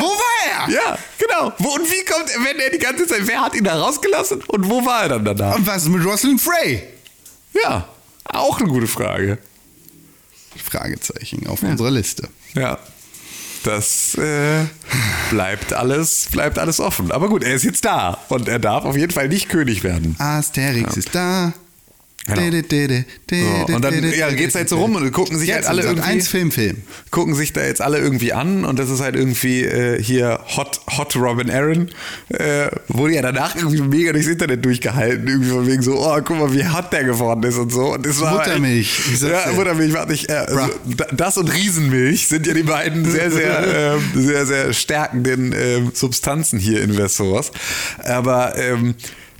Wo war er? Ja, genau. Wo, und wie kommt, wenn er die ganze Zeit, wer hat ihn da rausgelassen und wo war er dann danach? Und was ist mit Rosalind Frey? Ja, auch eine gute Frage. Fragezeichen auf unserer Liste. Ja. Das äh, bleibt alles, bleibt alles offen. Aber gut, er ist jetzt da und er darf auf jeden Fall nicht König werden. Asterix ist da. Genau. So, und dann ja, geht's de, halt so rum und gucken sich halt Jetzt alle Sat. irgendwie eins Filmfilm. gucken sich da jetzt alle irgendwie an und das ist halt irgendwie äh, hier Hot, Hot Robin Aaron. Äh, wurde ja danach irgendwie mega durchs Internet durchgehalten, irgendwie von wegen so, oh, guck mal, wie hot der geworden ist und so. Und das war Muttermilch, sag's ja, dir. Muttermilch, warte ich. Äh, also, da- das und Riesenmilch sind ja die beiden sehr, sehr, ähm, sehr, sehr stärkenden ähm, Substanzen hier in Westeros. Aber ähm,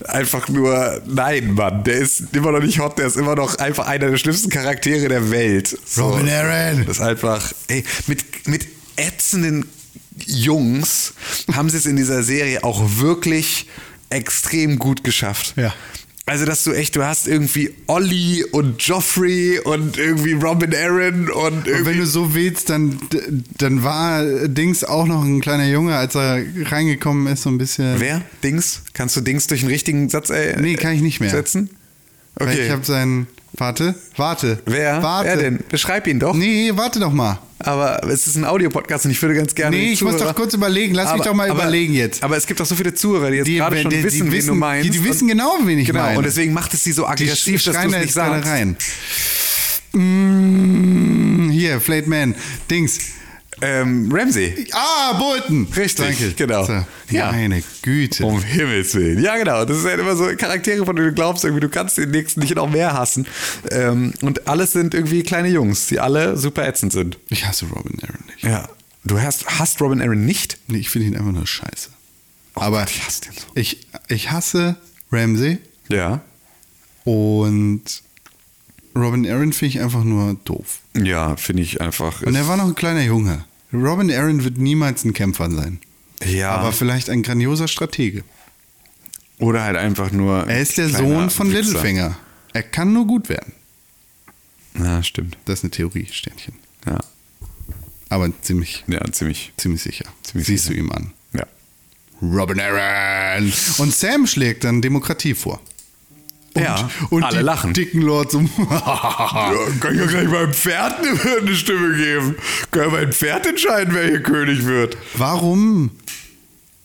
einfach nur, nein, Mann, der ist immer noch nicht hot, der ist immer noch einfach einer der schlimmsten Charaktere der Welt. So. Robin Aaron. Das ist einfach, ey, mit, mit ätzenden Jungs haben sie es in dieser Serie auch wirklich extrem gut geschafft. Ja. Also, dass du echt, du hast irgendwie Olli und Joffrey und irgendwie Robin Aaron und Und wenn irgendwie. du so willst, dann, dann war Dings auch noch ein kleiner Junge, als er reingekommen ist, so ein bisschen. Wer? Dings? Kannst du Dings durch einen richtigen Satz äh, Nee, kann ich nicht mehr. setzen? Weil Okay. Ich habe seinen. Warte, warte. Wer? Warte. Wer denn? Beschreib ihn doch. Nee, warte doch mal. Aber es ist ein Audiopodcast und ich würde ganz gerne. Nee, ich muss Zuhörer- doch kurz überlegen. Lass mich Aber- doch mal aber, überlegen jetzt. Aber es gibt doch so viele Zuhörer, die jetzt Die- gerade schon die- die wissen, wen du wissen- meinst. die- die wissen genau, wen ich genau, meine. Und deswegen macht es sie so aggressiv, dass du es nicht sagst. rein. Mm, hier, Flayed Man. Dings. Ähm, Ramsey. Ah, Bolton. Richtig, Danke. genau. So, Ja. Meine Güte. Um Himmels Willen. Ja, genau. Das sind halt immer so Charaktere, von denen du glaubst, irgendwie, du kannst den nächsten nicht noch mehr hassen. Ähm, und alles sind irgendwie kleine Jungs, die alle super ätzend sind. Ich hasse Robin Aaron nicht. Ja. Du hast, hasst Robin Aaron nicht? Nee, ich finde ihn einfach nur scheiße. Aber Gott, ich hasse den so. ich, ich hasse Ramsey Ja. und Robin Aaron finde ich einfach nur doof. Ja, finde ich einfach. Und er war noch ein kleiner Junge. Robin Aaron wird niemals ein Kämpfer sein. ja. Aber vielleicht ein grandioser Stratege. oder halt einfach nur. Er ist der Sohn von Wichser. Littlefinger. Er kann nur gut werden. Ja, stimmt. Das ist eine Theorie, Sternchen. Ja. Aber ziemlich, Ja, ziemlich. ziemlich sicher. Ziemlich Siehst sicher. du ihm an. Ja. Robin Aaron. Und Sam schlägt dann Demokratie vor. Und, Ja, und alle die lachen. dicken Lords um. Ja, kann ich ja gleich meinem Pferd eine, Stimme geben. Kann ja mein Pferd entscheiden, wer hier König wird. Warum?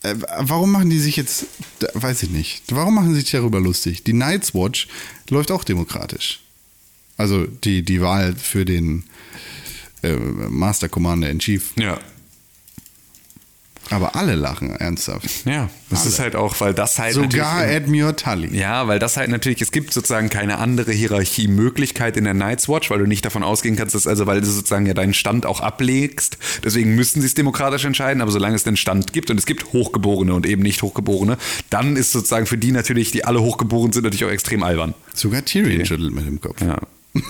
Äh, warum machen die sich jetzt, weiß ich nicht, warum machen sie sich darüber lustig? Die Night's Watch läuft auch demokratisch. Also die, die Wahl für den äh, Master Commander in Chief. Ja. Aber alle lachen ernsthaft. Ja. Das Alle. ist halt auch, weil das halt Sogar. Admiral Tully. Ja, weil das halt natürlich, es gibt sozusagen keine andere Hierarchiemöglichkeit in der Night's Watch, weil du nicht davon ausgehen kannst, dass, also weil du sozusagen ja deinen Stand auch ablegst. Deswegen müssen sie es demokratisch entscheiden, aber solange es den Stand gibt und es gibt Hochgeborene und eben nicht Hochgeborene, dann ist sozusagen für die natürlich, die alle hochgeboren sind, natürlich auch extrem albern. Sogar Tyrion schüttelt mit dem Kopf. Ja.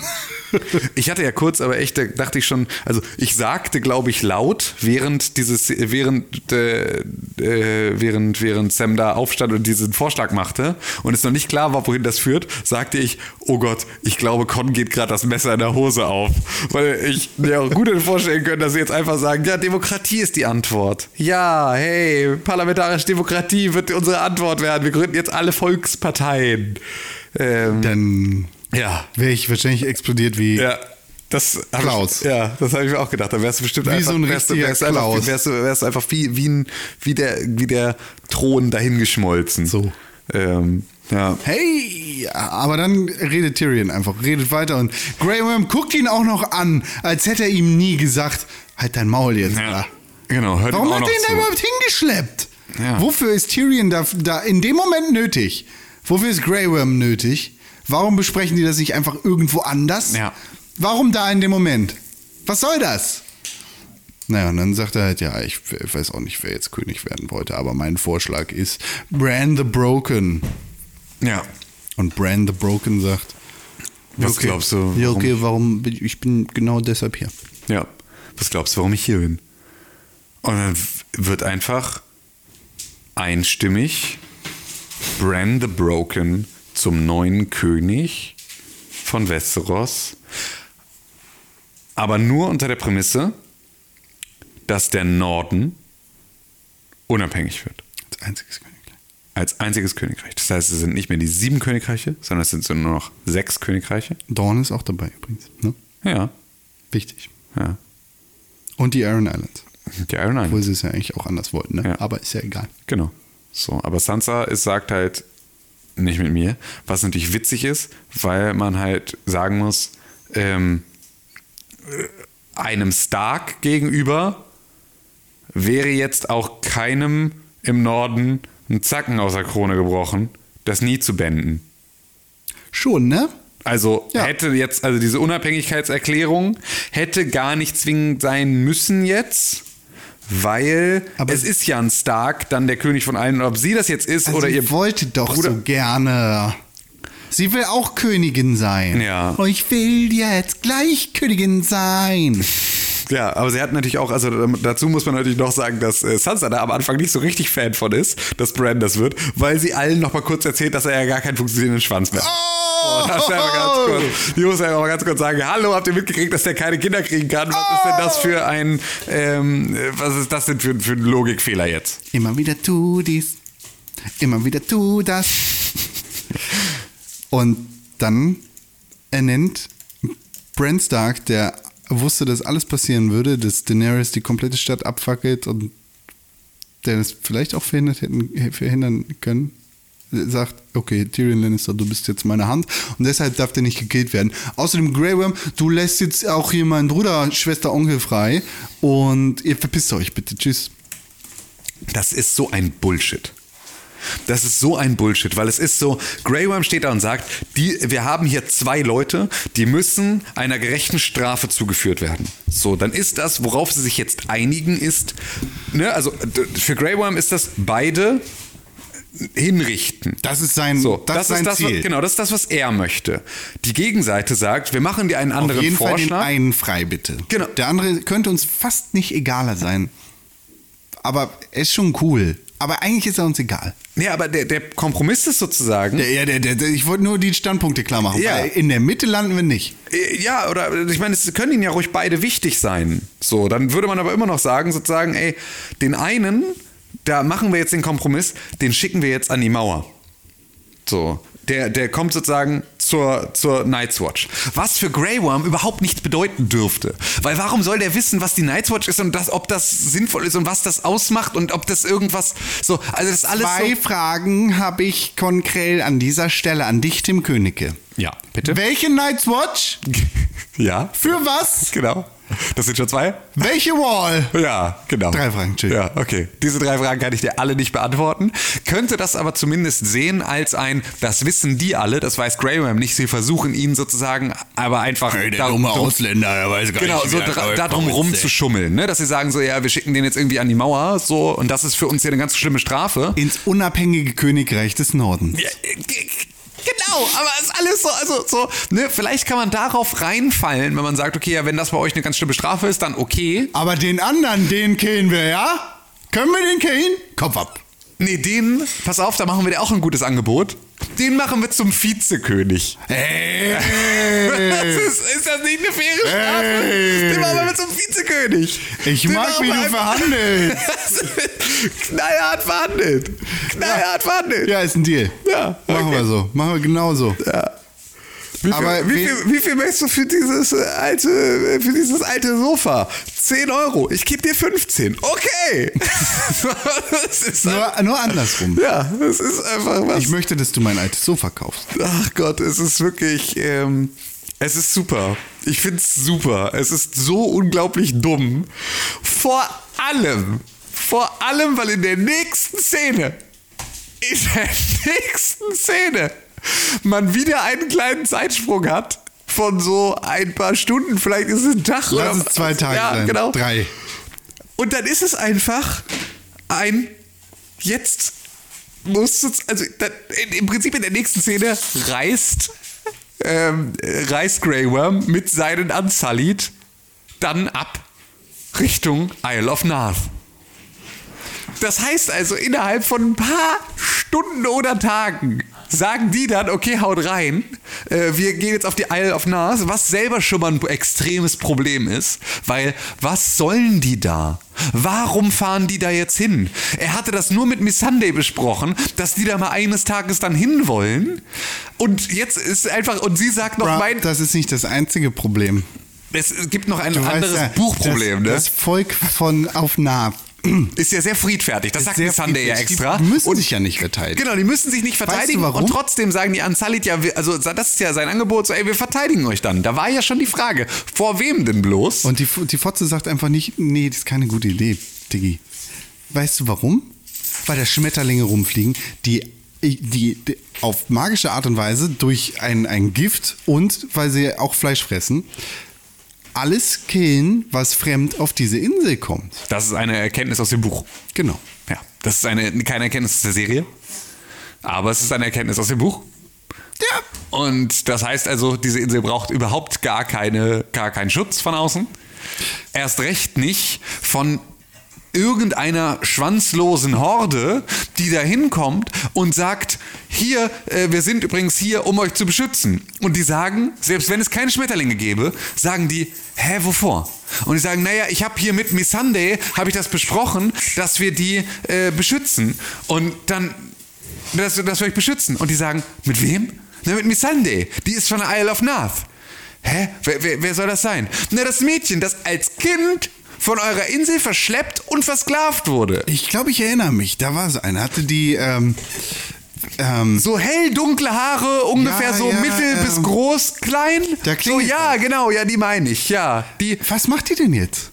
Ich hatte ja kurz, aber echt, da dachte ich schon, also ich sagte, glaube ich, laut, während dieses, während, äh, äh, während, während Sam da aufstand und diesen Vorschlag machte und es noch nicht klar war, wohin das führt, sagte ich, oh Gott, ich glaube, Con geht gerade das Messer in der Hose auf. Weil ich mir auch gut vorstellen können, dass sie jetzt einfach sagen, ja, Demokratie ist die Antwort. Ja, hey, parlamentarische Demokratie wird unsere Antwort werden. Wir gründen jetzt alle Volksparteien. Ähm, Dann ja. wäre ich wahrscheinlich explodiert wie. Ja. Das Klaus. Ich, ja, das habe ich mir auch gedacht. Da wärst du bestimmt Wie einfach, so ein wärst du, richtiger wärst du einfach, Klaus. wärst wärst du einfach wie, wie, ein, wie, der, wie der Thron dahingeschmolzen. So. Ähm, ja. Hey, aber dann redet Tyrion einfach, redet weiter und Grey Worm guckt ihn auch noch an, als hätte er ihm nie gesagt, halt dein Maul jetzt. ja. Genau, hört Warum hat er ihn da überhaupt hingeschleppt? Ja. Wofür ist Tyrion da, da in dem Moment nötig? Wofür ist Grey Worm nötig? Warum besprechen die das nicht einfach irgendwo anders? Ja. Warum da in dem Moment? Was soll das? Naja, und dann sagt er halt, ja, ich weiß auch nicht, wer jetzt König werden wollte, aber mein Vorschlag ist Bran the Broken. Ja. Und Bran the Broken sagt, Was glaubst du, Ja, warum- okay, warum? Ich bin genau deshalb hier. Ja. Was glaubst du, warum ich hier bin? Und dann wird einfach einstimmig Bran the Broken zum neuen König von Westeros. Aber nur unter der Prämisse, dass der Norden unabhängig wird. Als einziges Königreich. Als einziges Königreich. Das heißt, es sind nicht mehr die sieben Königreiche, sondern es sind so nur noch sechs Königreiche. Dawn ist auch dabei übrigens. Ne? Ja. Wichtig. Ja. Und die Iron Islands. Die Iron Islands. Obwohl sie es ja eigentlich auch anders wollten, ne? Ja. Aber ist ja egal. Genau. So, aber Sansa ist, sagt halt nicht mit mir, was natürlich witzig ist, weil man halt sagen muss, ähm, äh, einem Stark gegenüber wäre jetzt auch keinem im Norden ein Zacken aus der Krone gebrochen, das nie zu beenden. Schon, ne? Also Ja. hätte jetzt, also diese Unabhängigkeitserklärung hätte gar nicht zwingend sein müssen jetzt, weil Aber- es ist ja ein Stark, dann der König von allen, ob sie das jetzt ist Also oder ihr ihr wolltet doch Bruder- so gerne. Sie will auch Königin sein. Ja. Und ich will jetzt gleich Königin sein. Ja, aber sie hat natürlich auch, also ähm, dazu muss man natürlich noch sagen, dass äh, Sansa da am Anfang nicht so richtig Fan von ist, dass Bran das wird, weil sie allen noch mal kurz erzählt, dass er ja gar keinen funktionierenden Schwanz mehr hat. Oh! Das einfach ganz kurz. Die muss ja mal ganz kurz sagen, hallo, habt ihr mitgekriegt, dass der keine Kinder kriegen kann? Was ist denn das für ein, ähm, was ist das denn für, für ein Logikfehler jetzt? Immer wieder tu dies, immer wieder tu das. Und dann ernennt Bran Stark, der wusste, dass alles passieren würde, dass Daenerys die komplette Stadt abfackelt und der das vielleicht auch verhindert hätten, verhindern können, sagt, okay, Tyrion Lannister, du bist jetzt meine Hand und deshalb darf der nicht gekillt werden. Außerdem, Grey Worm, du lässt jetzt auch hier meinen Bruder, Schwester, Onkel frei und ihr verpisst euch bitte. Tschüss. Das ist so ein Bullshit. Das ist so ein Bullshit, weil es ist so, Grey Worm steht da und sagt, die, wir haben hier zwei Leute, die müssen einer gerechten Strafe zugeführt werden. So, dann ist das, worauf sie sich jetzt einigen, ist, ne, also für Grey Worm ist das beide hinrichten. Das ist sein, So, das, ist sein das, Ziel. Was, genau, das ist das, was er möchte. Die Gegenseite sagt, wir machen dir einen Auf anderen jeden Fall den Vorschlag. einen frei, bitte. Genau. Der andere könnte uns fast nicht egaler sein. Aber er ist schon cool. Aber eigentlich ist er uns egal. ja, aber der, der Kompromiss ist sozusagen, Der, ja, der, der, ich wollte nur die Standpunkte klar machen. Ja. In der Mitte landen wir nicht. Äh, Ja, oder ich meine, es können ihnen ja ruhig beide wichtig sein. So, dann würde man aber immer noch sagen, sozusagen, ey, den einen, da machen wir jetzt den Kompromiss, den schicken wir jetzt an die Mauer. So. Der, der kommt sozusagen zur, zur Night's Watch. Was für Grey Worm überhaupt nichts bedeuten dürfte. Weil warum soll der wissen, was die Night's Watch ist und das, ob das sinnvoll ist und was das ausmacht und ob das irgendwas so. Also das alles Zwei so. Fragen habe ich konkret an dieser Stelle an dich, Tim Königke. Ja, bitte? Welche Night's Watch? Ja, Für was? genau. Das sind schon zwei? Welche Wall? Ja, genau. Drei Fragen, tschüss. Ja, okay. Diese drei Fragen kann ich dir alle nicht beantworten. Könnte das aber zumindest sehen als ein, das wissen die alle, das weiß Graham nicht. Sie versuchen ihn sozusagen aber einfach darum- Ausländer, der weiß gar Genau, so wie der dra- darum rumzuschummeln, ne? dass sie sagen so, ja, wir schicken den jetzt irgendwie an die Mauer, so, und das ist für uns ja eine ganz schlimme Strafe. Ins unabhängige Königreich des Nordens. Ja, äh, Genau, aber es ist alles so, also so, ne, vielleicht kann man darauf reinfallen, wenn man sagt, okay, ja, wenn das bei euch eine ganz schlimme Strafe ist, dann okay. Aber den anderen, den killen wir, ja? Können wir den killen? Kopf ab. Nee, den, pass auf, da machen wir dir auch ein gutes Angebot. Den machen wir zum Vizekönig. Hey. Das ist, ist das nicht eine faire Strafe? Hey. Den machen wir zum Vizekönig. Ich Den mag, wie du verhandelst. Knallhart verhandelt. Knallhart verhandelt. Ja, ist ein Deal. Ja, Machen okay. wir so. Machen wir genauso. Wie viel, Aber wie, viel, wie viel möchtest du für dieses äh, alte, äh, für dieses alte Sofa? 10 Euro. Ich gebe dir 15. Okay. Nur, nur andersrum. ja, das ist einfach was. Ich möchte, dass du mein altes Sofa kaufst. Ach Gott, es ist wirklich, ähm, es ist super. Ich finde es super. Es ist so unglaublich dumm. Vor allem, vor allem, weil in der nächsten Szene, in der nächsten Szene, man wieder einen kleinen Zeitsprung hat von so ein paar Stunden, vielleicht ist es ein Tag Lass oder es zwei Tage ja, sein. Genau. Drei. Und dann ist es einfach ein jetzt muss es, also dann, im Prinzip in der nächsten Szene reißt ähm, reißt Grey Worm mit seinen Unsullied dann ab Richtung Isle of Nath. Das heißt also, innerhalb von ein paar Stunden oder Tagen sagen die dann, okay, haut rein, äh, wir gehen jetzt auf die Isle of Nath, was selber schon mal ein extremes Problem ist, weil was sollen die da? Warum fahren die da jetzt hin? Er hatte das nur mit Miss Sunday besprochen, dass die da mal eines Tages dann hinwollen. Und jetzt ist einfach, und sie sagt noch, Bra, mein, das ist nicht das einzige Problem. es gibt noch ein Du weißt anderes ja, Buchproblem, das, ne? Das Volk von auf Naht. Ist ja sehr friedfertig. Das sagt Sehr Miss Sunday ja extra. Die müssen und sich ja nicht verteidigen. Genau, die müssen sich nicht verteidigen warum? und trotzdem sagen die Ansalit ja, also das ist ja sein Angebot, so ey, wir verteidigen euch dann. Da war ja schon die Frage, vor wem denn bloß? Und die, die Fotze sagt einfach nicht, nee, das ist keine gute Idee, Diggi. Weißt du warum? Weil da Schmetterlinge rumfliegen, die, die, die auf magische Art und Weise durch ein, ein Gift und weil sie auch Fleisch fressen, alles killen, was fremd auf diese Insel kommt. das ist eine Erkenntnis aus dem Buch. Genau. Ja, das ist eine, keine Erkenntnis aus der Serie, aber es ist eine Erkenntnis aus dem Buch. Ja. Und das heißt also, diese Insel braucht überhaupt gar, keine, gar keinen Schutz von außen. Erst recht nicht von irgendeiner schwanzlosen Horde, die da hinkommt und sagt, hier, äh, wir sind übrigens hier, um euch zu beschützen. Und die sagen, selbst wenn es keine Schmetterlinge gäbe, sagen die, hä, wovor? Und die sagen, naja, ich habe hier mit Missande, habe ich das besprochen, dass wir die äh, beschützen. Und dann, dass, dass wir euch beschützen. Und die sagen, mit wem? Na, mit Missande. Die ist von der Isle of Nath. Hä? Wer, wer, wer soll das sein? Na, das Mädchen, das als Kind von eurer Insel verschleppt und versklavt wurde. Ich glaube, ich erinnere mich. Da war so eine. Hatte die. Ähm, ähm, So hell dunkle Haare, ungefähr Ja, so ja, mittel ähm, bis groß, klein. so, ja, genau, ja, die meine ich, ja. Die, was macht die denn jetzt?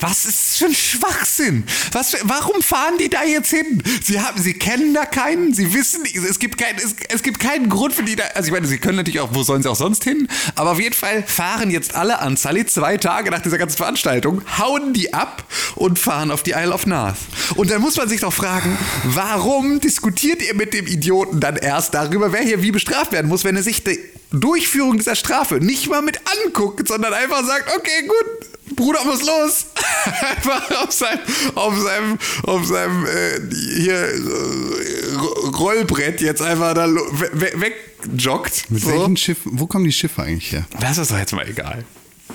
Was ist ein Schwachsinn? Was warum fahren die da jetzt hin? Sie haben, sie kennen da keinen, sie wissen, es gibt keinen, es, es gibt keinen Grund für die da. Also ich meine, sie können natürlich auch, wo sollen sie auch sonst hin? Aber auf jeden Fall fahren jetzt alle an Sully zwei Tage nach dieser ganzen Veranstaltung, hauen die ab und fahren auf die Isle of Nath. Und dann muss man sich doch fragen, warum diskutiert ihr mit dem Idioten dann erst darüber, wer hier wie bestraft werden muss, wenn er sich die Durchführung dieser Strafe nicht mal mit anguckt, sondern einfach sagt, okay, gut, Bruder muss los. Einfach auf seinem, auf seinem, auf seinem äh, hier äh, Rollbrett jetzt einfach da we- we- wegjoggt. Mit so. welchen Schiffen? Wo kommen die Schiffe eigentlich her? Das ist doch jetzt mal egal.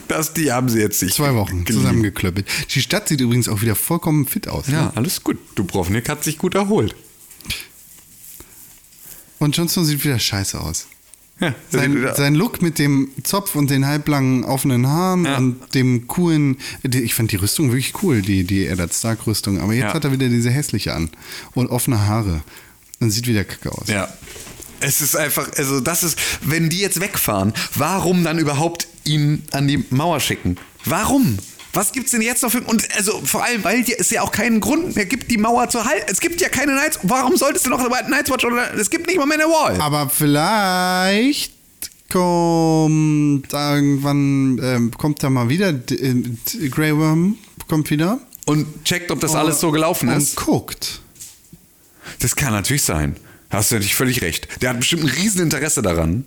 Das, die haben sie jetzt nicht. Zwei Wochen zusammengeklöppelt. Die Stadt sieht übrigens auch wieder vollkommen fit aus. Ja, Ne? alles gut. Dubrovnik hat sich gut erholt. Und Johnson sieht wieder scheiße aus. Ja, Sein, sein Look mit dem Zopf und den halblangen offenen Haaren Ja. und dem coolen, ich fand die Rüstung wirklich cool, die, die Eddard Stark Rüstung, aber jetzt Ja. hat er wieder diese hässliche an und offene Haare und sieht wieder kacke aus. Ja. Es ist einfach, also das ist, wenn die jetzt wegfahren, warum dann überhaupt ihn an die Mauer schicken? Warum? Was gibt's denn jetzt noch für. Und also vor allem, weil es ja auch keinen Grund mehr gibt, die Mauer zu halten. Es gibt ja keine Nights. Warum solltest du noch eine Night's Watch oder. Es gibt nicht mal mehr eine Wall. Aber vielleicht kommt irgendwann, ähm, kommt da mal wieder, äh, Grey Worm kommt wieder. Und checkt, ob das alles so gelaufen und ist. guckt. Das kann natürlich sein. Hast du natürlich völlig recht. Der hat bestimmt ein Rieseninteresse daran.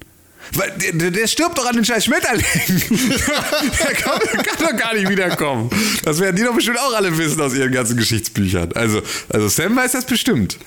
Der, der, stirbt doch an den scheiß Schmetterling. der, kann, kann doch gar nicht wiederkommen. Das werden die doch bestimmt auch alle wissen aus ihren ganzen Geschichtsbüchern. Also, also Sam weiß das bestimmt.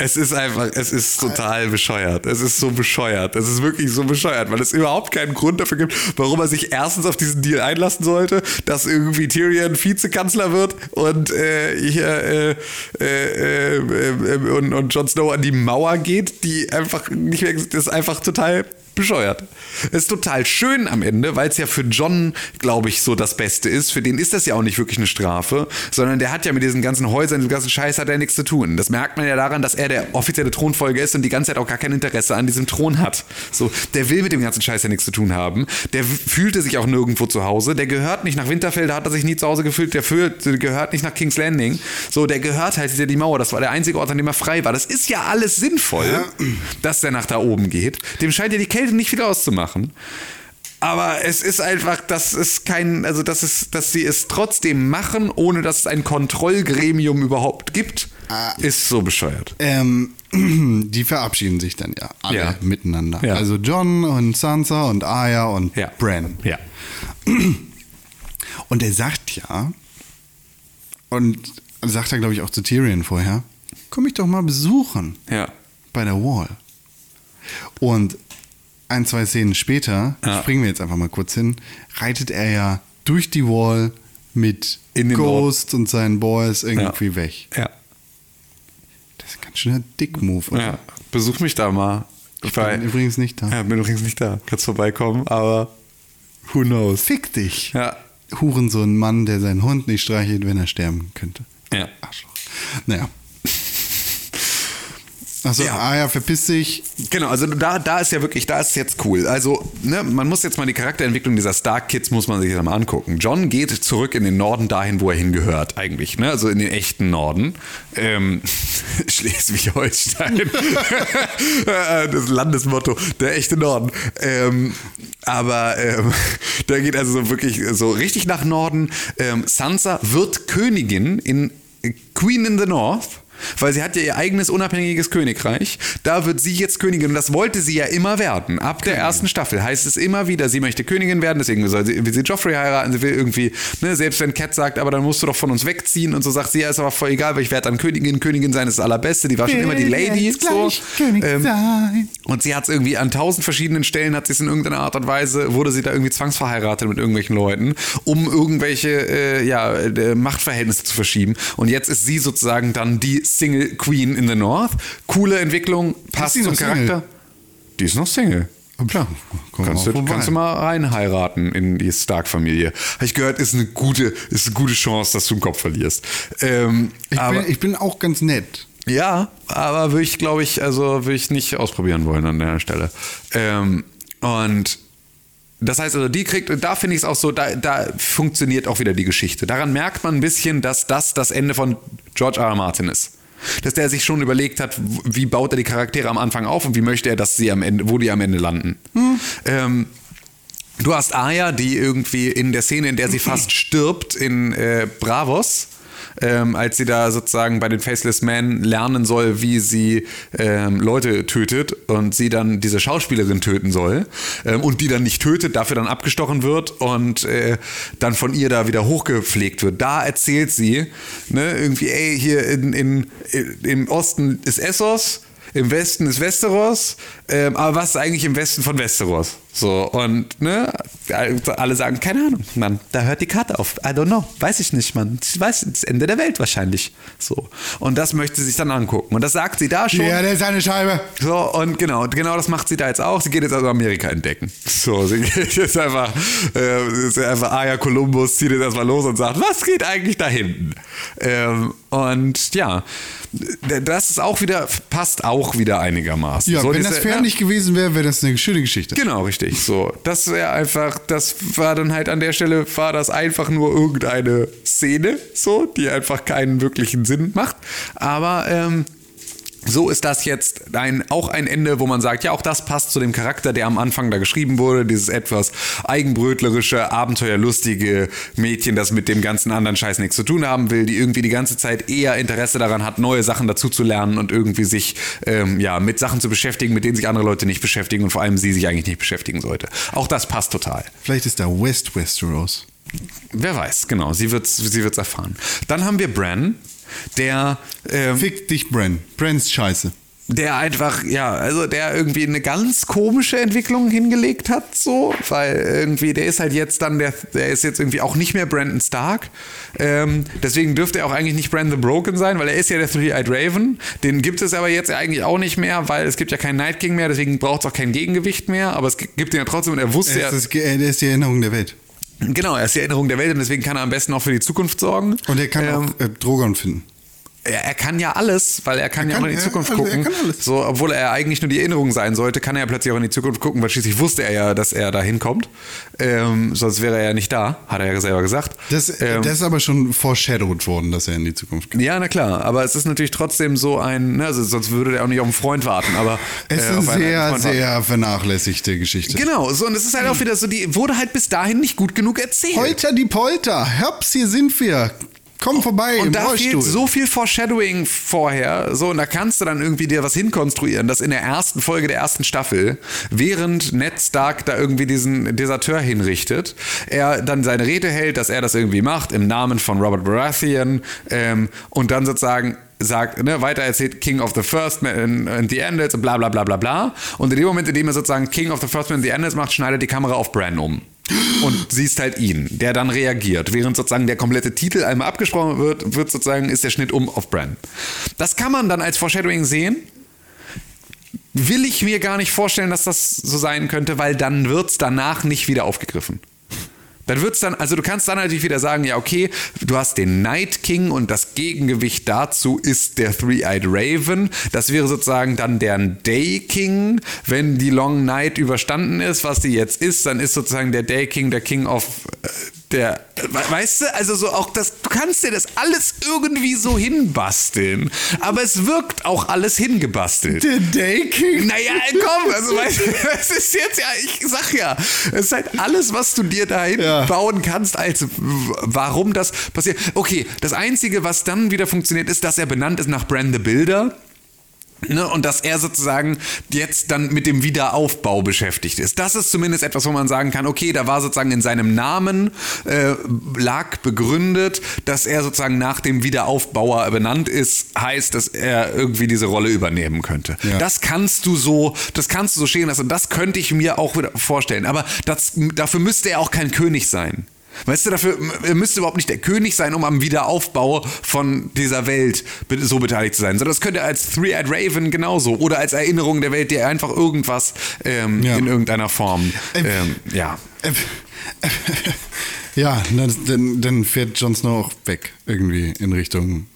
Es ist einfach, es ist total bescheuert. Es ist so bescheuert. Es ist wirklich so bescheuert, weil es überhaupt keinen Grund dafür gibt, warum er sich erstens auf diesen Deal einlassen sollte, dass irgendwie Tyrion Vizekanzler wird und äh, hier äh, äh, äh, äh, und, und Jon Snow an die Mauer geht, die einfach nicht mehr. Das ist einfach total bescheuert. Es ist total schön am Ende, weil es ja für John, glaube ich, so das Beste ist. Für den ist das ja auch nicht wirklich eine Strafe, sondern der hat ja mit diesen ganzen Häusern, diesem ganzen Scheiß hat er nichts zu tun. Das merkt man ja daran, dass er der offizielle Thronfolger ist und die ganze Zeit auch gar kein Interesse an diesem Thron hat. So, der will mit dem ganzen Scheiß ja nichts zu tun haben. Der fühlte sich auch nirgendwo zu Hause. Der gehört nicht nach Winterfell, da hat er sich nie zu Hause gefühlt. Der fühlt, gehört nicht nach King's Landing. So, der gehört halt hinter die Mauer. Das war der einzige Ort, an dem er frei war. Das ist ja alles sinnvoll, dass der nach da oben geht. Dem scheint ja die Kälte nicht viel auszumachen. Aber es ist einfach, dass es kein, also dass es, dass sie es trotzdem machen, ohne dass es ein Kontrollgremium überhaupt gibt, ist so bescheuert. Ähm, die verabschieden sich dann ja alle Ja. miteinander. Ja. Also John und Sansa und Arya und Ja. Bran. Ja. Und er sagt ja, und sagt er, glaube ich, auch zu Tyrion vorher, komm mich doch mal besuchen Ja. bei der Wall. Und ein, zwei Szenen später, Ja. springen wir jetzt einfach mal kurz hin, reitet er ja durch die Wall mit Ghost und seinen Boys irgendwie Ja. weg. Ja. Das ist ein ganz schöner Dick-Move. oder? ja. Besuch mich da mal. Ich bin übrigens nicht da. Ja, bin übrigens nicht da. Kannst vorbeikommen, aber who knows? Fick dich. Ja. Hurensohn Mann, der seinen Hund nicht streichelt, wenn er sterben könnte. Ja. Arschloch. Naja. Achso, Ja. ah ja, verpiss dich. Genau, also da, da ist ja wirklich, da ist jetzt cool. Also, ne, man muss jetzt mal die Charakterentwicklung dieser Stark Kids muss man sich jetzt mal angucken. John geht zurück in den Norden dahin, wo er hingehört, eigentlich, ne? Also in den echten Norden. Ähm, Schleswig-Holstein. das Landesmotto, der echte Norden. Ähm, aber ähm, der geht also so wirklich so richtig nach Norden. Ähm, Sansa wird Königin in Queen in the North. Weil sie hat ja ihr eigenes unabhängiges Königreich. Da wird sie jetzt Königin und das wollte sie ja immer werden. Ab der ersten Staffel heißt es immer wieder, sie möchte Königin werden, deswegen soll sie, will sie Joffrey heiraten, sie will irgendwie, ne, selbst wenn Cat sagt, aber dann musst du doch von uns wegziehen und so sagt sie, ja, ist aber voll egal, weil ich werde dann Königin, Königin sein ist das Allerbeste, die war schon immer die Lady. So. Ähm, und sie hat es irgendwie an tausend verschiedenen Stellen, hat sie es in irgendeiner Art und Weise, wurde sie da irgendwie zwangsverheiratet mit irgendwelchen Leuten, um irgendwelche äh, ja, äh, Machtverhältnisse zu verschieben. Und jetzt ist sie sozusagen dann die Single Queen in the North. Coole Entwicklung, passt zum noch Single? Charakter. Die ist noch Single. Klar, komm Kannst mal du, kannst du mal reinheiraten in die Stark-Familie. Habe ich gehört, ist eine gute, ist eine gute Chance, dass du den Kopf verlierst. Ähm, ich, aber, bin, ich bin auch ganz nett. ja, aber würde ich, glaube ich, also würde ich nicht ausprobieren wollen an der Stelle. Ähm, und das heißt also, die kriegt, und da finde ich es auch so, da, da funktioniert auch wieder die Geschichte. Daran merkt man ein bisschen, dass das das Ende von George R. R. Martin ist. Dass der sich schon überlegt hat, wie baut er die Charaktere am Anfang auf und wie möchte er, dass sie am Ende, wo die am Ende landen. Ähm, Du hast Aya, die irgendwie in der Szene, in der sie fast stirbt, in äh, Bravos, ähm, als sie da sozusagen bei den Faceless Men lernen soll, wie sie ähm, Leute tötet und sie dann diese Schauspielerin töten soll ähm, und die dann nicht tötet, dafür dann abgestochen wird und äh, dann von ihr da wieder hochgepflegt wird. Da erzählt sie, ne, irgendwie, ey, hier in, in, im Osten ist Essos, im Westen ist Westeros, ähm, aber was ist eigentlich im Westen von Westeros? So, und ne, alle sagen, keine Ahnung, Mann, da hört die Karte auf. I don't know, weiß ich nicht, Mann. Ich weiß, das Ende der Welt wahrscheinlich. So. Und das möchte sie sich dann angucken. Und das sagt sie da schon. Ja, der ist eine Scheibe. So, und genau, genau das macht sie da jetzt auch. Sie geht jetzt also Amerika entdecken. So, sie geht jetzt einfach, äh, ist einfach Aya Columbus, zieht jetzt erstmal los und sagt, was geht eigentlich da hinten? Ähm, und ja, das ist auch wieder, passt auch wieder einigermaßen. Ja, so, wenn diese- das fair nicht gewesen wäre, wäre das eine schöne Geschichte. Genau, richtig. So, das wäre einfach, das war dann halt an der Stelle, war das einfach nur irgendeine Szene, so, die einfach keinen wirklichen Sinn macht. Aber ähm, so ist das jetzt ein, auch ein Ende, wo man sagt, ja, auch das passt zu dem Charakter, der am Anfang da geschrieben wurde, dieses etwas eigenbrötlerische, abenteuerlustige Mädchen, das mit dem ganzen anderen Scheiß nichts zu tun haben will, die irgendwie die ganze Zeit eher Interesse daran hat, neue Sachen dazu zu lernen und irgendwie sich ähm, ja, mit Sachen zu beschäftigen, mit denen sich andere Leute nicht beschäftigen und vor allem sie sich eigentlich nicht beschäftigen sollte. Auch das passt total. Vielleicht ist da West Westeros. Wer weiß, genau, sie wird's, sie wird's erfahren. Dann haben wir Bran, der ähm, Fick dich. Bran ist scheiße. der einfach, ja, also der irgendwie eine ganz komische Entwicklung hingelegt hat, so, weil irgendwie, der ist halt jetzt dann, der, der ist jetzt irgendwie auch nicht mehr Brandon Stark. Ähm, deswegen dürfte er auch eigentlich nicht Brandon the Broken sein, weil er ist ja der Three-Eyed Raven. Den gibt es aber jetzt eigentlich auch nicht mehr, weil es gibt ja keinen Night King mehr, deswegen braucht es auch kein Gegengewicht mehr, aber es gibt ihn ja trotzdem und er wusste ja. Er ist die Erinnerung der Welt. Genau, er ist die Erinnerung der Welt und deswegen kann er am besten auch für die Zukunft sorgen. Und er kann Ähm, auch äh, Drogon finden. Er, er kann ja alles, weil er kann Er ja kann- auch in die Zukunft also gucken. So, obwohl er eigentlich nur die Erinnerung sein sollte, kann er ja plötzlich auch in die Zukunft gucken, weil schließlich wusste er ja, dass er da hinkommt. Ähm, sonst wäre er ja nicht da, hat er ja selber gesagt. Das, ähm, das ist aber schon foreshadowed worden, dass er in die Zukunft geht. ja, na klar, aber es ist natürlich trotzdem so ein, ne, also sonst würde er auch nicht auf einen Freund warten, aber Es ist äh, eine sehr, sehr vernachlässigte Geschichte. Genau, so und es ist halt auch wieder so, die wurde halt bis dahin nicht gut genug erzählt. Polter die Polter. Herbst, hier sind wir. Komm vorbei Und da Rollstuhl. fehlt so viel Foreshadowing vorher. So, und da kannst du dann irgendwie dir was hinkonstruieren, dass in der ersten Folge der ersten Staffel, während Ned Stark da irgendwie diesen Deserteur hinrichtet, er dann seine Rede hält, dass er das irgendwie macht im Namen von Robert Baratheon ähm, und dann sozusagen sagt, ne, weiter erzählt King of the First Man and the Andals und bla bla bla bla bla. Und in dem Moment, in dem er sozusagen King of the First Man and the Andals macht, schneidet die Kamera auf Bran um. Und siehst halt ihn, der dann reagiert. Während sozusagen der komplette Titel einmal abgesprochen wird, wird sozusagen, ist der Schnitt um auf Bran. Das kann man dann als Foreshadowing sehen. Will ich mir gar nicht vorstellen, dass das so sein könnte, weil dann wird es danach nicht wieder aufgegriffen. Dann wird's dann, also du kannst dann natürlich wieder sagen, ja, okay, du hast den Night King und das Gegengewicht dazu ist der Three-Eyed Raven. Das wäre sozusagen dann der Day King. Wenn die Long Night überstanden ist, was sie jetzt ist, dann ist sozusagen der Day King der King of äh, der, we- weißt du, also so auch das, du kannst dir das alles irgendwie so hinbasteln, aber es wirkt auch alles hingebastelt. Der Day King. Naja, komm, also weißt du, es ist jetzt ja, ich sag ja, es ist halt alles, was du dir dahin Ja. bauen kannst, als warum das passiert. Okay, das Einzige, was dann wieder funktioniert, ist, dass er benannt ist nach Brand the Builder. Ne, und dass er sozusagen jetzt dann mit dem Wiederaufbau beschäftigt ist. Das ist zumindest etwas, wo man sagen kann, okay, da war sozusagen in seinem Namen äh, lag begründet, dass er sozusagen nach dem Wiederaufbauer benannt ist, heißt, dass er irgendwie diese Rolle übernehmen könnte. Ja. Das kannst du so, das kannst du so stehen lassen. Und das könnte ich mir auch wieder vorstellen. Aber das, dafür müsste er auch kein König sein. Weißt du, dafür er müsste überhaupt nicht der König sein, um am Wiederaufbau von dieser Welt so beteiligt zu sein. Sondern das könnte als Three-Eyed Raven genauso oder als Erinnerung der Welt, die einfach irgendwas ähm, Ja. in irgendeiner Form. Ähm, ja. Ja, dann, dann, dann fährt Jon Snow auch weg, irgendwie in Richtung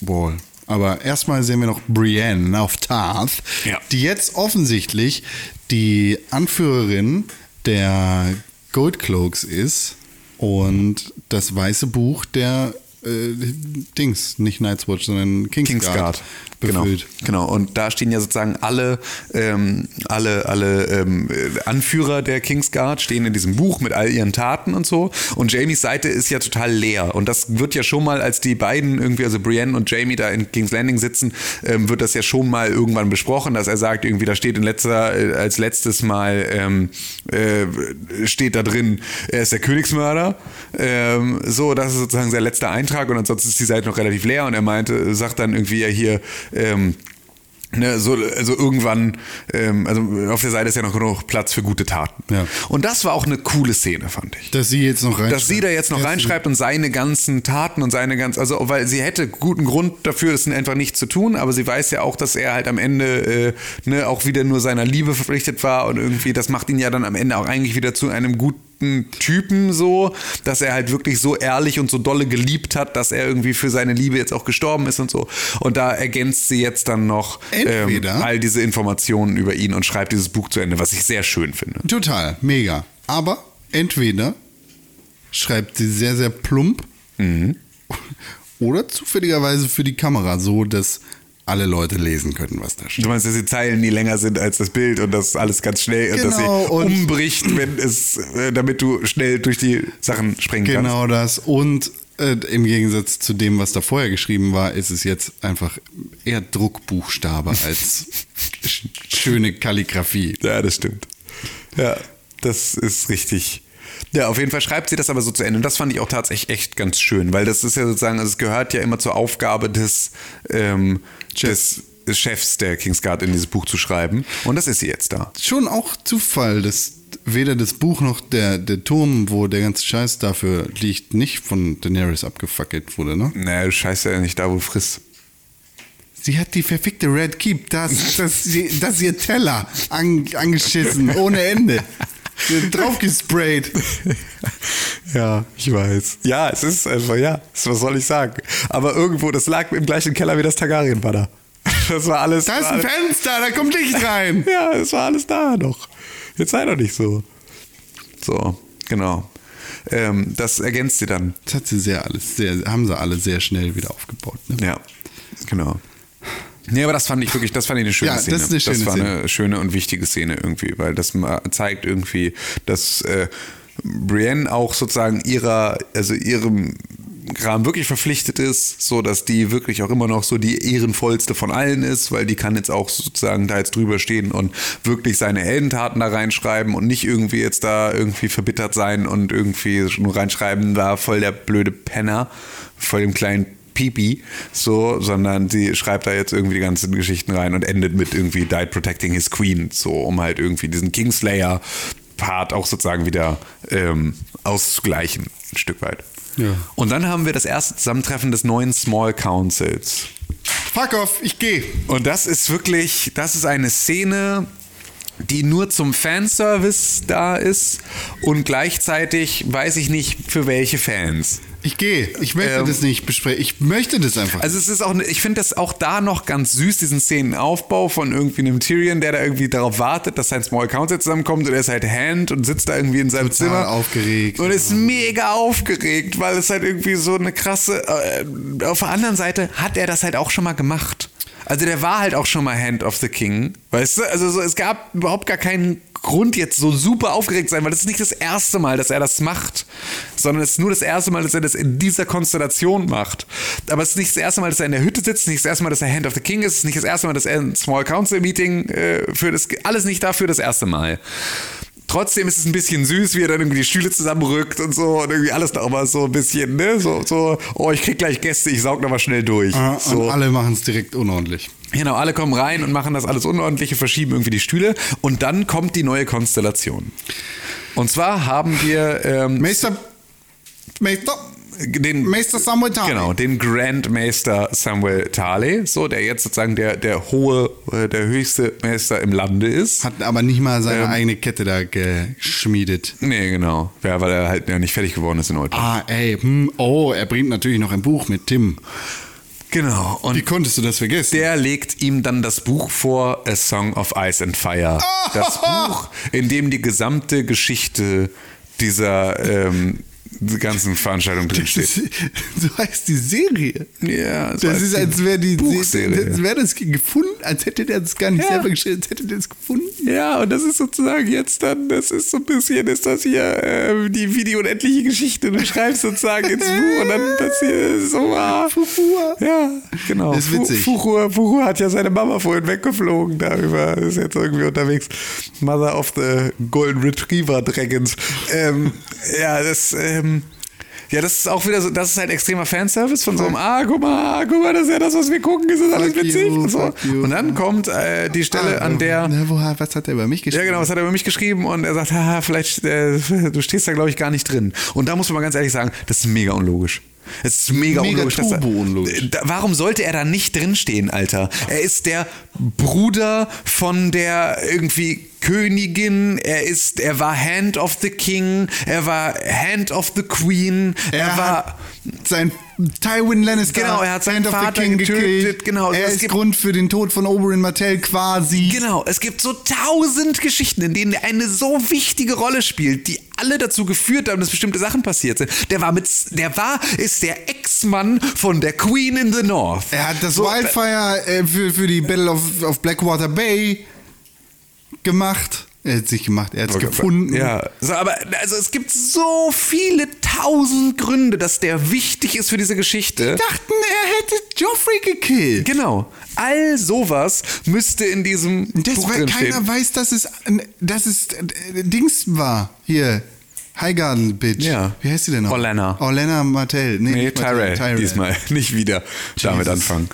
Wall. Aber erstmal sehen wir noch Brienne auf Tarth, Ja. die jetzt offensichtlich die Anführerin der Goldcloaks ist und das weiße Buch der äh, Dings, nicht Night's Watch, sondern Kingsguard, Kingsguard. Genau, befüllt. genau. Und da stehen ja sozusagen alle, ähm, alle, alle ähm, äh, Anführer der Kingsguard stehen in diesem Buch mit all ihren Taten und so. Und Jamies Seite ist ja total leer. Und das wird ja schon mal, als die beiden irgendwie, also Brienne und Jamie da in King's Landing sitzen, ähm, wird das ja schon mal irgendwann besprochen, dass er sagt, irgendwie, da steht in letzter, äh, als letztes Mal ähm, äh, steht da drin, er ist der Königsmörder. Ähm, so, das ist sozusagen sein letzter Eintrag und ansonsten ist die Seite noch relativ leer und er meinte, sagt dann irgendwie ja hier, ähm, Ne, so, also irgendwann, ähm, also auf der Seite ist ja noch genug Platz für gute Taten. Ja. Und das war auch eine coole Szene, fand ich. Dass sie jetzt noch reinschreibt. Dass sie da jetzt noch Erst- reinschreibt und seine ganzen Taten und seine ganz, also weil sie hätte guten Grund dafür, es einfach nicht zu tun, aber sie weiß ja auch, dass er halt am Ende äh, ne, auch wieder nur seiner Liebe verpflichtet war und irgendwie, das macht ihn ja dann am Ende auch eigentlich wieder zu einem guten Typen so, dass er halt wirklich so ehrlich und so dolle geliebt hat, dass er irgendwie für seine Liebe jetzt auch gestorben ist und so. Und da ergänzt sie jetzt dann noch ähm, all diese Informationen über ihn und schreibt dieses Buch zu Ende, was ich sehr schön finde. Total, mega. Aber entweder schreibt sie sehr, sehr plump Mhm. oder zufälligerweise für die Kamera so, dass alle Leute lesen können, was da steht. Du meinst, dass die Zeilen nie länger sind als das Bild und das alles ganz schnell und dass sie Genau, und- umbricht, wenn es, äh, damit du schnell durch die Sachen springen kannst. Genau das. Und äh, im Gegensatz zu dem, was da vorher geschrieben war, ist es jetzt einfach eher Druckbuchstabe als sch- schöne Kalligrafie. Ja, das stimmt. Ja, das ist richtig. Ja, auf jeden Fall schreibt sie das aber so zu Ende. Und das fand ich auch tatsächlich echt ganz schön, weil das ist ja sozusagen, also es gehört ja immer zur Aufgabe des, ähm, des Chefs der Kingsguard in dieses Buch zu schreiben. Und das ist sie jetzt da. Schon auch Zufall, dass weder das Buch noch der, der Turm, wo der ganze Scheiß dafür liegt, nicht von Daenerys abgefackelt wurde, ne? Naja, du scheißt ja nicht da, wo du frisst. Sie hat die verfickte Red Keep, das, das, das ihr Teller an, angeschissen, ohne Ende. Draufgesprayt. Ja, ich weiß. Ja, es ist einfach, ja, was soll ich sagen? Aber irgendwo, das lag im gleichen Keller wie das Targaryen-Banner. Das war alles. Da ist ein Fenster, da kommt Licht rein. Ja, es war alles da noch. Jetzt sei doch nicht so. So, genau. Ähm, das ergänzt sie dann. Das hat sie sehr alles, sehr, haben sie alle sehr schnell wieder aufgebaut. Ne? Ja, genau. Nee, aber das fand ich wirklich, das fand ich eine schöne Ja, das Szene. ist eine schöne war Szene. eine schöne und wichtige Szene irgendwie, weil das zeigt irgendwie, dass äh, Brienne auch sozusagen ihrer, also ihrem Kram wirklich verpflichtet ist, so dass die wirklich auch immer noch so die ehrenvollste von allen ist, weil die kann jetzt auch sozusagen da jetzt drüber stehen und wirklich seine Heldentaten da reinschreiben und nicht irgendwie jetzt da irgendwie verbittert sein und irgendwie nur reinschreiben, da voll der blöde Penner, voll dem kleinen Pipi, so, sondern sie schreibt da jetzt irgendwie die ganzen Geschichten rein und endet mit irgendwie Died Protecting His Queen, so, um halt irgendwie diesen Kingslayer Part auch sozusagen wieder ähm, auszugleichen, ein Stück weit. Ja. Und dann haben wir das erste Zusammentreffen des neuen Small Councils. Fuck off, ich gehe. Und das ist wirklich, das ist eine Szene, die nur zum Fanservice da ist und gleichzeitig weiß ich nicht für welche Fans. Ich gehe. Ich möchte Ähm, das nicht besprechen. Ich möchte das einfach. Also es ist auch, ne- ich finde das auch da noch ganz süß, diesen Szenenaufbau von irgendwie einem Tyrion, der da irgendwie darauf wartet, dass sein Small Council zusammenkommt und er ist halt Hand und sitzt da irgendwie in seinem Total Zimmer. aufgeregt. Und ist mega aufgeregt, weil es halt irgendwie so eine krasse, äh, auf der anderen Seite hat er das halt auch schon mal gemacht. Also der war halt auch schon mal Hand of the King, weißt du? Also so, es gab überhaupt gar keinen Grund jetzt so super aufgeregt zu sein, weil das ist nicht das erste Mal, dass er das macht, sondern es ist nur das erste Mal, dass er das in dieser Konstellation macht. Aber es ist nicht das erste Mal, dass er in der Hütte sitzt, nicht das erste Mal, dass er Hand of the King ist, es ist nicht das erste Mal, dass er ein Small Council Meeting äh, führt, das alles nicht dafür das erste Mal. Trotzdem ist es ein bisschen süß, wie er dann irgendwie die Stühle zusammenrückt und so und irgendwie alles noch mal so ein bisschen, ne? So, so oh, ich krieg gleich Gäste, ich saug noch mal schnell durch. Ah, so. Und alle machen es direkt unordentlich. Genau, alle kommen rein und machen das alles Unordentliche, verschieben irgendwie die Stühle und dann kommt die neue Konstellation. Und zwar haben wir ähm, Meister. Meister. Den Meister Samuel Tarly. Genau, den Grandmeister Samuel Tarley, so der jetzt sozusagen der der hohe, äh, der höchste Meister im Lande ist. Hat aber nicht mal Ähm. seine eigene Kette da geschmiedet. Nee, genau. Ja, weil er halt ja nicht fertig geworden ist in Oldtown. Ah, ey. Hm, oh, er bringt natürlich noch ein Buch mit Tim. Genau. Und Wie konntest du das vergessen? Der legt ihm dann das Buch vor, A Song of Ice and Fire. Das Buch, in dem die gesamte Geschichte dieser ähm, ganzen Veranstaltung drin Das steht. ist, so heißt die Serie. Ja, so Das heißt ist, die als wäre die Buchserie. als wäre das gefunden, als hätte der das gar nicht Ja. selber geschrieben, als hätte der das gefunden. Ja, und das ist sozusagen jetzt dann, das ist so ein bisschen, ist das hier äh, die wie die unendliche Geschichte. Du schreibst sozusagen ins Buch und dann passiert so. Ah, Fuchur. Ja, genau. Das ist witzig. Fu- Fuchur, Fuchur hat ja seine Mama vorhin weggeflogen darüber. Ist jetzt irgendwie unterwegs. Mother of the Golden Retriever Dragons. Ähm, ja, das, ähm, ja, das ist auch wieder so, das ist halt extremer Fanservice von so einem, ah, guck mal, ah, guck mal, das ist ja das, was wir gucken, ist das alles witzig? you, und, so. you. und dann kommt äh, die Stelle, Ah, an der. Na, wo, was hat er über mich geschrieben? Ja, genau, was hat er über mich geschrieben und er sagt, haha, vielleicht, äh, du stehst da, glaube ich, gar nicht drin. Und da muss man mal ganz ehrlich sagen, das ist mega unlogisch. Es ist mega, Mega unlogisch. turbo unlogisch. Da, warum sollte er da nicht drinstehen, Alter? Er ist der Bruder von der irgendwie Königin, er ist, er war Hand of the King, er war Hand of the Queen, er, Er war. sein Tywin Lannister Genau, er hat seinen Hand of the Vater King getötet, genau. Er Es ist gibt- Grund für den Tod von Oberyn Martell quasi. Genau, es gibt so tausend Geschichten, in denen er eine so wichtige Rolle spielt, die alle dazu geführt haben, dass bestimmte Sachen passiert sind. Der war mit, der war, ist der Ex-Mann von der Queen in the North. Er hat das So, Wildfire äh, für, für die Battle of, of Blackwater Bay gemacht. Er hat es nicht gemacht, er hat es gefunden. Ja, so, aber also es gibt so viele tausend Gründe, dass der wichtig ist für diese Geschichte. dachten, er hätte Joffrey gekillt. Genau. All sowas müsste in diesem Das, Buch weil drinstehen. keiner weiß, dass es, dass es äh, Dings war. Hier. Highgarden, Bitch. Ja. Wie heißt sie denn noch? Orlena. Orlena Martell. Nee, nicht Martell, Tyrell, diesmal. Nicht wieder damit Jesus. anfangen.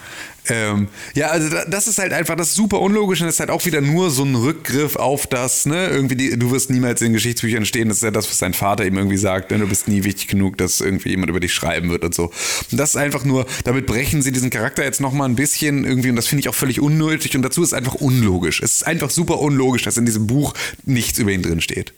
Ähm, ja, also da- das ist halt einfach das ist super unlogisch und das ist halt auch wieder nur so ein Rückgriff auf das, ne, irgendwie die, du wirst niemals in Geschichtsbüchern stehen, das ist ja das, was dein Vater ihm irgendwie sagt, ne, du bist nie wichtig genug, dass irgendwie jemand über dich schreiben wird und so. Und das ist einfach nur, damit brechen sie diesen Charakter jetzt nochmal ein bisschen irgendwie und das finde ich auch völlig unnötig und dazu ist es einfach unlogisch. Es ist einfach super unlogisch, dass in diesem Buch nichts über ihn drin steht.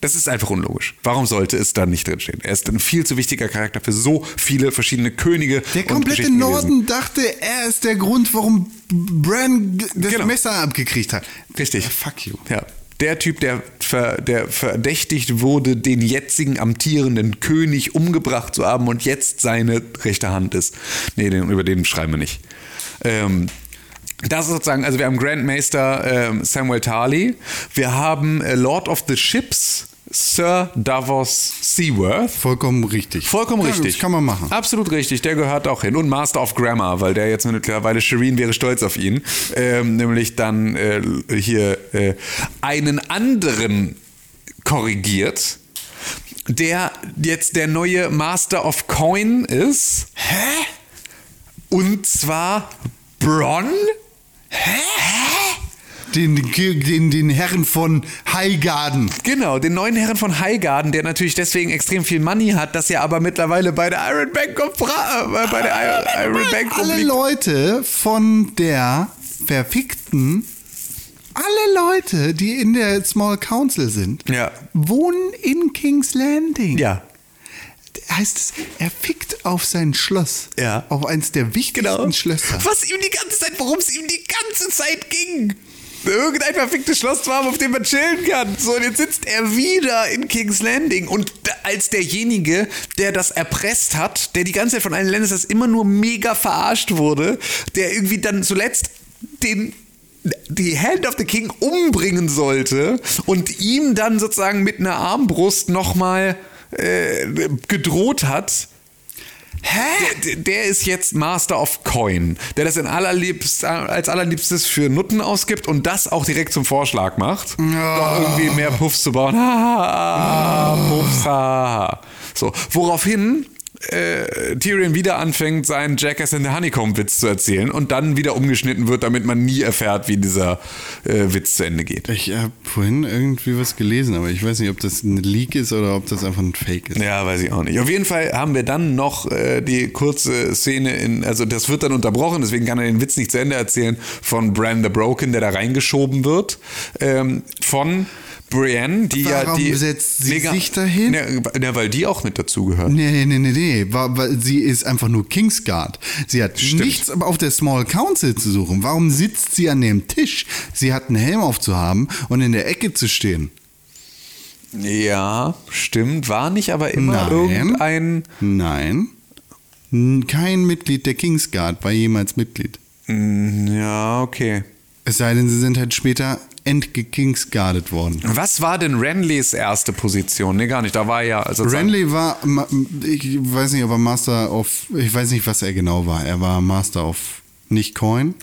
Das ist einfach unlogisch. Warum sollte es da nicht drinstehen? Er ist ein viel zu wichtiger Charakter für so viele verschiedene Könige. Der komplette Norden gewesen. dachte, er ist der Grund, warum Bran das Genau. Messer abgekriegt hat. Richtig. Ja, fuck you. Ja. Der Typ, der, ver, der verdächtigt wurde, den jetzigen amtierenden König umgebracht zu haben und jetzt seine rechte Hand ist. Nee, den, über den schreiben wir nicht. Ähm, das ist sozusagen, also wir haben Grandmaster ähm, Samuel Tarly, wir haben äh, Lord of the Ships, Sir Davos Seaworth. Vollkommen richtig. Vollkommen Ja, richtig. Das kann man machen. Absolut richtig, der gehört auch hin. Und Master of Grammar, weil der jetzt mittlerweile, Shireen wäre stolz auf ihn, ähm, nämlich dann äh, hier äh, einen anderen korrigiert, der jetzt der neue Master of Coin ist. Hä? Und zwar Bronn? Den, den, den Herren von Highgarden. Genau, den neuen Herren von Highgarden, der natürlich deswegen extrem viel Money hat, das ja aber mittlerweile bei der Iron Bank äh, bei der Iron, Iron Bank Alle rumliegt. Leute von der verfickten, alle Leute, die in der Small Council sind, Ja. wohnen in King's Landing. Ja. heißt es, er fickt auf sein Schloss. Ja. Auf eins der wichtigsten Schlösser. Was ihm die ganze Zeit, worum es ihm die ganze Zeit ging. Irgendein verficktes Schloss zu haben, auf dem man chillen kann. So, und jetzt sitzt er wieder in King's Landing. Und als derjenige, der das erpresst hat, der die ganze Zeit von allen Lannisters immer nur mega verarscht wurde, der irgendwie dann zuletzt den die Hand of the King umbringen sollte und ihm dann sozusagen mit einer Armbrust nochmal äh, gedroht hat. Der, der- der ist jetzt Master of Coin, der das in allerliebst, als allerliebstes für Nutten ausgibt und das auch direkt zum Vorschlag macht, doch irgendwie mehr Puffs zu bauen. Ha, ha, ha, Puffs, ha, ha. So, woraufhin äh, Tyrion wieder anfängt, seinen Jackass in the Honeycomb-Witz zu erzählen und dann wieder umgeschnitten wird, damit man nie erfährt, wie dieser äh, Witz zu Ende geht. Ich habe vorhin irgendwie was gelesen, aber ich weiß nicht, ob das ein Leak ist oder ob das einfach ein Fake ist. Ja, weiß ich auch nicht. Auf jeden Fall haben wir dann noch äh, die kurze Szene in, also das wird dann unterbrochen, deswegen kann er den Witz nicht zu Ende erzählen, von Bran the Broken, der da reingeschoben wird, ähm, von Brienne, die ja Warum die. setzt sie Mega- sich dahin? Ne, ne, weil die auch mit dazugehört. Nee, nee, nee, nee, nee. War, weil sie ist einfach nur Kingsguard. Sie hat nichts auf der Small Council zu suchen. Warum sitzt sie an dem Tisch? Sie hat einen Helm aufzuhaben und in der Ecke zu stehen. Ja, stimmt. War nicht aber immer Nein. irgendein. Nein. Kein Mitglied der Kingsguard war jemals Mitglied. Ja, okay. Es sei denn, sie sind halt später entgekingsguardet worden. Was war denn Renleys erste Position? Nee, gar nicht. Da war er ja. Also Renly war, ich weiß nicht, ob er Master of, ich weiß nicht, was er genau war. Er war Master of, nicht Coin.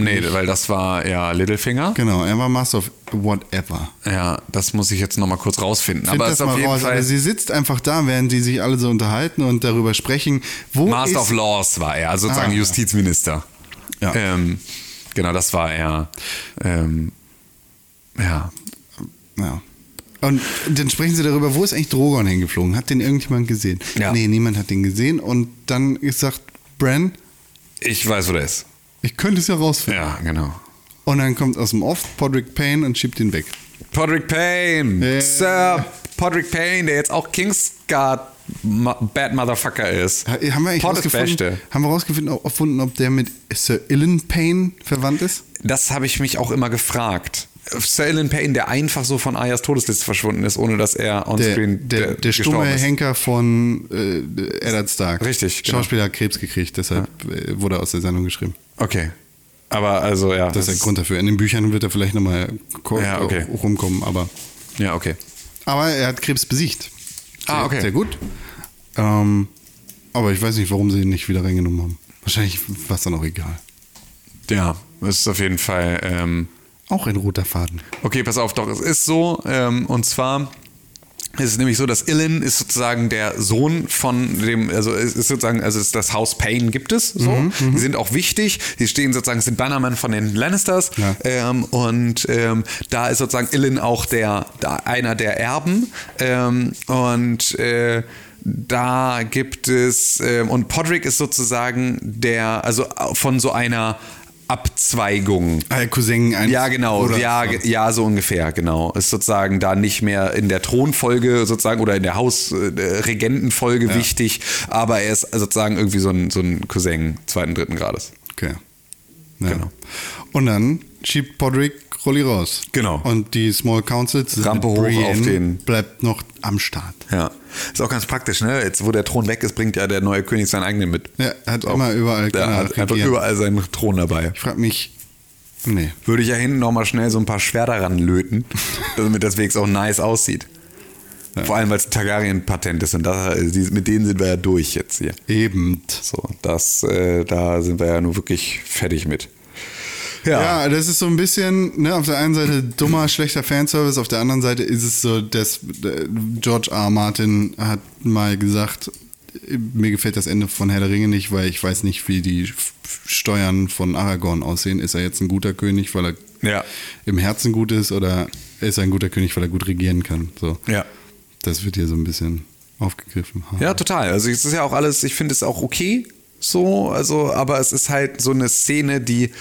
Nee, weil das war ja Littlefinger. Genau, er war Master of whatever. Ja, das muss ich jetzt nochmal kurz rausfinden. Find aber das mal jeden raus. Fall. Aber sie sitzt einfach da, während die sich alle so unterhalten und darüber sprechen. Wo Master of Laws war er, also sozusagen Ah. Justizminister. Ja. Ähm, genau, das war er. Ähm, ja. Ja. Und dann sprechen sie darüber, wo ist eigentlich Drogon hingeflogen? Hat den irgendjemand gesehen? Ja. Nee, niemand hat den gesehen. Und dann sagt Bran, Ich weiß, wo der ist. ich könnte es ja rausfinden. Ja, genau. Und dann kommt aus dem Off Podrick Payne und schiebt ihn weg. Podrick Payne. Ja. Sir Podrick Payne, der jetzt auch Kingsguard Bad Motherfucker ist. Ha- Haben wir eigentlich Pod rausgefunden, haben wir rausgefunden, ob, ob der mit Sir Ilyn Payne verwandt ist? Das habe ich mich auch immer gefragt. Ilan Payne, der einfach so von Ayas Todesliste verschwunden ist, ohne dass er Der, onscreen der, äh, der stumme. Henker von äh, Eddard Stark. Richtig, genau. Schauspieler hat Krebs gekriegt, deshalb äh, wurde er aus der Sendung geschrieben. Okay. Aber also, ja. Das ist der Grund dafür. In den Büchern wird er vielleicht nochmal Ja, okay. rumkommen, aber, Ja, okay. aber er hat Krebs besiegt. Ah, Sehr- okay. Sehr gut. Ähm, aber ich weiß nicht, warum sie ihn nicht wieder reingenommen haben. Wahrscheinlich war es dann auch egal. Ja, es ist auf jeden Fall. Ähm, Auch ein roter Faden. Okay, pass auf, doch, es ist so, ähm, und zwar ist es nämlich so, dass Ilyn ist sozusagen der Sohn von dem, also es ist sozusagen, also ist das Haus Payne gibt es so. Die sind auch wichtig, die stehen sozusagen, sind Bannerman von den Lannisters Ja. ähm, und ähm, da ist sozusagen Ilyn auch der, da einer der Erben ähm, und äh, da gibt es, ähm, und Podrick ist sozusagen der, also von so einer Abzweigung. Ah, Cousin ein Ja, genau. Bruder. Ja, ge- ja, so ungefähr, genau. Ist sozusagen da nicht mehr in der Thronfolge sozusagen oder in der Hausregentenfolge wichtig, aber er ist sozusagen irgendwie so ein, so ein Cousin zweiten, dritten Grades. Okay. Ja. Genau. Und dann schiebt Podrick Rolli raus. Genau. Und die Small Council zusammen Rampe hoch auf den- bleibt noch am Start. Ja. Ist auch ganz praktisch, ne? Jetzt, wo der Thron weg ist, bringt ja der neue König seinen eigenen mit. Ja, er hat Ist auch- immer überall Der er hat einfach überall seinen Thron dabei. Ich frage mich, nee. Würde ich ja hinten nochmal schnell so ein paar Schwerter ranlöten, damit das wenigstens auch nice aussieht. Vor allem, weil es Targaryen-Patente sind. Das, die- mit denen sind wir ja durch jetzt hier. Eben. So, das, äh, da sind wir ja nur wirklich fertig mit. Ja. Ja, das ist so ein bisschen, ne, auf der einen Seite dummer, schlechter Fanservice, auf der anderen Seite ist es so, dass äh, George R. Martin hat mal gesagt, mir gefällt das Ende von Herr der Ringe nicht, weil ich weiß nicht, wie die Steuern von Aragorn aussehen. Ist er jetzt ein guter König, weil er Ja. im Herzen gut ist oder ist er ein guter König, weil er gut regieren kann? So. Ja. Das wird hier so ein bisschen aufgegriffen. Ja, total. Also es ist ja auch alles, ich finde es auch okay. So, also, aber es ist halt so eine Szene, die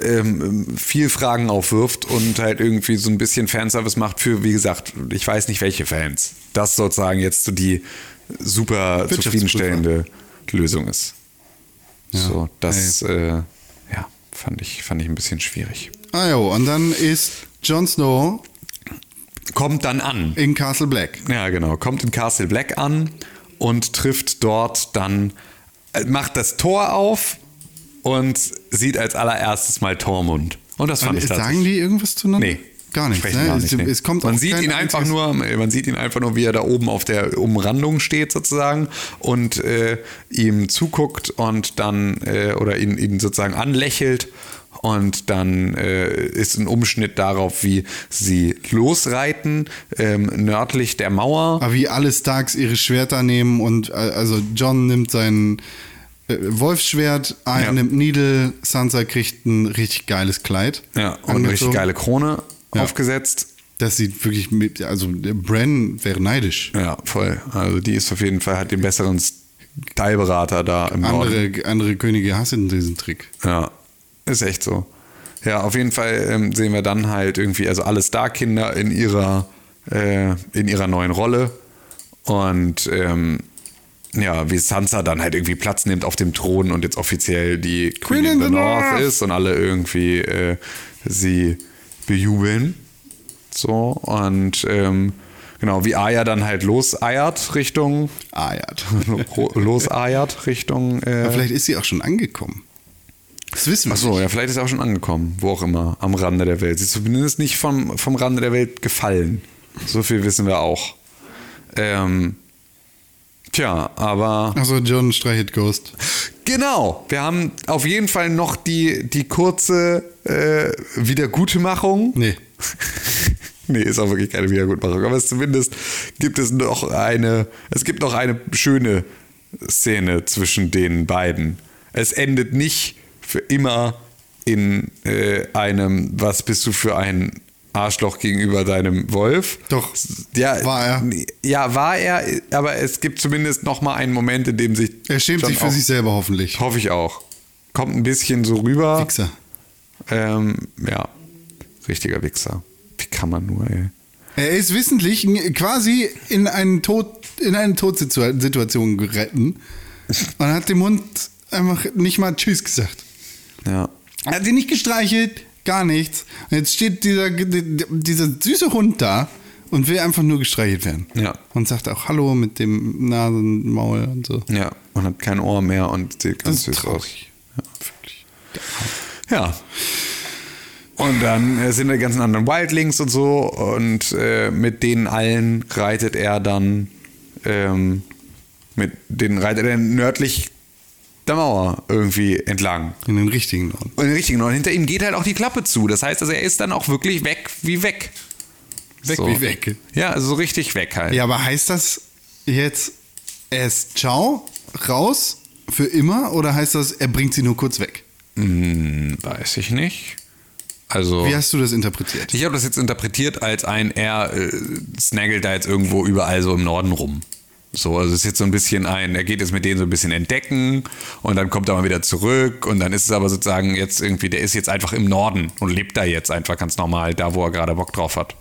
ähm, viel Fragen aufwirft und halt irgendwie so ein bisschen Fanservice macht für, wie gesagt, ich weiß nicht welche Fans. Das sozusagen jetzt so die super zufriedenstellende Lösung ist. Ja, So, das äh, ja, fand ich, fand ich ein bisschen schwierig. Ah jo, und dann ist Jon Snow Kommt dann an. in Castle Black. Ja, genau. Kommt in Castle Black an und trifft dort dann, macht das Tor auf und sieht als allererstes mal Tormund. Und das fand Und ich sagen tatsächlich. die irgendwas zueinander? Nee. Gar nicht. Sprechen Ne? gar es, nicht, nee. es kommt man sieht ihn einfach nur, man sieht ihn einfach nur, wie er da oben auf der Umrandung steht sozusagen und äh, ihm zuguckt und dann äh, oder ihn, ihn sozusagen anlächelt und dann äh, ist ein Umschnitt darauf, wie sie losreiten ähm, nördlich der Mauer. Aber wie alle Starks ihre Schwerter nehmen und äh, also John nimmt sein äh, Wolfsschwert, Arya Ja. nimmt Needle, Sansa kriegt ein richtig geiles Kleid. Ja, und eine richtig geile Krone Ja. aufgesetzt. Das sieht wirklich, mit- also der Bran wäre neidisch. Ja, voll. Also die ist auf jeden Fall, hat den besseren Styleberater da im Norden. Andere, andere Könige hassen diesen Trick. Ja, ist echt so. Ja, auf jeden Fall ähm, sehen wir dann halt irgendwie, also alle Star-Kinder in ihrer, äh, in ihrer neuen Rolle. Und ähm, ja, wie Sansa dann halt irgendwie Platz nimmt auf dem Thron und jetzt offiziell die Queen, in the, North, ist und alle irgendwie äh, sie bejubeln. So, und ähm, genau, wie Arya dann halt loseiert Richtung, ja. loseiert Richtung. Äh, Aber vielleicht ist sie auch schon angekommen. Das wissen wir Ach so, nicht. ja, vielleicht ist er auch schon angekommen, wo auch immer, am Rande der Welt. Sie ist zumindest nicht vom, vom Rande der Welt gefallen. So viel wissen wir auch. Ähm, tja, aber Achso, John streichelt Ghost. genau, wir haben auf jeden Fall noch die, die kurze äh, Wiedergutmachung. Nee. nee, ist auch wirklich keine Wiedergutmachung, aber es zumindest gibt es noch eine, es gibt noch eine schöne Szene zwischen den beiden. Es endet nicht für immer in äh, einem, was bist du für ein Arschloch gegenüber deinem Wolf? Doch, ja, war er. Ja, war er, aber es gibt zumindest noch mal einen Moment, in dem sich Er schämt sich für auch- sich selber hoffentlich. Hoffe ich auch. Kommt ein bisschen so rüber. Wichser. Ähm, ja, richtiger Wichser. Wie kann man nur, ey. Er ist wissentlich quasi in, einen Tod, in eine Todsituation geritten und hat dem Hund einfach nicht mal Tschüss gesagt. Ja. Er hat ihn nicht gestreichelt, gar nichts. Und jetzt steht dieser, dieser süße Hund da und will einfach nur gestreichelt werden. Ja. Und sagt auch Hallo mit dem Nasenmaul und so. Ja, und hat kein Ohr mehr und sieht ganz süß aus. traurig. Ja. Und dann äh, sind die ganzen anderen Wildlings und so und äh, mit denen allen reitet er dann ähm, mit denen reitet er nördlich der Mauer irgendwie entlang. In den richtigen Norden. Und den richtigen und hinter ihm geht halt auch die Klappe zu. Das heißt, also er ist dann auch wirklich weg wie weg. Weg wie weg. Ja, also so richtig weg halt. Ja, aber heißt das jetzt erst Ciao, raus, für immer? Oder heißt das, er bringt sie nur kurz weg? Hm, weiß ich nicht. Also Wie hast du das interpretiert? ich habe das jetzt interpretiert als ein, er äh, snaggelt da jetzt irgendwo überall so im Norden rum. So, also es ist jetzt so ein bisschen ein, er geht jetzt mit denen so ein bisschen entdecken und dann kommt er mal wieder zurück und dann ist es aber sozusagen jetzt irgendwie, der ist jetzt einfach im Norden und lebt da jetzt einfach ganz normal, da wo er gerade Bock drauf hat.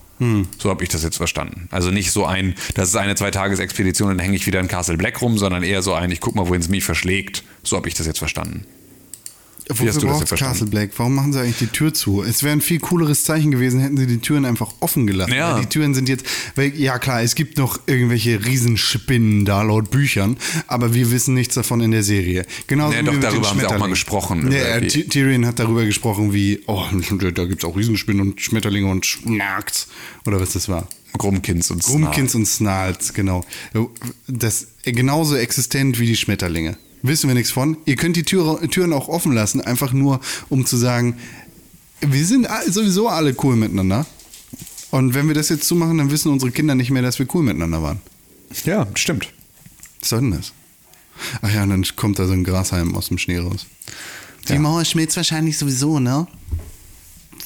So habe ich das jetzt verstanden. Also nicht so ein, das ist eine Zwei-Tages-Expedition, dann hänge ich wieder in Castle Black rum, sondern eher so ein, ich guck mal, wohin es mich verschlägt. So habe ich das jetzt verstanden. Wofür hast du das braucht verstanden? Castle Black? Warum machen sie eigentlich die Tür zu? Es wäre ein viel cooleres Zeichen gewesen, hätten sie die Türen einfach offen gelassen. Ja. Die Türen sind jetzt, weil, ja klar, es gibt noch irgendwelche Riesenspinnen da laut Büchern, aber wir wissen nichts davon in der Serie. Genauso Ja, wie doch, darüber haben sie auch mal gesprochen, Ja, über äh, Tyrion hat darüber gesprochen, wie, oh, da gibt es auch Riesenspinnen und Schmetterlinge und Schnarks. Oder was das war. Grummkins und Grummkins und Snarls, genau. Das ist genauso existent wie die Schmetterlinge. Wissen wir nichts von. Ihr könnt die Tür, Türen auch offen lassen, einfach nur, um zu sagen, wir sind sowieso alle cool miteinander. Und wenn wir das jetzt zumachen, dann wissen unsere Kinder nicht mehr, dass wir cool miteinander waren. Ja, stimmt. Was soll denn das? Ach ja, und dann kommt da so ein Grashalm aus dem Schnee raus. Die Ja. Mauer schmilzt wahrscheinlich sowieso, ne?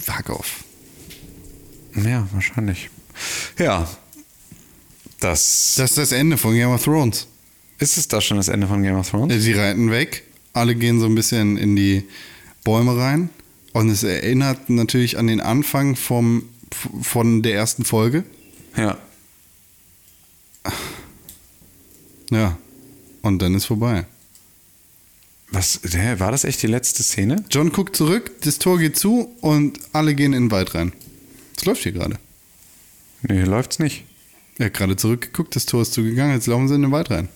Fuck off. Ja, wahrscheinlich. Ja. Das, Das ist das Ende von Game of Thrones. Ist es da schon das Ende von Game of Thrones? Sie reiten weg, alle gehen so ein bisschen in die Bäume rein und es erinnert natürlich an den Anfang vom, von der ersten Folge. Ja. Ja. Und dann ist vorbei. Was, hä, war das echt die letzte Szene? John guckt zurück, das Tor geht zu und alle gehen in den Wald rein. Das läuft hier gerade. Nee, hier läuft's nicht. Er hat gerade zurückgeguckt, das Tor ist zugegangen, jetzt laufen sie in den Wald rein.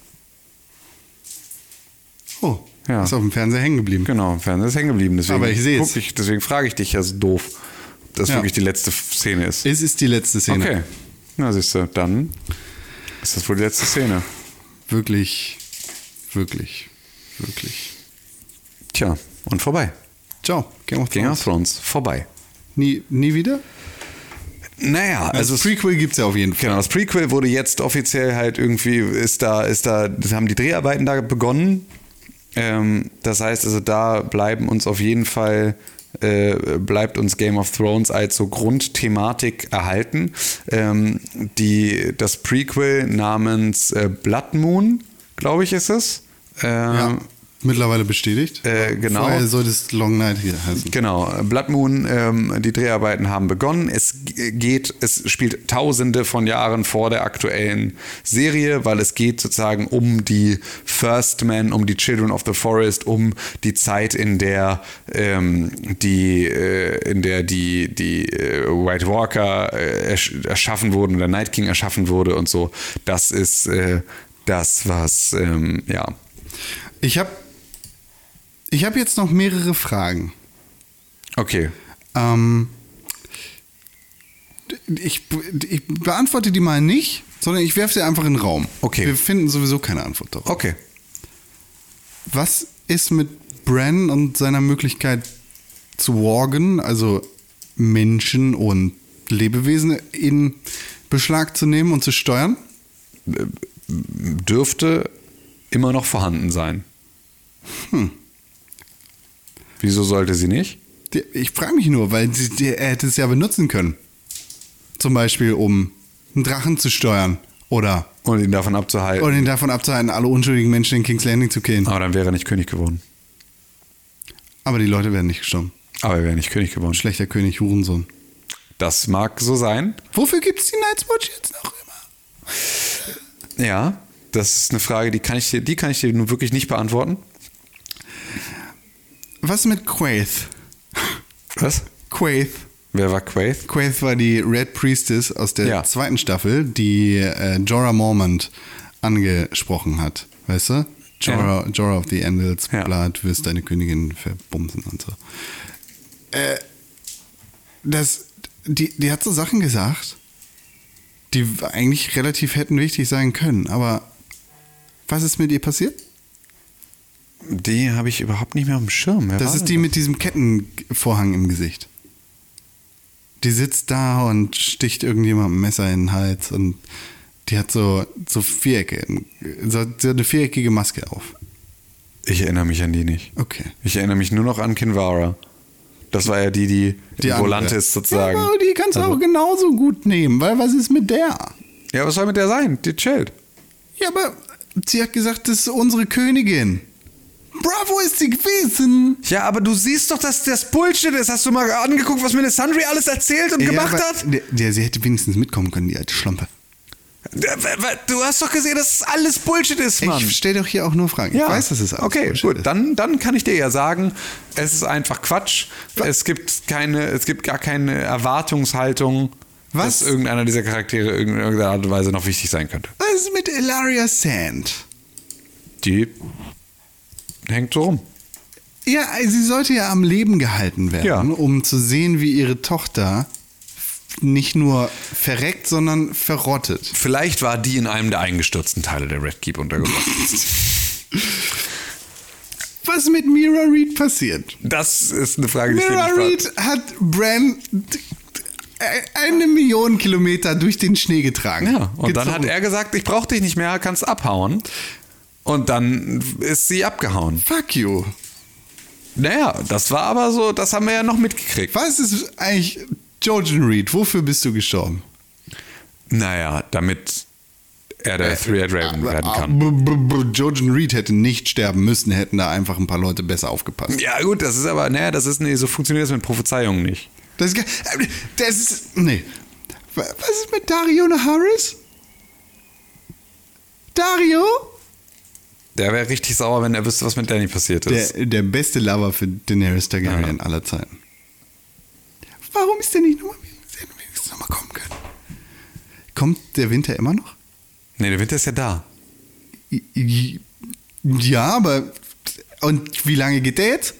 Oh, Ja. ist auf dem Fernseher hängen geblieben. Genau, im Fernsehen ist hängen geblieben. Deswegen Aber ich guck Ich, deswegen frage ich dich, ja, so doof, dass Ja. wirklich die letzte Szene ist. Es ist die letzte Szene. Okay. Na, siehst du, dann ist das wohl die letzte Szene. Wirklich, wirklich, wirklich. Tja, und vorbei. Ciao, Game of Game Thrones. of Thrones, vorbei. Nie, nie wieder? Naja, Also also das Prequel gibt es ja auf jeden Fall. Genau, das Prequel wurde jetzt offiziell halt irgendwie, ist da, ist da, haben die Dreharbeiten da begonnen. Ähm, das heißt also, da bleiben uns auf jeden Fall, äh, bleibt uns Game of Thrones als so Grundthematik erhalten. Ähm, die, das Prequel namens äh, Blood Moon, glaube ich, ist es. Ähm, Ja, mittlerweile bestätigt. Äh, genau. Vorher sollte es Long Night hier heißen. Genau, Blood Moon, ähm, die Dreharbeiten haben begonnen. Es geht, es spielt tausende von Jahren vor der aktuellen Serie, weil es geht sozusagen um die First Men, um die Children of the Forest, um die Zeit, in der ähm, die, äh, in der die, die äh, White Walker äh, ersch erschaffen wurden, der Night King erschaffen wurde und so. Das ist äh, das, was, ähm, ja. Ich habe ich hab jetzt noch mehrere Fragen. Okay. Ähm, ich, ich beantworte die mal nicht, sondern ich werfe sie einfach in den Raum. Okay. Wir finden sowieso keine Antwort darauf. Okay. Was ist mit Bran und seiner Möglichkeit zu wargen, also Menschen und Lebewesen in Beschlag zu nehmen und zu steuern? dürfte immer noch vorhanden sein. Hm. Wieso sollte sie nicht? Ich frage mich nur, weil sie, die, er hätte es ja benutzen können. Zum Beispiel, um einen Drachen zu steuern oder, Und ihn davon abzuhalten. oder ihn davon abzuhalten, alle unschuldigen Menschen in King's Landing zu killen. Aber dann wäre er nicht König geworden. Aber die Leute werden nicht gestorben. Aber er wäre nicht König geworden. Schlechter König, Hurensohn. Das mag so sein. Wofür gibt es die Night's Watch jetzt noch immer? Ja, das ist eine Frage, die kann ich dir, die kann ich dir nun wirklich nicht beantworten. Was mit Quaith? Was? Quaith. Wer war Quaith? Quaith war die Red Priestess aus der Ja. zweiten Staffel, die äh, Jorah Mormont angesprochen hat. Weißt du? Jorah, Jorah of the Andals, Ja. Blood, wirst deine Königin verbumsen und so. Äh, das, die, die hat so Sachen gesagt, die eigentlich relativ hätten wichtig sein können. Aber was ist mit ihr passiert? Die habe ich überhaupt nicht mehr auf dem Schirm. Wer Das ist denn die mit diesem Kettenvorhang im Gesicht. Die sitzt da und sticht irgendjemandem ein Messer in den Hals und die hat so, so Vierecke, so, so eine viereckige Maske auf. Ich erinnere mich an die nicht. Okay. Ich erinnere mich nur noch an Kinvara. Das war ja die, die, Die. Volantis sozusagen. Ja, aber die kannst du Also- auch genauso gut nehmen, weil was ist mit der? Ja, was soll mit der sein? Die chillt. Ja, aber sie hat gesagt, das ist unsere Königin. Bravo ist sie gewesen. Ja, aber du siehst doch, dass das Bullshit ist. Hast du mal angeguckt, was Melisandre alles erzählt und gemacht ja, aber hat? Der, der, sie hätte wenigstens mitkommen können, die alte Schlampe. Du hast doch gesehen, dass es alles Bullshit ist, Mann. Ich stelle doch hier auch nur Fragen. Ich weiß, dass es alles Okay, Bullshit gut. ist. Dann, dann kann ich dir ja sagen, es ist einfach Quatsch. Es gibt keine, es gibt gar keine Erwartungshaltung, Was? dass irgendeiner dieser Charaktere in irgendeiner Art und Weise noch wichtig sein könnte. Was ist mit Ilaria Sand? Die hängt so rum. Ja, sie sollte ja am Leben gehalten werden, Ja. um zu sehen, wie ihre Tochter nicht nur verreckt, sondern verrottet. Vielleicht war die in einem der eingestürzten Teile der Red Keep untergebracht. Was ist mit Mira Reed passiert? Das ist eine Frage, die ich Mira nicht Reed hat Bran eine Million Kilometer durch den Schnee getragen. Ja, und dann Gezogen. hat er gesagt, ich brauche dich nicht mehr, kannst abhauen. Und dann ist sie abgehauen. Fuck you. Naja, das war aber so, das haben wir ja noch mitgekriegt. Was ist eigentlich Jojen Reed? Wofür bist du gestorben? Naja, damit er der Three-Eyed Raven werden Ah, kann. Jojen Reed hätte nicht sterben müssen, hätten da einfach ein paar Leute besser aufgepasst. Ja, gut, das ist aber, naja, das ist, nee, so funktioniert das mit Prophezeiungen nicht. Das ist, äh, das ist. Nee. Wa- Was ist mit Dario Harris? Dario? Der wäre richtig sauer, wenn er wüsste, was mit Danny passiert ist. Der, der beste Lover für Daenerys Targaryen aller Zeiten. Warum ist der nicht nochmal wenigstens nochmal kommen können? Kommt der Winter immer noch? nee, der Winter ist ja da. Ja, aber. Und wie lange geht der jetzt?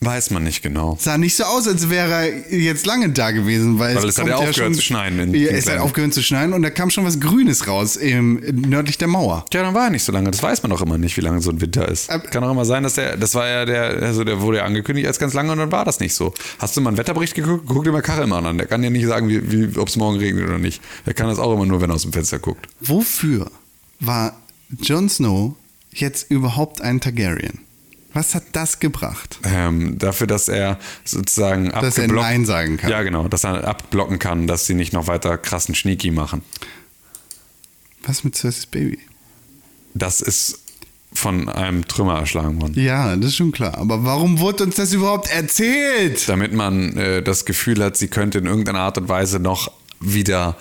Weiß man nicht genau. Sah nicht so aus, als wäre er jetzt lange da gewesen, weil, Weil es hat kommt ja aufgehört zu schneien in Ja, es hat aufgehört zu schneien und da kam schon was Grünes raus im, nördlich der Mauer. Tja, dann war er nicht so lange. Das weiß man doch immer nicht, wie lange so ein Winter ist. Aber- Kann auch immer sein, dass der, das war ja der, also der wurde ja angekündigt als ganz lange und dann war das nicht so. Hast du mal einen Wetterbericht geguckt? Guck dir mal Kachelmann an. Der kann ja nicht sagen, wie, wie, ob es morgen regnet oder nicht. Der kann das auch immer nur, wenn er aus dem Fenster guckt. Wofür war Jon Snow jetzt überhaupt ein Targaryen? Was hat das gebracht? Ähm, dafür, dass er sozusagen Dass er Nein sagen kann. Ja, genau, dass er abblocken kann, dass sie nicht noch weiter krassen Sneaky machen. Was mit Cerseis Baby? Das ist von einem Trümmer erschlagen worden. Ja, das ist schon klar. Aber warum wurde uns das überhaupt erzählt? Damit man äh, das Gefühl hat, sie könnte in irgendeiner Art und Weise noch wieder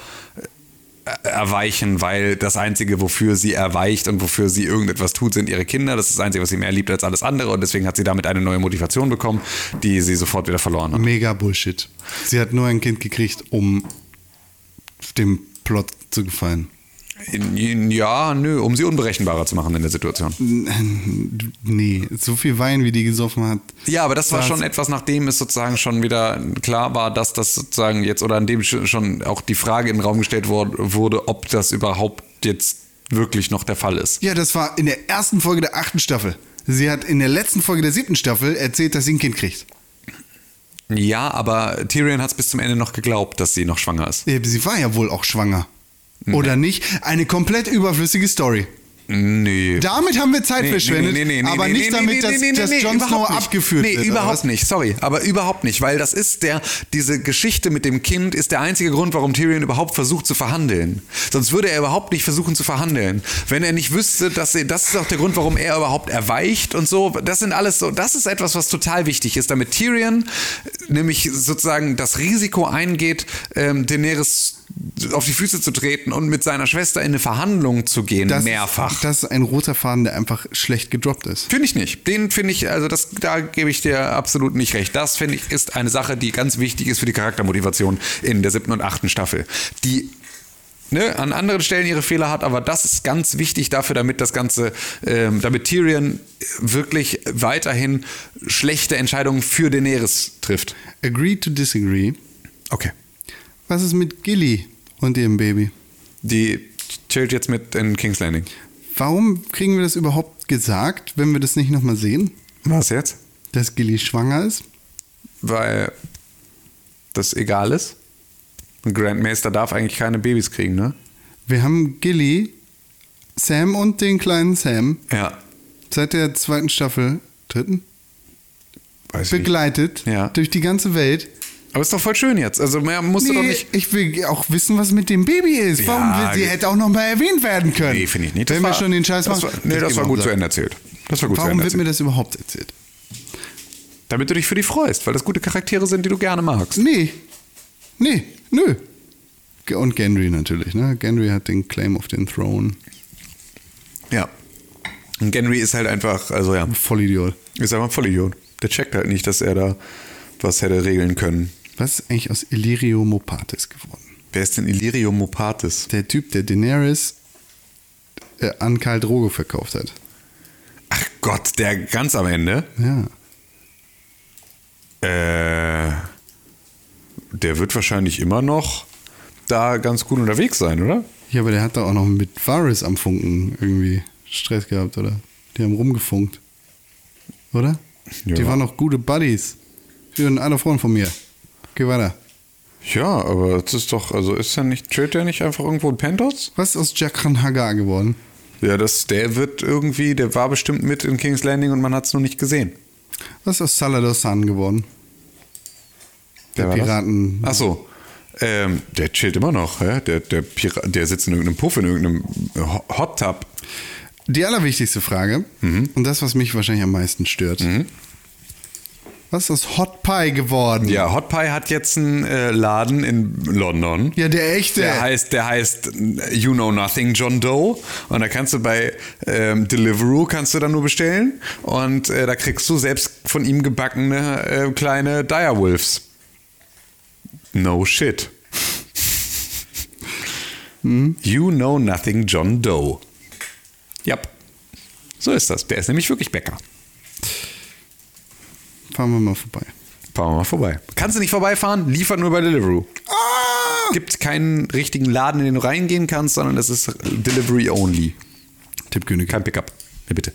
erweichen, weil das Einzige, wofür sie erweicht und wofür sie irgendetwas tut, sind ihre Kinder. Das ist das Einzige, was sie mehr liebt als alles andere und deswegen hat sie damit eine neue Motivation bekommen, die sie sofort wieder verloren hat. Mega Bullshit. Sie hat nur ein Kind gekriegt, um dem Plot zu gefallen. Ja, nö, um sie unberechenbarer zu machen in der Situation. Nee, so viel Wein, wie die gesoffen hat. Ja, aber das war schon etwas, nachdem es sozusagen schon wieder klar war, dass das sozusagen jetzt oder an dem sch- schon auch die Frage in den Raum gestellt wurde, ob das überhaupt jetzt wirklich noch der Fall ist. Ja, das war in der ersten Folge der achten Staffel. Sie hat in der letzten Folge der siebten Staffel erzählt, dass sie ein Kind kriegt. Ja, aber Tyrion hat es bis zum Ende noch geglaubt, dass sie noch schwanger ist. Sie war ja wohl auch schwanger. Oder nicht? Eine komplett überflüssige Story. Nee. Damit haben wir Zeit verschwendet, aber nicht damit, dass, dass Jon Snow nicht. abgeführt nee, wird. oder überhaupt nicht, sorry, aber überhaupt nicht, weil das ist der, diese Geschichte mit dem Kind ist der einzige Grund, warum Tyrion überhaupt versucht zu verhandeln. Sonst würde er überhaupt nicht versuchen zu verhandeln. Wenn er nicht wüsste, dass er, das ist auch der Grund, warum er überhaupt erweicht und so, das sind alles so, das ist etwas, was total wichtig ist, damit Tyrion nämlich sozusagen das Risiko eingeht, ähm, Daenerys auf die Füße zu treten und mit seiner Schwester in eine Verhandlung zu gehen, Das, mehrfach. Das ist ein roter Faden, der einfach schlecht gedroppt ist. Finde ich nicht. Den finde ich, also das, da gebe ich dir absolut nicht recht. Das finde ich ist eine Sache, die ganz wichtig ist für die Charaktermotivation in der siebten und achten Staffel. Die ne, an anderen Stellen ihre Fehler hat, aber das ist ganz wichtig dafür, damit das Ganze, ähm, damit Tyrion wirklich weiterhin schlechte Entscheidungen für Daenerys trifft. Agree to disagree. Okay. Was ist mit Gilly und ihrem Baby? Die chillt jetzt mit in King's Landing. Warum kriegen wir das überhaupt gesagt, wenn wir das nicht nochmal sehen? Was jetzt? Dass Gilly schwanger ist? Weil das egal ist. Ein Grandmaster darf eigentlich keine Babys kriegen, ne? Wir haben Gilly, Sam und den kleinen Sam Ja. seit der zweiten Staffel, dritten, Weiß begleitet Ja. durch die ganze Welt. Aber ist doch voll schön jetzt. Also mehr musst du doch Nee, nicht. ich will auch wissen, was mit dem Baby ist. Ja, Warum will, sie hätte auch noch mal erwähnt werden können. Nee, finde ich nicht. Wenn wir schon den Scheiß das machen. War, nee, das war gut zu. Ende erzählt. Das war gut zu Warum Ende wird mir erzählt. das überhaupt erzählt? Damit du dich für die freust, weil das gute Charaktere sind, die du gerne magst. Nee. Nee, nö. Und Gendry natürlich, ne? Gendry hat den Claim auf den Throne. Ja. Und Genry ist halt einfach, also ja, Vollidiot. ist einfach ein Vollidiot. Der checkt halt nicht, dass er da was hätte regeln können. Was ist eigentlich aus Illyrio Mopatis geworden? Wer ist denn Illyrio Mopatis? Der Typ, der Daenerys äh, an Karl Drogo verkauft hat. Ach Gott, der ganz am Ende. Ja. Äh, der wird wahrscheinlich immer noch da ganz gut unterwegs sein, oder? Ja, aber der hat da auch noch mit Varys am Funken irgendwie Stress gehabt, oder? Die haben rumgefunkt. Oder? Ja. Die waren noch gute Buddies. Die sind alle Freunde von mir. Geh weiter. Ja, aber das ist doch, also ist er nicht, chillt der nicht einfach irgendwo in Pentos? Was ist aus Jakran Hagar geworden? Ja, das, der wird irgendwie, der war bestimmt mit in King's Landing und man hat es nur nicht gesehen. Was ist aus Salador Sun geworden? Der das? Piraten. Ach so. Ähm, der chillt immer noch, hä? Der, der, Pira der sitzt in irgendeinem Puff, in irgendeinem Ho- Hot Tub. Die allerwichtigste Frage, Mhm. und das, was mich wahrscheinlich am meisten stört. Was ist Hot Pie geworden? Ja, Hot Pie hat jetzt einen äh, Laden in London. Ja, der echte. Der heißt, der heißt You Know Nothing John Doe. Und da kannst du bei ähm, Deliveroo kannst du dann nur bestellen. Und äh, da kriegst du selbst von ihm gebackene äh, kleine Direwolves. No shit. You Know Nothing John Doe. Yep. So ist das. Der ist nämlich wirklich Bäcker. Fahren wir mal vorbei. Fahren wir mal vorbei. Kannst du nicht vorbeifahren? Liefert nur bei Deliveroo. Ah! Gibt keinen richtigen Laden, in den du reingehen kannst, sondern das ist Delivery only. Tipp König. Kein Pickup. Ja, bitte.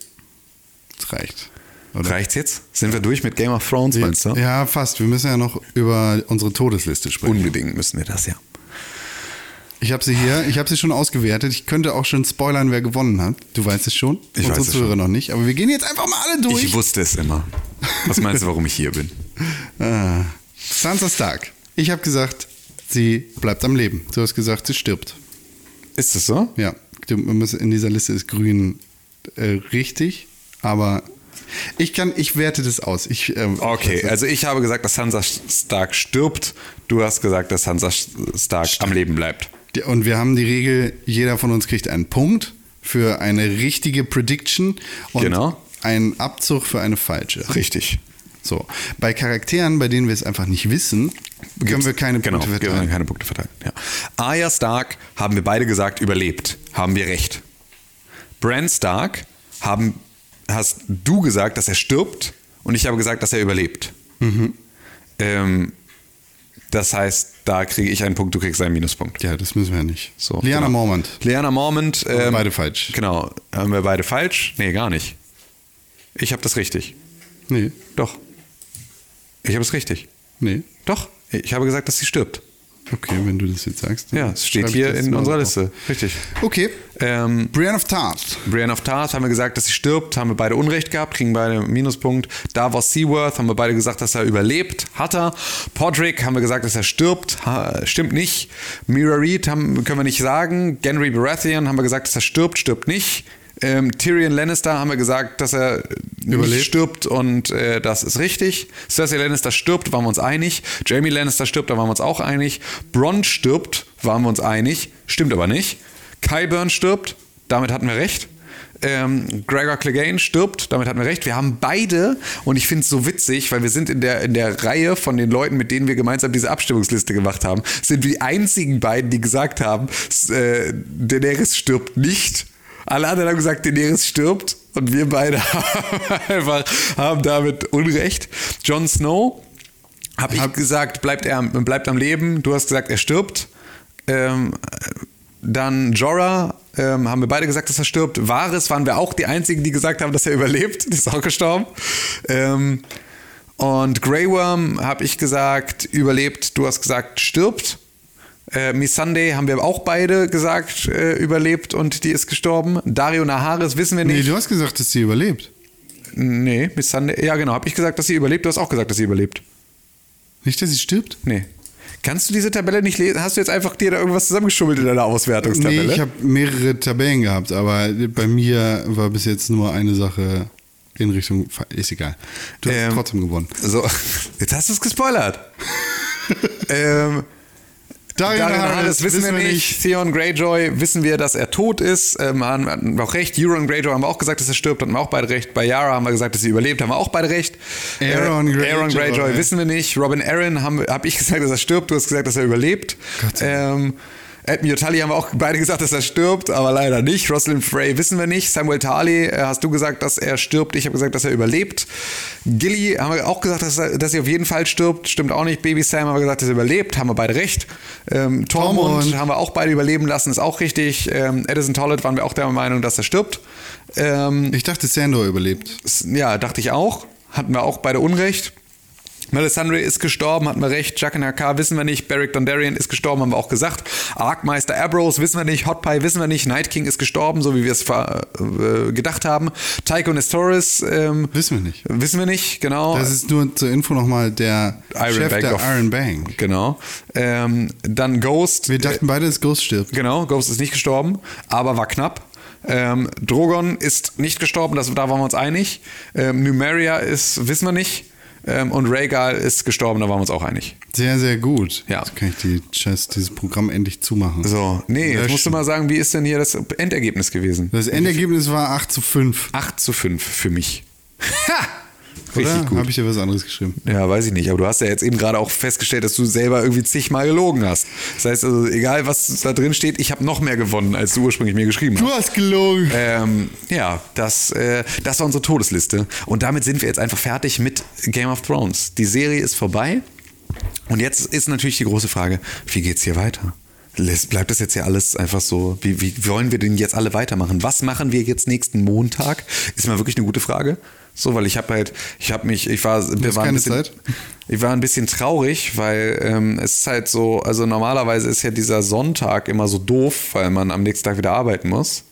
Das reicht. Oder? Reicht's jetzt? Sind wir durch mit Game of Thrones, meinst du? Ja, fast. Wir müssen ja noch über unsere Todesliste sprechen. Unbedingt müssen wir das, ja. Ich habe sie hier, ich habe sie schon ausgewertet. Ich könnte auch schon spoilern, wer gewonnen hat. Du weißt es schon. Ich Unsere weiß es Zuhörer schon. noch nicht. Aber wir gehen jetzt einfach mal alle durch. Ich wusste es immer. Was meinst du, warum ich hier bin? Ah. Sansa Stark. Ich habe gesagt, sie bleibt am Leben. Du hast gesagt, sie stirbt. Ist das so? Ja, in dieser Liste ist Grün äh, richtig, aber ich kann, ich werte das aus. Ich, ähm, Okay, also ich habe gesagt, dass Sansa Stark stirbt. Du hast gesagt, dass Sansa Stark am Leben bleibt. Und wir haben die Regel, jeder von uns kriegt einen Punkt für eine richtige Prediction und Genau. einen Abzug für eine falsche. Richtig. So. Bei Charakteren, bei denen wir es einfach nicht wissen, können Gibt's- wir keine genau, Punkte können wir verteilen. keine Punkte verteilen. Ja. Arya Stark haben wir beide gesagt, überlebt. Haben wir recht. Bran Stark haben, hast du gesagt, dass er stirbt und ich habe gesagt, dass er überlebt. Mhm. Ähm, das heißt, da kriege ich einen Punkt, du kriegst einen Minuspunkt. Ja, das müssen wir nicht. So, Liana genau. Mormont. Liana Mormont. wir Ähm, beide falsch. Genau. Haben wir beide falsch? Nee, gar nicht. Ich habe das richtig. Nee, Doch. Ich habe es richtig. nee. Doch. Ich habe gesagt, dass sie stirbt. Okay, wenn du das jetzt sagst. Ja, es steht hier in unserer auf. Liste. Richtig. Okay. Ähm, Brienne of Tarth. Brienne of Tarth haben wir gesagt, dass sie stirbt, haben wir beide Unrecht gehabt, kriegen beide einen Minuspunkt. Davos Seaworth haben wir beide gesagt, dass er überlebt, hat er. Podrick haben wir gesagt, dass er stirbt, ha, stimmt nicht. Mira Reed haben, können wir nicht sagen. Gendry Baratheon haben wir gesagt, dass er stirbt, stirbt nicht. Ähm, Tyrion Lannister haben wir gesagt, dass er Überlebt. stirbt und äh, das ist richtig. Cersei Lannister stirbt, waren wir uns einig. Jamie Lannister stirbt, da waren wir uns auch einig. Bronn stirbt, waren wir uns einig. Stimmt aber nicht. Qyburn stirbt, damit hatten wir recht. Ähm, Gregor Clegane stirbt, damit hatten wir recht. Wir haben beide, und ich finde es so witzig, weil wir sind in der, in der Reihe von den Leuten, mit denen wir gemeinsam diese Abstimmungsliste gemacht haben, sind wir die einzigen beiden, die gesagt haben, äh, Daenerys stirbt nicht. Alle anderen haben gesagt, Daenerys stirbt und wir beide haben einfach haben damit Unrecht. Jon Snow, habe ich gesagt, bleibt er am- bleibt am Leben. Du hast gesagt, er stirbt. Ähm, dann Jorah, ähm, haben wir beide gesagt, dass er stirbt. Varys waren wir auch die einzigen, die gesagt haben, dass er überlebt. Die ist auch gestorben. Ähm, und Grey Worm habe ich gesagt, überlebt. Du hast gesagt, stirbt. Äh, Missandei haben wir auch beide gesagt, äh, überlebt und die ist gestorben. Dario Naharis wissen wir Nee, nicht. du hast gesagt, dass sie überlebt. Nee, Missandei, ja genau, habe ich gesagt, dass sie überlebt. Du hast auch gesagt, dass sie überlebt. Nicht, dass sie stirbt? Nee. Kannst du diese Tabelle nicht lesen? Hast du jetzt einfach dir da irgendwas zusammengeschummelt in deiner Auswertungstabelle? Nee, ich habe mehrere Tabellen gehabt, aber bei mir war bis jetzt nur eine Sache in Richtung. Ist egal. Du hast Ähm, trotzdem gewonnen. so, jetzt hast du es gespoilert. ähm, Naharis, Naharis wissen wir nicht. Theon Greyjoy wissen wir, dass er tot ist. Ähm, haben hatten wir auch recht. Euron Greyjoy haben wir auch gesagt, dass er stirbt. Hatten wir auch beide recht. Bei Yara haben wir gesagt, dass sie überlebt. Haben wir auch beide recht. Aaron äh, Greyjoy. Aaron Greyjoy wissen wir nicht. Robin Aaron habe hab ich gesagt, dass er stirbt. Du hast gesagt, dass er überlebt. Gott Ähm, Edmure Tully haben wir auch beide gesagt, dass er stirbt, aber leider nicht. Rosalind Frey wissen wir nicht. Samuel Tarly äh, hast du gesagt, dass er stirbt. Ich habe gesagt, dass er überlebt. Gilly haben wir auch gesagt, dass, er, dass sie auf jeden Fall stirbt. Stimmt auch nicht. Baby Sam haben wir gesagt, dass er überlebt. Haben wir beide recht. Ähm, Tormund Tormund. haben wir auch beide überleben lassen. Ist auch richtig. Ähm, Edison Tollett waren wir auch der Meinung, dass er stirbt. Ähm, Ich dachte, Sandor überlebt. ja, dachte ich auch. Hatten wir auch beide Unrecht. Melisandre ist gestorben, hatten wir recht. Jack and Hakar wissen wir nicht. Beric Dondarrion ist gestorben, haben wir auch gesagt. Arkmeister Ambrose wissen wir nicht. Hot Pie wissen wir nicht. Night King ist gestorben, so wie wir es äh, gedacht haben. Tycho Nestoris ähm, Wissen wir nicht. wissen wir nicht, genau. Das ist nur zur Info nochmal der Iron Chef Bank der of- Iron Bank. Genau. Ähm, dann Ghost. Wir dachten beide, dass Ghost stirbt. Genau, Ghost ist nicht gestorben, aber war knapp. Ähm, Drogon ist nicht gestorben, das, da waren wir uns einig. Ähm, Numeria ist, wissen wir nicht. Ähm, und Rhaegal ist gestorben, da waren wir uns auch einig. Sehr, sehr gut. Ja. Jetzt kann ich die, Scheiß, dieses Programm endlich zumachen. So, nee, jetzt musst du mal sagen, wie ist denn hier das Endergebnis gewesen? Das Endergebnis war 8 zu 5. 8 zu 5 für mich. Ha! Oder? Richtig gut. Habe ich dir was anderes geschrieben? Ja, weiß ich nicht. Aber du hast ja jetzt eben gerade auch festgestellt, dass du selber irgendwie zigmal gelogen hast. Das heißt also, egal was da drin steht, ich habe noch mehr gewonnen, als du ursprünglich mir geschrieben hast. Du hast gelogen. Ähm, ja, das, äh, das war unsere Todesliste. Und damit sind wir jetzt einfach fertig mit Game of Thrones. Die Serie ist vorbei. Und jetzt ist natürlich die große Frage, wie geht's hier weiter? Bleibt das jetzt ja alles einfach so? Wie, wie wollen wir denn jetzt alle weitermachen? Was machen wir jetzt nächsten Montag? Ist mal wirklich eine gute Frage. So, weil ich habe halt, ich habe mich, ich war, wir waren ein bisschen, Zeit? ich war ein bisschen traurig, weil ähm, es ist halt so, also normalerweise ist ja dieser Sonntag immer so doof, weil man am nächsten Tag wieder arbeiten muss.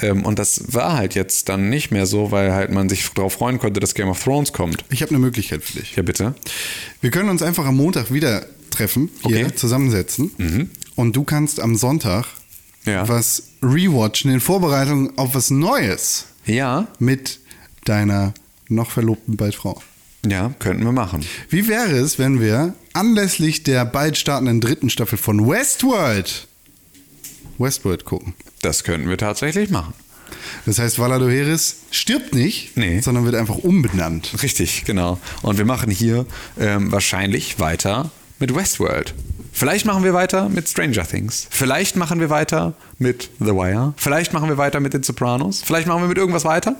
Ähm, und das war halt jetzt dann nicht mehr so, weil halt man sich darauf freuen konnte, dass Game of Thrones kommt. Ich habe eine Möglichkeit für dich. Ja, bitte. Wir können uns einfach am Montag wieder treffen, hier Okay. Mhm. zusammensetzen. Und du kannst am Sonntag Ja. was rewatchen in Vorbereitung auf was Neues Ja, mit deiner noch verlobten bald Frau. ja, könnten wir machen. Wie wäre es, wenn wir anlässlich der bald startenden dritten Staffel von Westworld Westworld gucken? Das könnten wir tatsächlich machen. Das heißt, Valadoheris stirbt nicht, Nee. sondern wird einfach umbenannt. Richtig, genau. Und wir machen hier ähm, wahrscheinlich weiter mit Westworld. Vielleicht machen wir weiter mit Stranger Things. Vielleicht machen wir weiter mit The Wire. Vielleicht machen wir weiter mit den Sopranos. Vielleicht machen wir mit irgendwas weiter.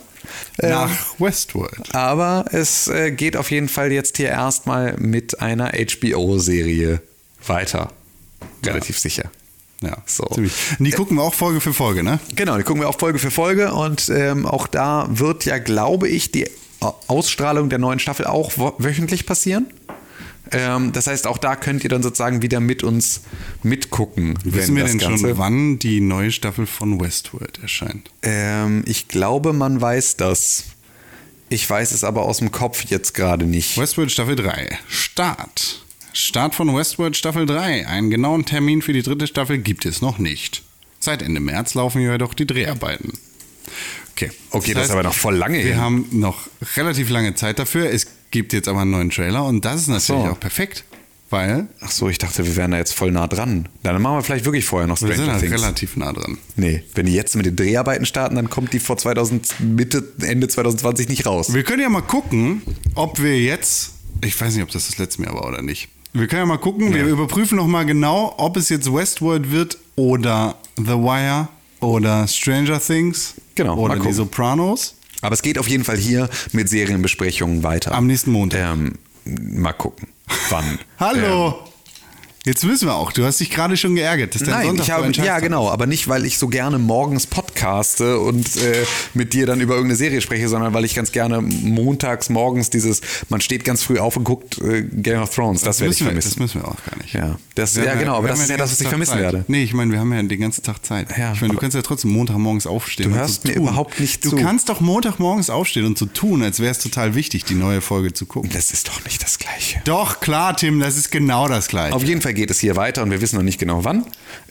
Ähm, Nach Westworld. aber es äh, geht auf jeden Fall jetzt hier erstmal mit einer HBO-Serie weiter. Relativ sicher. Ja, So. ziemlich. Und die gucken wir auch Folge für Folge, ne? Genau, die gucken wir auch Folge für Folge und ähm, auch da wird ja, glaube ich, die Ausstrahlung der neuen Staffel auch wöchentlich passieren. Ähm, das heißt, auch da könnt ihr dann sozusagen wieder mit uns mitgucken. Wissen wir denn Ganze- schon, wann die neue Staffel von Westworld erscheint? Ähm, ich glaube, man weiß das. Ich weiß es aber aus dem Kopf jetzt gerade nicht. Westworld Staffel 3. Start. Start von Westworld Staffel 3. Einen genauen Termin für die dritte Staffel gibt es noch nicht. Seit Ende März laufen ja doch die Dreharbeiten. Okay. Okay, das ist aber noch voll lange Wir hin. haben noch relativ lange Zeit dafür. Es gibt jetzt aber einen neuen Trailer und das ist natürlich so. auch perfekt, weil Ach so, ich dachte, wir wären da jetzt voll nah dran. Dann machen wir vielleicht wirklich vorher noch wir sind Stranger halt Things. relativ nah dran. Nee, wenn die jetzt mit den Dreharbeiten starten, dann kommt die vor 2000, Mitte, Ende 2020 nicht raus. Wir können ja mal gucken, ob wir jetzt, ich weiß nicht, ob das das letzte Mal war oder nicht. Wir können ja mal gucken, wir überprüfen noch mal genau, ob es jetzt Westworld wird oder The Wire oder Stranger Things Genau, oder die. Sopranos. Aber es geht auf jeden Fall hier mit Serienbesprechungen weiter. Am nächsten Montag. Ähm, mal gucken, wann. Hallo! Jetzt wissen wir auch, du hast dich gerade schon geärgert. Dass der Nein, Sonntag ich habe, ja genau, aber nicht, weil ich so gerne morgens podcaste und äh, mit dir dann über irgendeine Serie spreche, sondern weil ich ganz gerne montags morgens dieses, man steht ganz früh auf und guckt äh, Game of Thrones, das, Das werde ich müssen, wir, vermissen. das müssen wir auch gar nicht. Ja, das, ja genau, aber das ist ja das, was ich vermissen Zeit. werde. Nee, ich meine, wir haben ja den ganzen Tag Zeit. Ja, ich meine, du kannst ja trotzdem Montagmorgens aufstehen. Du und hörst so mir tun. überhaupt nicht Du zu. kannst doch Montagmorgens aufstehen und so tun, als wäre es total wichtig, die neue Folge zu gucken. Das ist doch nicht das Gleiche. Doch, klar, Tim, das ist genau das Gleiche. Auf jeden Fall geht es hier weiter und wir wissen noch nicht genau wann.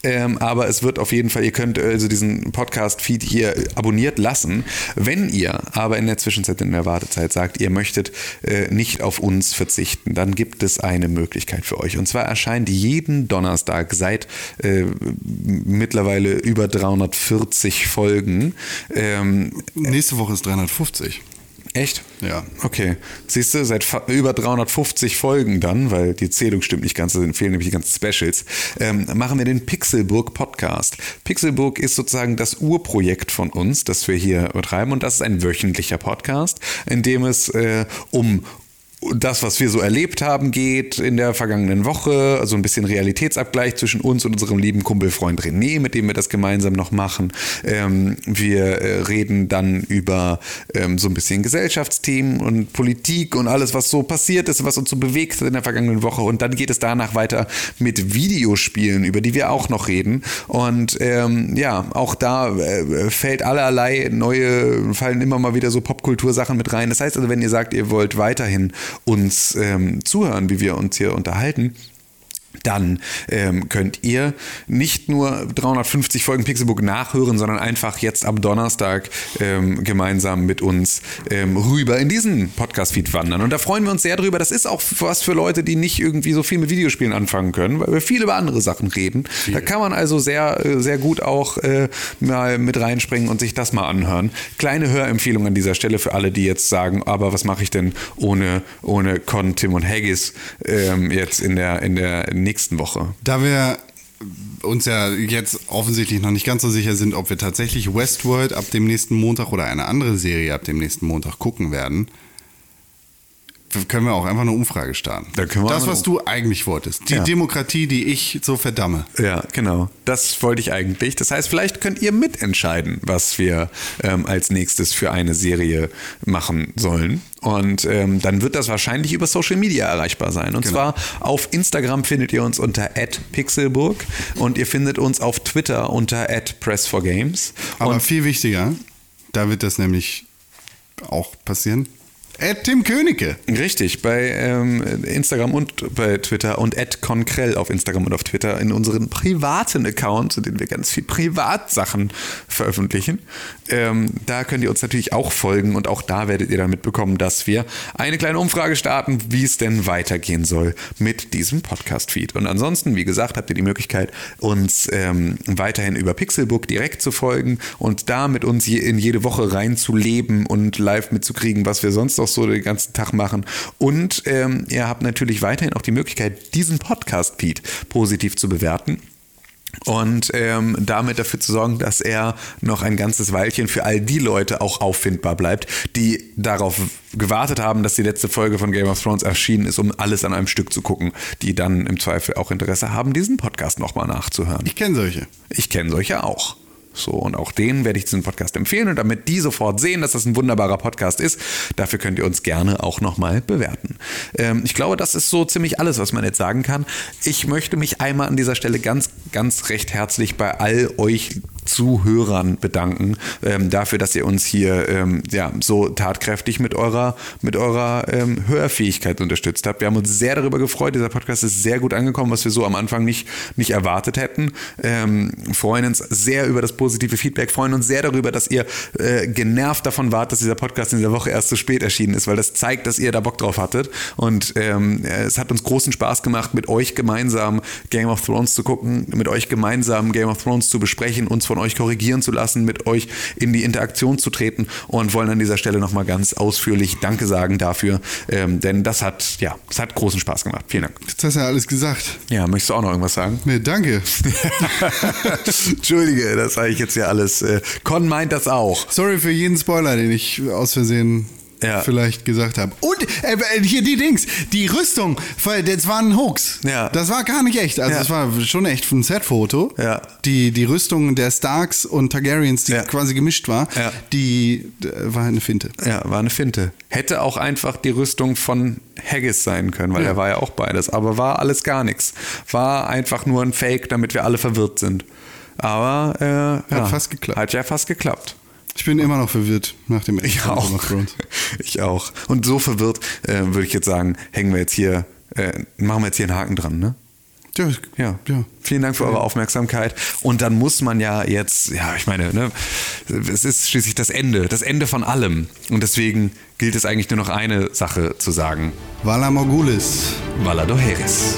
Ähm, aber es wird auf jeden Fall, ihr könnt also diesen Podcast-Feed hier abonniert lassen. Wenn ihr aber in der Zwischenzeit in der Wartezeit sagt, ihr möchtet äh, nicht auf uns verzichten, dann gibt es eine Möglichkeit für euch. Und zwar erscheint jeden Donnerstag seit äh, mittlerweile über 340 Folgen. Ähm, Nächste Woche ist 350. Echt? Ja. Okay. Siehst du, seit über 350 Folgen dann, weil die Zählung stimmt nicht ganz, es fehlen nämlich die ganzen Specials, ähm, machen wir den Pixelburg Podcast. Pixelburg ist sozusagen das Urprojekt von uns, das wir hier betreiben und das ist ein wöchentlicher Podcast, in dem es äh, um das, was wir so erlebt haben, geht in der vergangenen Woche. Also ein bisschen Realitätsabgleich zwischen uns und unserem lieben Kumpelfreund René, mit dem wir das gemeinsam noch machen. Ähm, wir äh, reden dann über ähm, so ein bisschen Gesellschaftsthemen und Politik und alles, was so passiert ist, was uns so bewegt hat in der vergangenen Woche. Und dann geht es danach weiter mit Videospielen, über die wir auch noch reden. Und ähm, ja, auch da äh, fällt allerlei neue, fallen immer mal wieder so Popkultursachen mit rein. Das heißt also, wenn ihr sagt, ihr wollt weiterhin uns ähm, zuhören, wie wir uns hier unterhalten, dann ähm, könnt ihr nicht nur 350 Folgen Pixelbook nachhören, sondern einfach jetzt am Donnerstag ähm, gemeinsam mit uns ähm, rüber in diesen Podcast-Feed wandern. Und da freuen wir uns sehr drüber. Das ist auch was für Leute, die nicht irgendwie so viel mit Videospielen anfangen können, weil wir viel über andere Sachen reden. Da kann man also sehr, äh, sehr gut auch äh, mal mit reinspringen und sich das mal anhören. Kleine Hörempfehlung an dieser Stelle für alle, die jetzt sagen, aber was mache ich denn ohne, ohne Con, Tim und Haggis ähm, jetzt in der, in der nächsten Woche? Da wir uns ja jetzt offensichtlich noch nicht ganz so sicher sind, ob wir tatsächlich Westworld ab dem nächsten Montag oder eine andere Serie ab dem nächsten Montag gucken werden, können wir auch einfach eine Umfrage starten. Da können wir das, was du eigentlich wolltest. Die Ja. Demokratie, die ich so verdamme. Ja, genau. Das wollte ich eigentlich. Das heißt, vielleicht könnt ihr mitentscheiden, was wir ähm, als nächstes für eine Serie machen sollen. Und ähm, dann wird das wahrscheinlich über Social Media erreichbar sein. Und zwar auf Instagram findet ihr uns unter @pixelburg und ihr findet uns auf Twitter unter @press4games. Aber Und viel wichtiger, da wird das nämlich auch passieren. Ed Tim Königke. Richtig, bei ähm, Instagram und bei Twitter und @konkrell auf Instagram und auf Twitter in unseren privaten Account, in dem wir ganz viel Privatsachen veröffentlichen. Ähm, da könnt ihr uns natürlich auch folgen und auch da werdet ihr dann mitbekommen, dass wir eine kleine Umfrage starten, wie es denn weitergehen soll mit diesem Podcast-Feed. Und ansonsten, wie gesagt, habt ihr die Möglichkeit, uns ähm, weiterhin über Pixelbook direkt zu folgen und da mit uns in jede Woche reinzuleben und live mitzukriegen, was wir sonst noch so den ganzen Tag machen. Und ähm, ihr habt natürlich weiterhin auch die Möglichkeit, diesen Podcast-Feed positiv zu bewerten. Und ähm, damit dafür zu sorgen, dass er noch ein ganzes Weilchen für all die Leute auch auffindbar bleibt, die darauf gewartet haben, dass die letzte Folge von Game of Thrones erschienen ist, um alles an einem Stück zu gucken, die dann im Zweifel auch Interesse haben, diesen Podcast nochmal nachzuhören. Ich kenne solche. Ich kenne solche auch. So, und auch denen werde ich diesen Podcast empfehlen. Und damit die sofort sehen, dass das ein wunderbarer Podcast ist, dafür könnt ihr uns gerne auch nochmal bewerten. Ähm, ich glaube, das ist so ziemlich alles, was man jetzt sagen kann. Ich möchte mich einmal an dieser Stelle ganz, ganz recht herzlich bei all euch Zuhörern bedanken ähm, dafür, dass ihr uns hier ähm, ja, so tatkräftig mit eurer, mit eurer ähm, Hörfähigkeit unterstützt habt. Wir haben uns sehr darüber gefreut. Dieser Podcast ist sehr gut angekommen, was wir so am Anfang nicht, nicht erwartet hätten. Ähm, freuen uns sehr über das positive Feedback, freuen uns sehr darüber, dass ihr äh, genervt davon wart, dass dieser Podcast in dieser Woche erst so spät erschienen ist, weil das zeigt, dass ihr da Bock drauf hattet. Und ähm, es hat uns großen Spaß gemacht, mit euch gemeinsam Game of Thrones zu gucken, mit euch gemeinsam Game of Thrones zu besprechen, uns von euch korrigieren zu lassen, mit euch in die Interaktion zu treten und wollen an dieser Stelle nochmal ganz ausführlich Danke sagen dafür, ähm, denn das hat, ja, das hat großen Spaß gemacht. Vielen Dank. Jetzt hast du ja alles gesagt. Ja, möchtest du auch noch irgendwas sagen? Nee, danke. Entschuldige, das sage ich jetzt ja alles. Äh, Con meint das auch. Sorry für jeden Spoiler, den ich aus Versehen Ja. vielleicht gesagt habe. Und äh, äh, hier die Dings, die Rüstung, das war ein Hoax. Ja. Das war gar nicht echt. Also Ja. das war schon echt ein Set-Foto. Ja. Die, die Rüstung der Starks und Targaryens, die Ja. quasi gemischt war, Ja. die äh, war eine Finte. Ja, war eine Finte. Hätte auch einfach die Rüstung von Haggis sein können, weil er war ja auch beides. Aber war alles gar nichts. War einfach nur ein Fake, damit wir alle verwirrt sind. Aber äh, ja, fast geklappt. Hat ja fast geklappt. Ich bin immer noch verwirrt nach dem Ende Ich von auch. Ich auch. Und so verwirrt äh, würde ich jetzt sagen, hängen wir jetzt hier, äh, machen wir jetzt hier einen Haken dran, ne? Ja, Ja. ja. Vielen Dank für eure Aufmerksamkeit. Und dann muss man ja jetzt, ja, ich meine, ne, es ist schließlich das Ende, das Ende von allem. Und deswegen gilt es eigentlich nur noch eine Sache zu sagen. Vala Morgulis. Valadoheris.